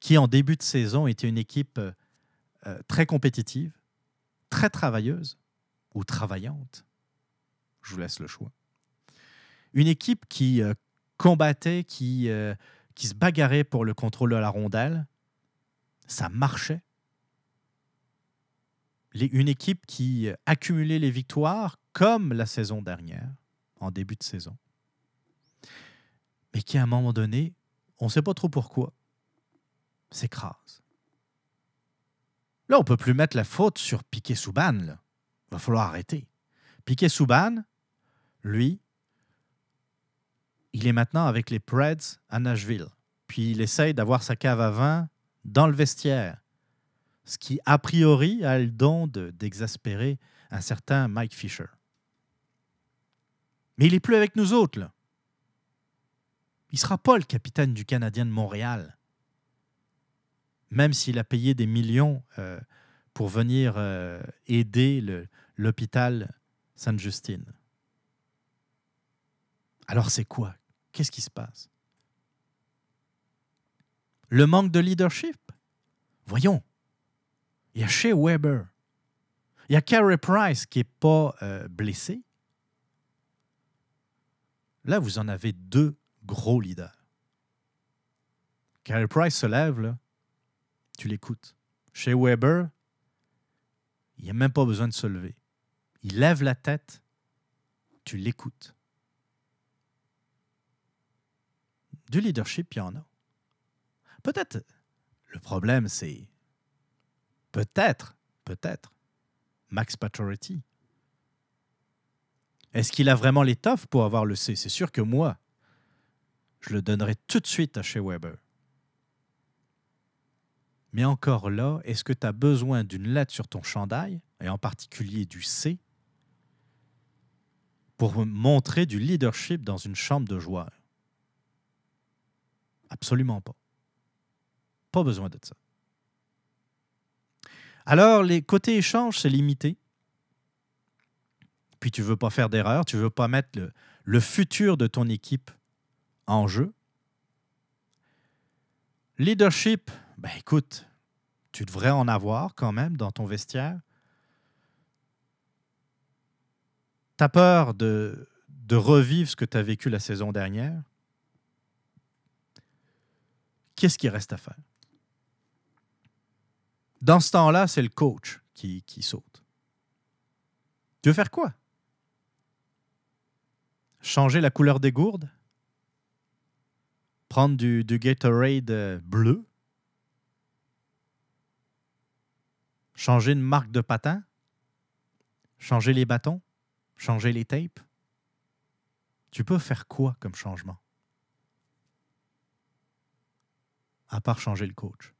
qui en début de saison était une équipe euh, euh, très compétitive, très travailleuse ou travaillante. Je vous laisse le choix. Une équipe qui euh, combattait, qui, qui se bagarrait pour le contrôle de la rondelle. Ça marchait. une équipe qui accumulait les victoires comme la saison dernière, en début de saison. Mais qui, à un moment donné, on ne sait pas trop pourquoi, s'écrase. Là, on ne peut plus mettre la faute sur Piquet Souban. Il va falloir arrêter. Piquet Souban, lui, il est maintenant avec les Preds à Nashville. Puis il essaye d'avoir sa cave à vin dans le vestiaire. Ce qui, a priori, a le don d'exaspérer un certain Mike Fisher. Mais il n'est plus avec nous autres. Il ne sera pas le capitaine du Canadien de Montréal. Même s'il a payé des millions euh, pour venir euh, aider l'hôpital Sainte-Justine. Alors c'est quoi? Qu'est-ce qui se passe? Le manque de leadership? Voyons. Il y a Shea Weber. Il y a Carey Price qui n'est pas euh, blessé. Là, vous en avez deux gros leaders. Carey Price se lève, tu l'écoutes. Chez Weber, il n'y a même pas besoin de se lever. Il lève la tête, tu l'écoutes. Du leadership, il y en a. Peut-être, le problème, c'est peut-être, peut-être, Max Pacioretty. Est-ce qu'il a vraiment l'étoffe pour avoir le C? C'est sûr que moi, je le donnerai tout de suite à chez Weber. Mais encore là, est-ce que tu as besoin d'une lettre sur ton chandail, et en particulier du C, pour montrer du leadership dans une chambre de joueurs? Absolument pas. Pas besoin de ça. Alors, les côtés échanges, c'est limité. Puis tu ne veux pas faire d'erreur, tu ne veux pas mettre le, futur de ton équipe en jeu. Leadership, ben écoute, tu devrais en avoir quand même dans ton vestiaire. Tu as peur de, revivre ce que tu as vécu la saison dernière. Qu'est-ce qui reste à faire? Dans ce temps-là, c'est le coach qui saute. Tu veux faire quoi? Changer la couleur des gourdes? prendre du, Gatorade euh, bleu, changer une marque de patin, changer les bâtons, changer les tapes. Tu peux faire quoi comme changement? À part changer le coach.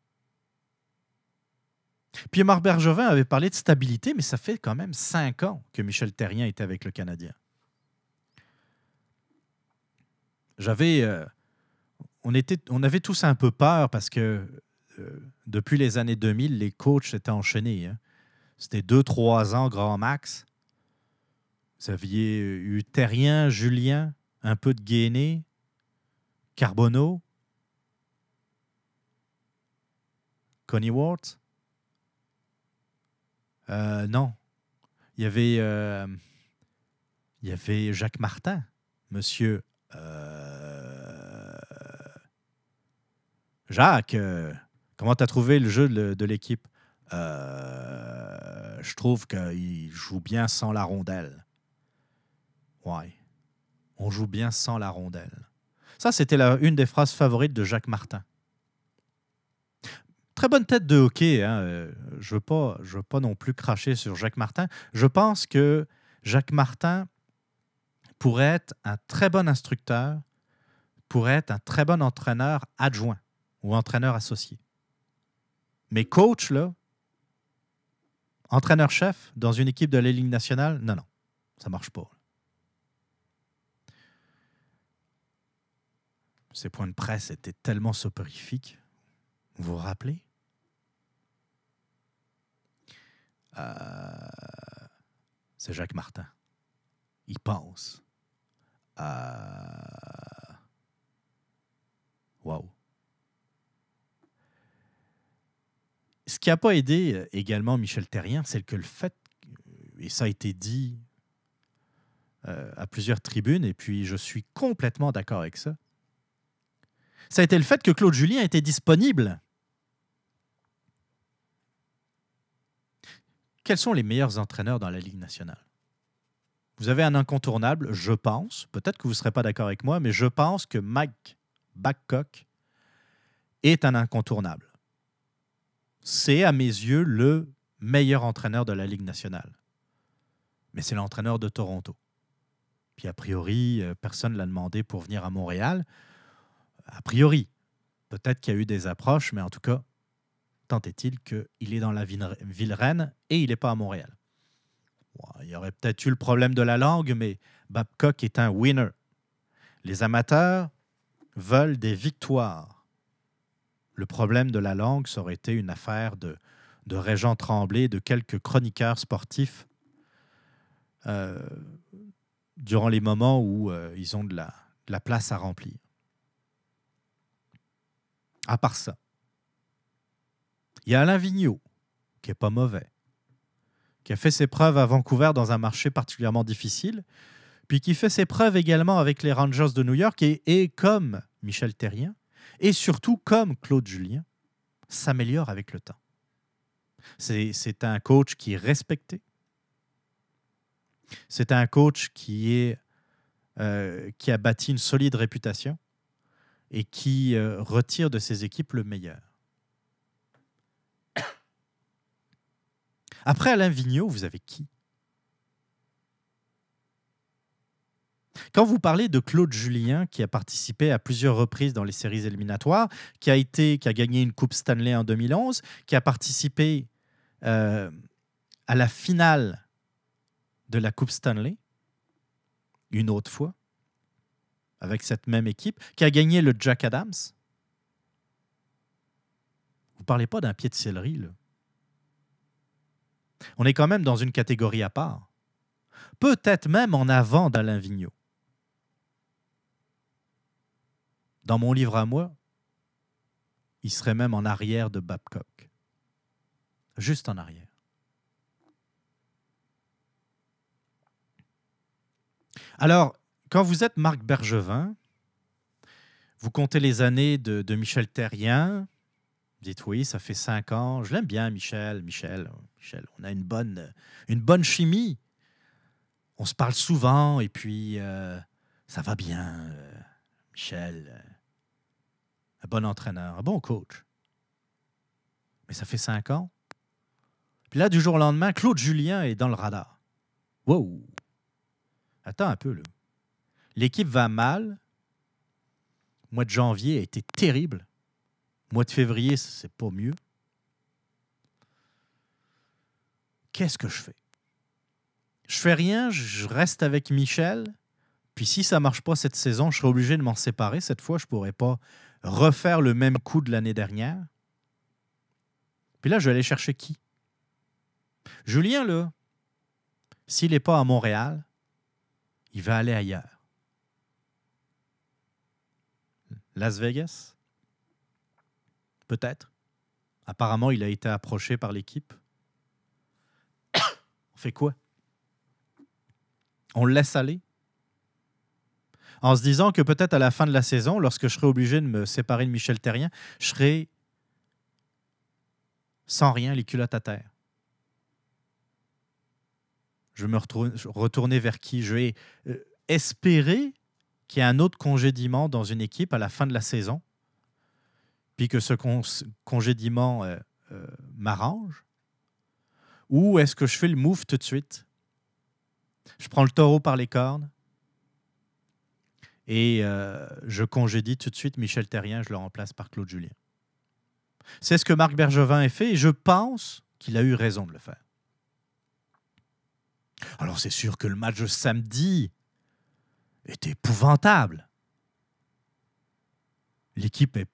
Puis Marc Bergevin avait parlé de stabilité, mais ça fait quand même cinq ans que Michel Terrien était avec le Canadien. J'avais euh, on, était, on avait tous un peu peur parce que euh, depuis les années 2000, les coachs s'étaient enchaînés. Hein. C'était deux, trois ans grand max. Vous aviez eu Terrien, Julien, un peu de Guéné, Carbonneau, Connie Ward. Euh, non. Il y avait, il y avait Jacques Martin, monsieur. Jacques, euh, comment tu as trouvé le jeu de, l'équipe? Euh, je trouve qu'il joue bien sans la rondelle. Ouais. On joue bien sans la rondelle. Ça, c'était une des phrases favorites de Jacques Martin. Très bonne tête de hockey. Hein. Euh, je ne veux, veux, pas non plus cracher sur Jacques Martin. Je pense que Jacques Martin pourrait être un très bon instructeur, pourrait être un très bon entraîneur adjoint ou entraîneur associé. Mais coach, là, entraîneur-chef dans une équipe de la Ligue nationale, non, non, ça ne marche pas. Ces points de presse étaient tellement soporifiques. Vous vous rappelez? Euh, c'est Jacques Martin. Il pense. Euh, ce qui n'a pas aidé euh, également Michel Terrien, c'est que le fait, et ça a été dit euh, à plusieurs tribunes, et puis je suis complètement d'accord avec ça, ça a été le fait que Claude Julien était disponible. Quels sont les meilleurs entraîneurs dans la Ligue nationale? Vous avez un incontournable, je pense, peut-être que vous ne serez pas d'accord avec moi, mais je pense que Mike Babcock est un incontournable c'est à mes yeux le meilleur entraîneur de la Ligue nationale. Mais c'est l'entraîneur de Toronto. Puis a priori, euh, personne ne l'a demandé pour venir à Montréal. A priori, peut-être qu'il y a eu des approches, mais en tout cas, Tant est-il qu'il est dans la ville reine et il n'est pas à Montréal. Il y aurait peut-être eu le problème de la langue, mais Babcock est un winner. Les amateurs veulent des victoires. Le problème de la langue, ça aurait été une affaire de, de Régent Tremblay, de quelques chroniqueurs sportifs euh, durant les moments où euh, ils ont de la, place à remplir. À part ça, il y a Alain Vigneault, qui n'est pas mauvais, qui a fait ses preuves à Vancouver dans un marché particulièrement difficile, puis qui fait ses preuves également avec les Rangers de New York et, comme Michel Terrien, et surtout comme Claude Julien, s'améliore avec le temps. C'est un coach qui est respecté. C'est un coach qui, est, euh, qui a bâti une solide réputation et qui euh, retire de ses équipes le meilleur. Après Alain Vigneault, vous avez qui? Quand vous parlez de Claude Julien, qui a participé à plusieurs reprises dans les séries éliminatoires, qui a, été, qui a gagné une Coupe Stanley en 2011, qui a participé euh, à la finale de la Coupe Stanley, une autre fois, avec cette même équipe, qui a gagné le Jack Adams? Vous ne parlez pas d'un pied de céleri, là. On est quand même dans une catégorie à part. Peut-être même en avant d'Alain Vigneault. Dans mon livre à moi, il serait même en arrière de Babcock. Juste en arrière. Alors, quand vous êtes Marc Bergevin, vous comptez les années de, Michel Terrien. Dites oui, ça fait cinq ans. Je l'aime bien, Michel. Michel, Michel, on a une bonne, une bonne chimie. On se parle souvent et puis euh, ça va bien. Euh, Michel, euh, un bon entraîneur, un bon coach. Mais ça fait cinq ans. Puis là, du jour au lendemain, Claude Julien est dans le radar. Wow! Attends un peu, là. L'équipe va mal. Le mois de janvier a été terrible. Mois de février, c'est pas mieux. Qu'est-ce que je fais? Je fais rien, je reste avec Michel. Puis si ça marche pas cette saison, je serai obligé de m'en séparer. Cette fois, je pourrais pas refaire le même coup de l'année dernière. Puis là, je vais aller chercher qui? Julien, là, s'il n'est pas à Montréal, il va aller ailleurs. Las Vegas? Peut-être. Apparemment, il a été approché par l'équipe. On fait quoi? On le laisse aller? En se disant que peut-être à la fin de la saison, lorsque je serai obligé de me séparer de Michel Terrien, je serai sans rien, les culottes à terre. Je vais me retourner vers qui Je vais euh, espérer qu'il y ait un autre congédiement dans une équipe à la fin de la saison, puis que ce congédiement euh, euh, m'arrange? Ou est-ce que je fais le move tout de suite? Je prends le taureau par les cornes et euh, je congédie tout de suite Michel Terrien, je le remplace par Claude Julien. C'est ce que Marc Bergevin a fait et je pense qu'il a eu raison de le faire. Alors c'est sûr que le match de samedi est épouvantable. L'équipe est...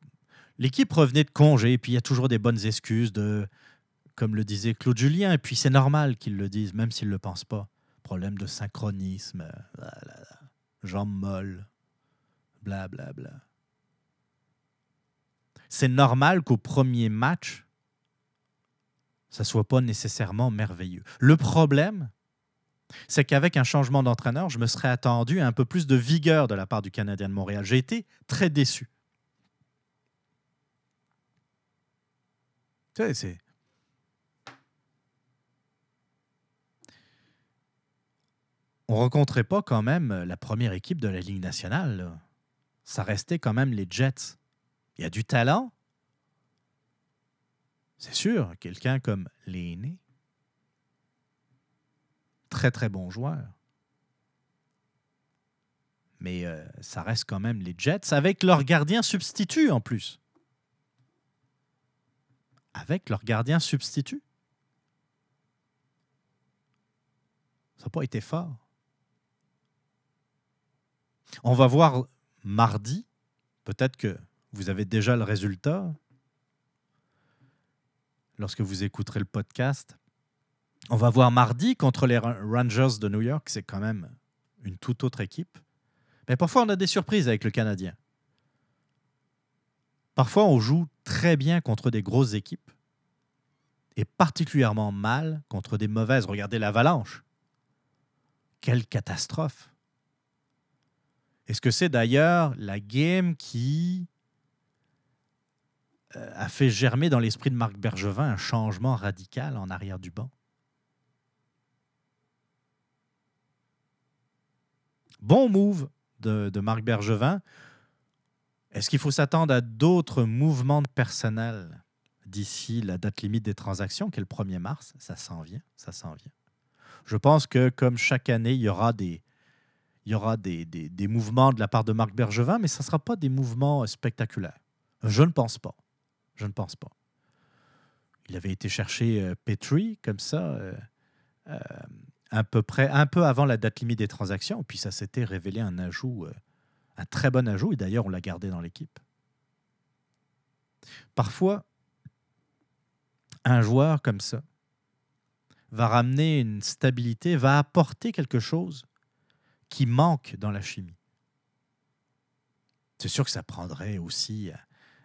L'équipe revenait de congé, et puis il y a toujours des bonnes excuses de, comme le disait Claude Julien, et puis c'est normal qu'ils le disent, même s'ils ne le pensent pas. Problème de synchronisme, jambes molles, blablabla. Bla, bla. C'est normal qu'au premier match, ça ne soit pas nécessairement merveilleux. Le problème, c'est qu'avec un changement d'entraîneur, je me serais attendu à un peu plus de vigueur de la part du Canadien de Montréal. J'ai été très déçu. Tu sais. On rencontrait pas quand même la première équipe de la Ligue nationale. Ça restait quand même les Jets. Il y a du talent. C'est sûr, quelqu'un comme l'aîné très très bon joueur. Mais euh, ça reste quand même les Jets avec leur gardien substitut en plus. Avec leur gardien substitut. Ça n'a pas été fort. On va voir mardi, peut-être que vous avez déjà le résultat lorsque vous écouterez le podcast. On va voir mardi contre les Rangers de New York, c'est quand même une toute autre équipe. Mais parfois, on a des surprises avec le Canadien. Parfois, on joue très bien contre des grosses équipes et particulièrement mal contre des mauvaises. Regardez l'Avalanche. Quelle catastrophe. Est-ce que c'est d'ailleurs la game qui euh, a fait germer dans l'esprit de Marc Bergevin un changement radical en arrière du banc? Bon move de, de Marc Bergevin. Est-ce qu'il faut s'attendre à d'autres mouvements de personnel d'ici la date limite des transactions, qui est le 1er mars? Ça s'en vient, ça s'en vient. Je pense que comme chaque année, il y aura des, mouvements de la part de Marc Bergevin, mais ce ne sera pas des mouvements spectaculaires. Je ne pense pas. Je ne pense pas. Il avait été chercher euh, Petri comme ça, euh, euh, peu près un peu avant la date limite des transactions, puis ça s'était révélé un ajout, un très bon ajout, et d'ailleurs on l'a gardé dans l'équipe. Parfois, un joueur comme ça va ramener une stabilité, va apporter quelque chose qui manque dans la chimie. C'est sûr que ça prendrait aussi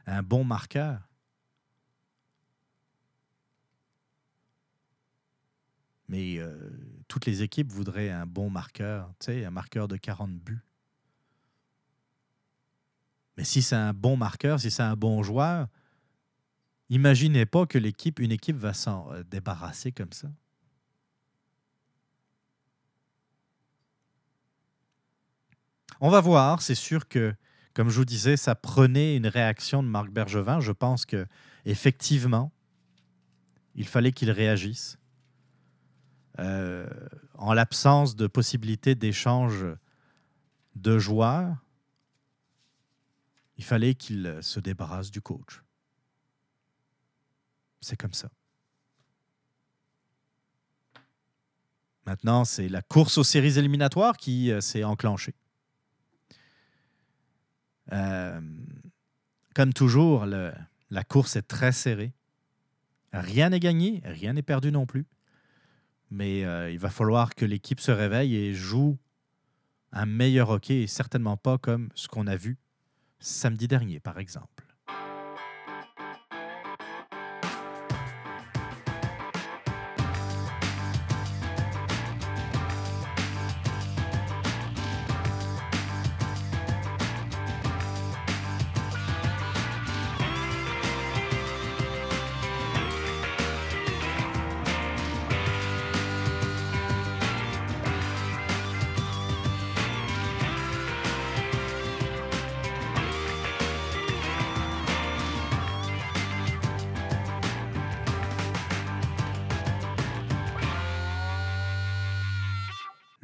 un bon marqueur. Mais euh, toutes les équipes voudraient un bon marqueur, un marqueur de 40 buts. Si c'est un bon marqueur, si c'est un bon joueur, imaginez pas que l'équipe, une équipe va s'en euh, débarrasser comme ça. On va voir. C'est sûr que, comme je vous disais, ça prenait une réaction de Marc Bergevin. Je pense que effectivement, il fallait qu'il réagisse. Euh, en l'absence de possibilité d'échange de joueurs, il fallait qu'il se débarrasse du coach. C'est comme ça. Maintenant, c'est la course aux séries éliminatoires qui euh, s'est enclenchée. Euh, comme toujours, la course est très serrée. Rien n'est gagné, rien n'est perdu non plus. Mais euh, il va falloir que l'équipe se réveille et joue un meilleur hockey, et certainement pas comme ce qu'on a vu samedi dernier, par exemple.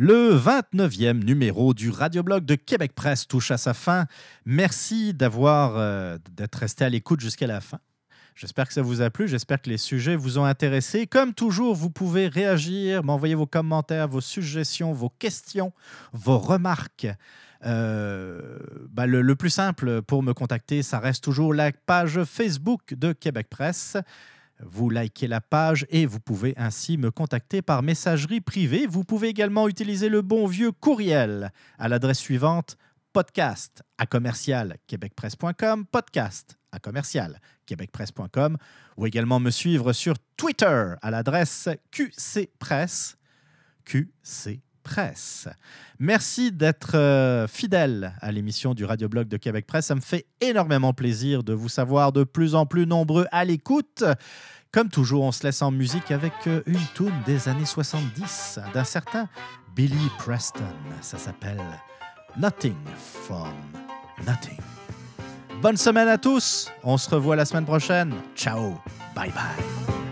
Le 29e numéro du Radioblog de Québec Presse touche à sa fin. Merci d'avoir euh, d'être resté à l'écoute jusqu'à la fin. J'espère que ça vous a plu, j'espère que les sujets vous ont intéressé. Comme toujours, vous pouvez réagir, m'envoyer vos commentaires, vos suggestions, vos questions, vos remarques. Euh, bah, le, le, plus simple pour me contacter, ça reste toujours la page Facebook de Québec Presse. Vous likez la page et vous pouvez ainsi me contacter par messagerie privée. Vous pouvez également utiliser le bon vieux courriel à l'adresse suivante podcast à commercial québecpresse.com, podcast à commercial québecpresse.com ou également me suivre sur Twitter à l'adresse QCPresse. QC Merci d'être euh, fidèle à l'émission du Radioblog de Québec Presse. Ça me fait énormément plaisir de vous savoir de plus en plus nombreux à l'écoute. Comme toujours, on se laisse en musique avec euh, une tune des années 70 d'un certain Billy Preston. Ça s'appelle Nothing from Nothing. Bonne semaine à tous. On se revoit la semaine prochaine. Ciao. Bye bye.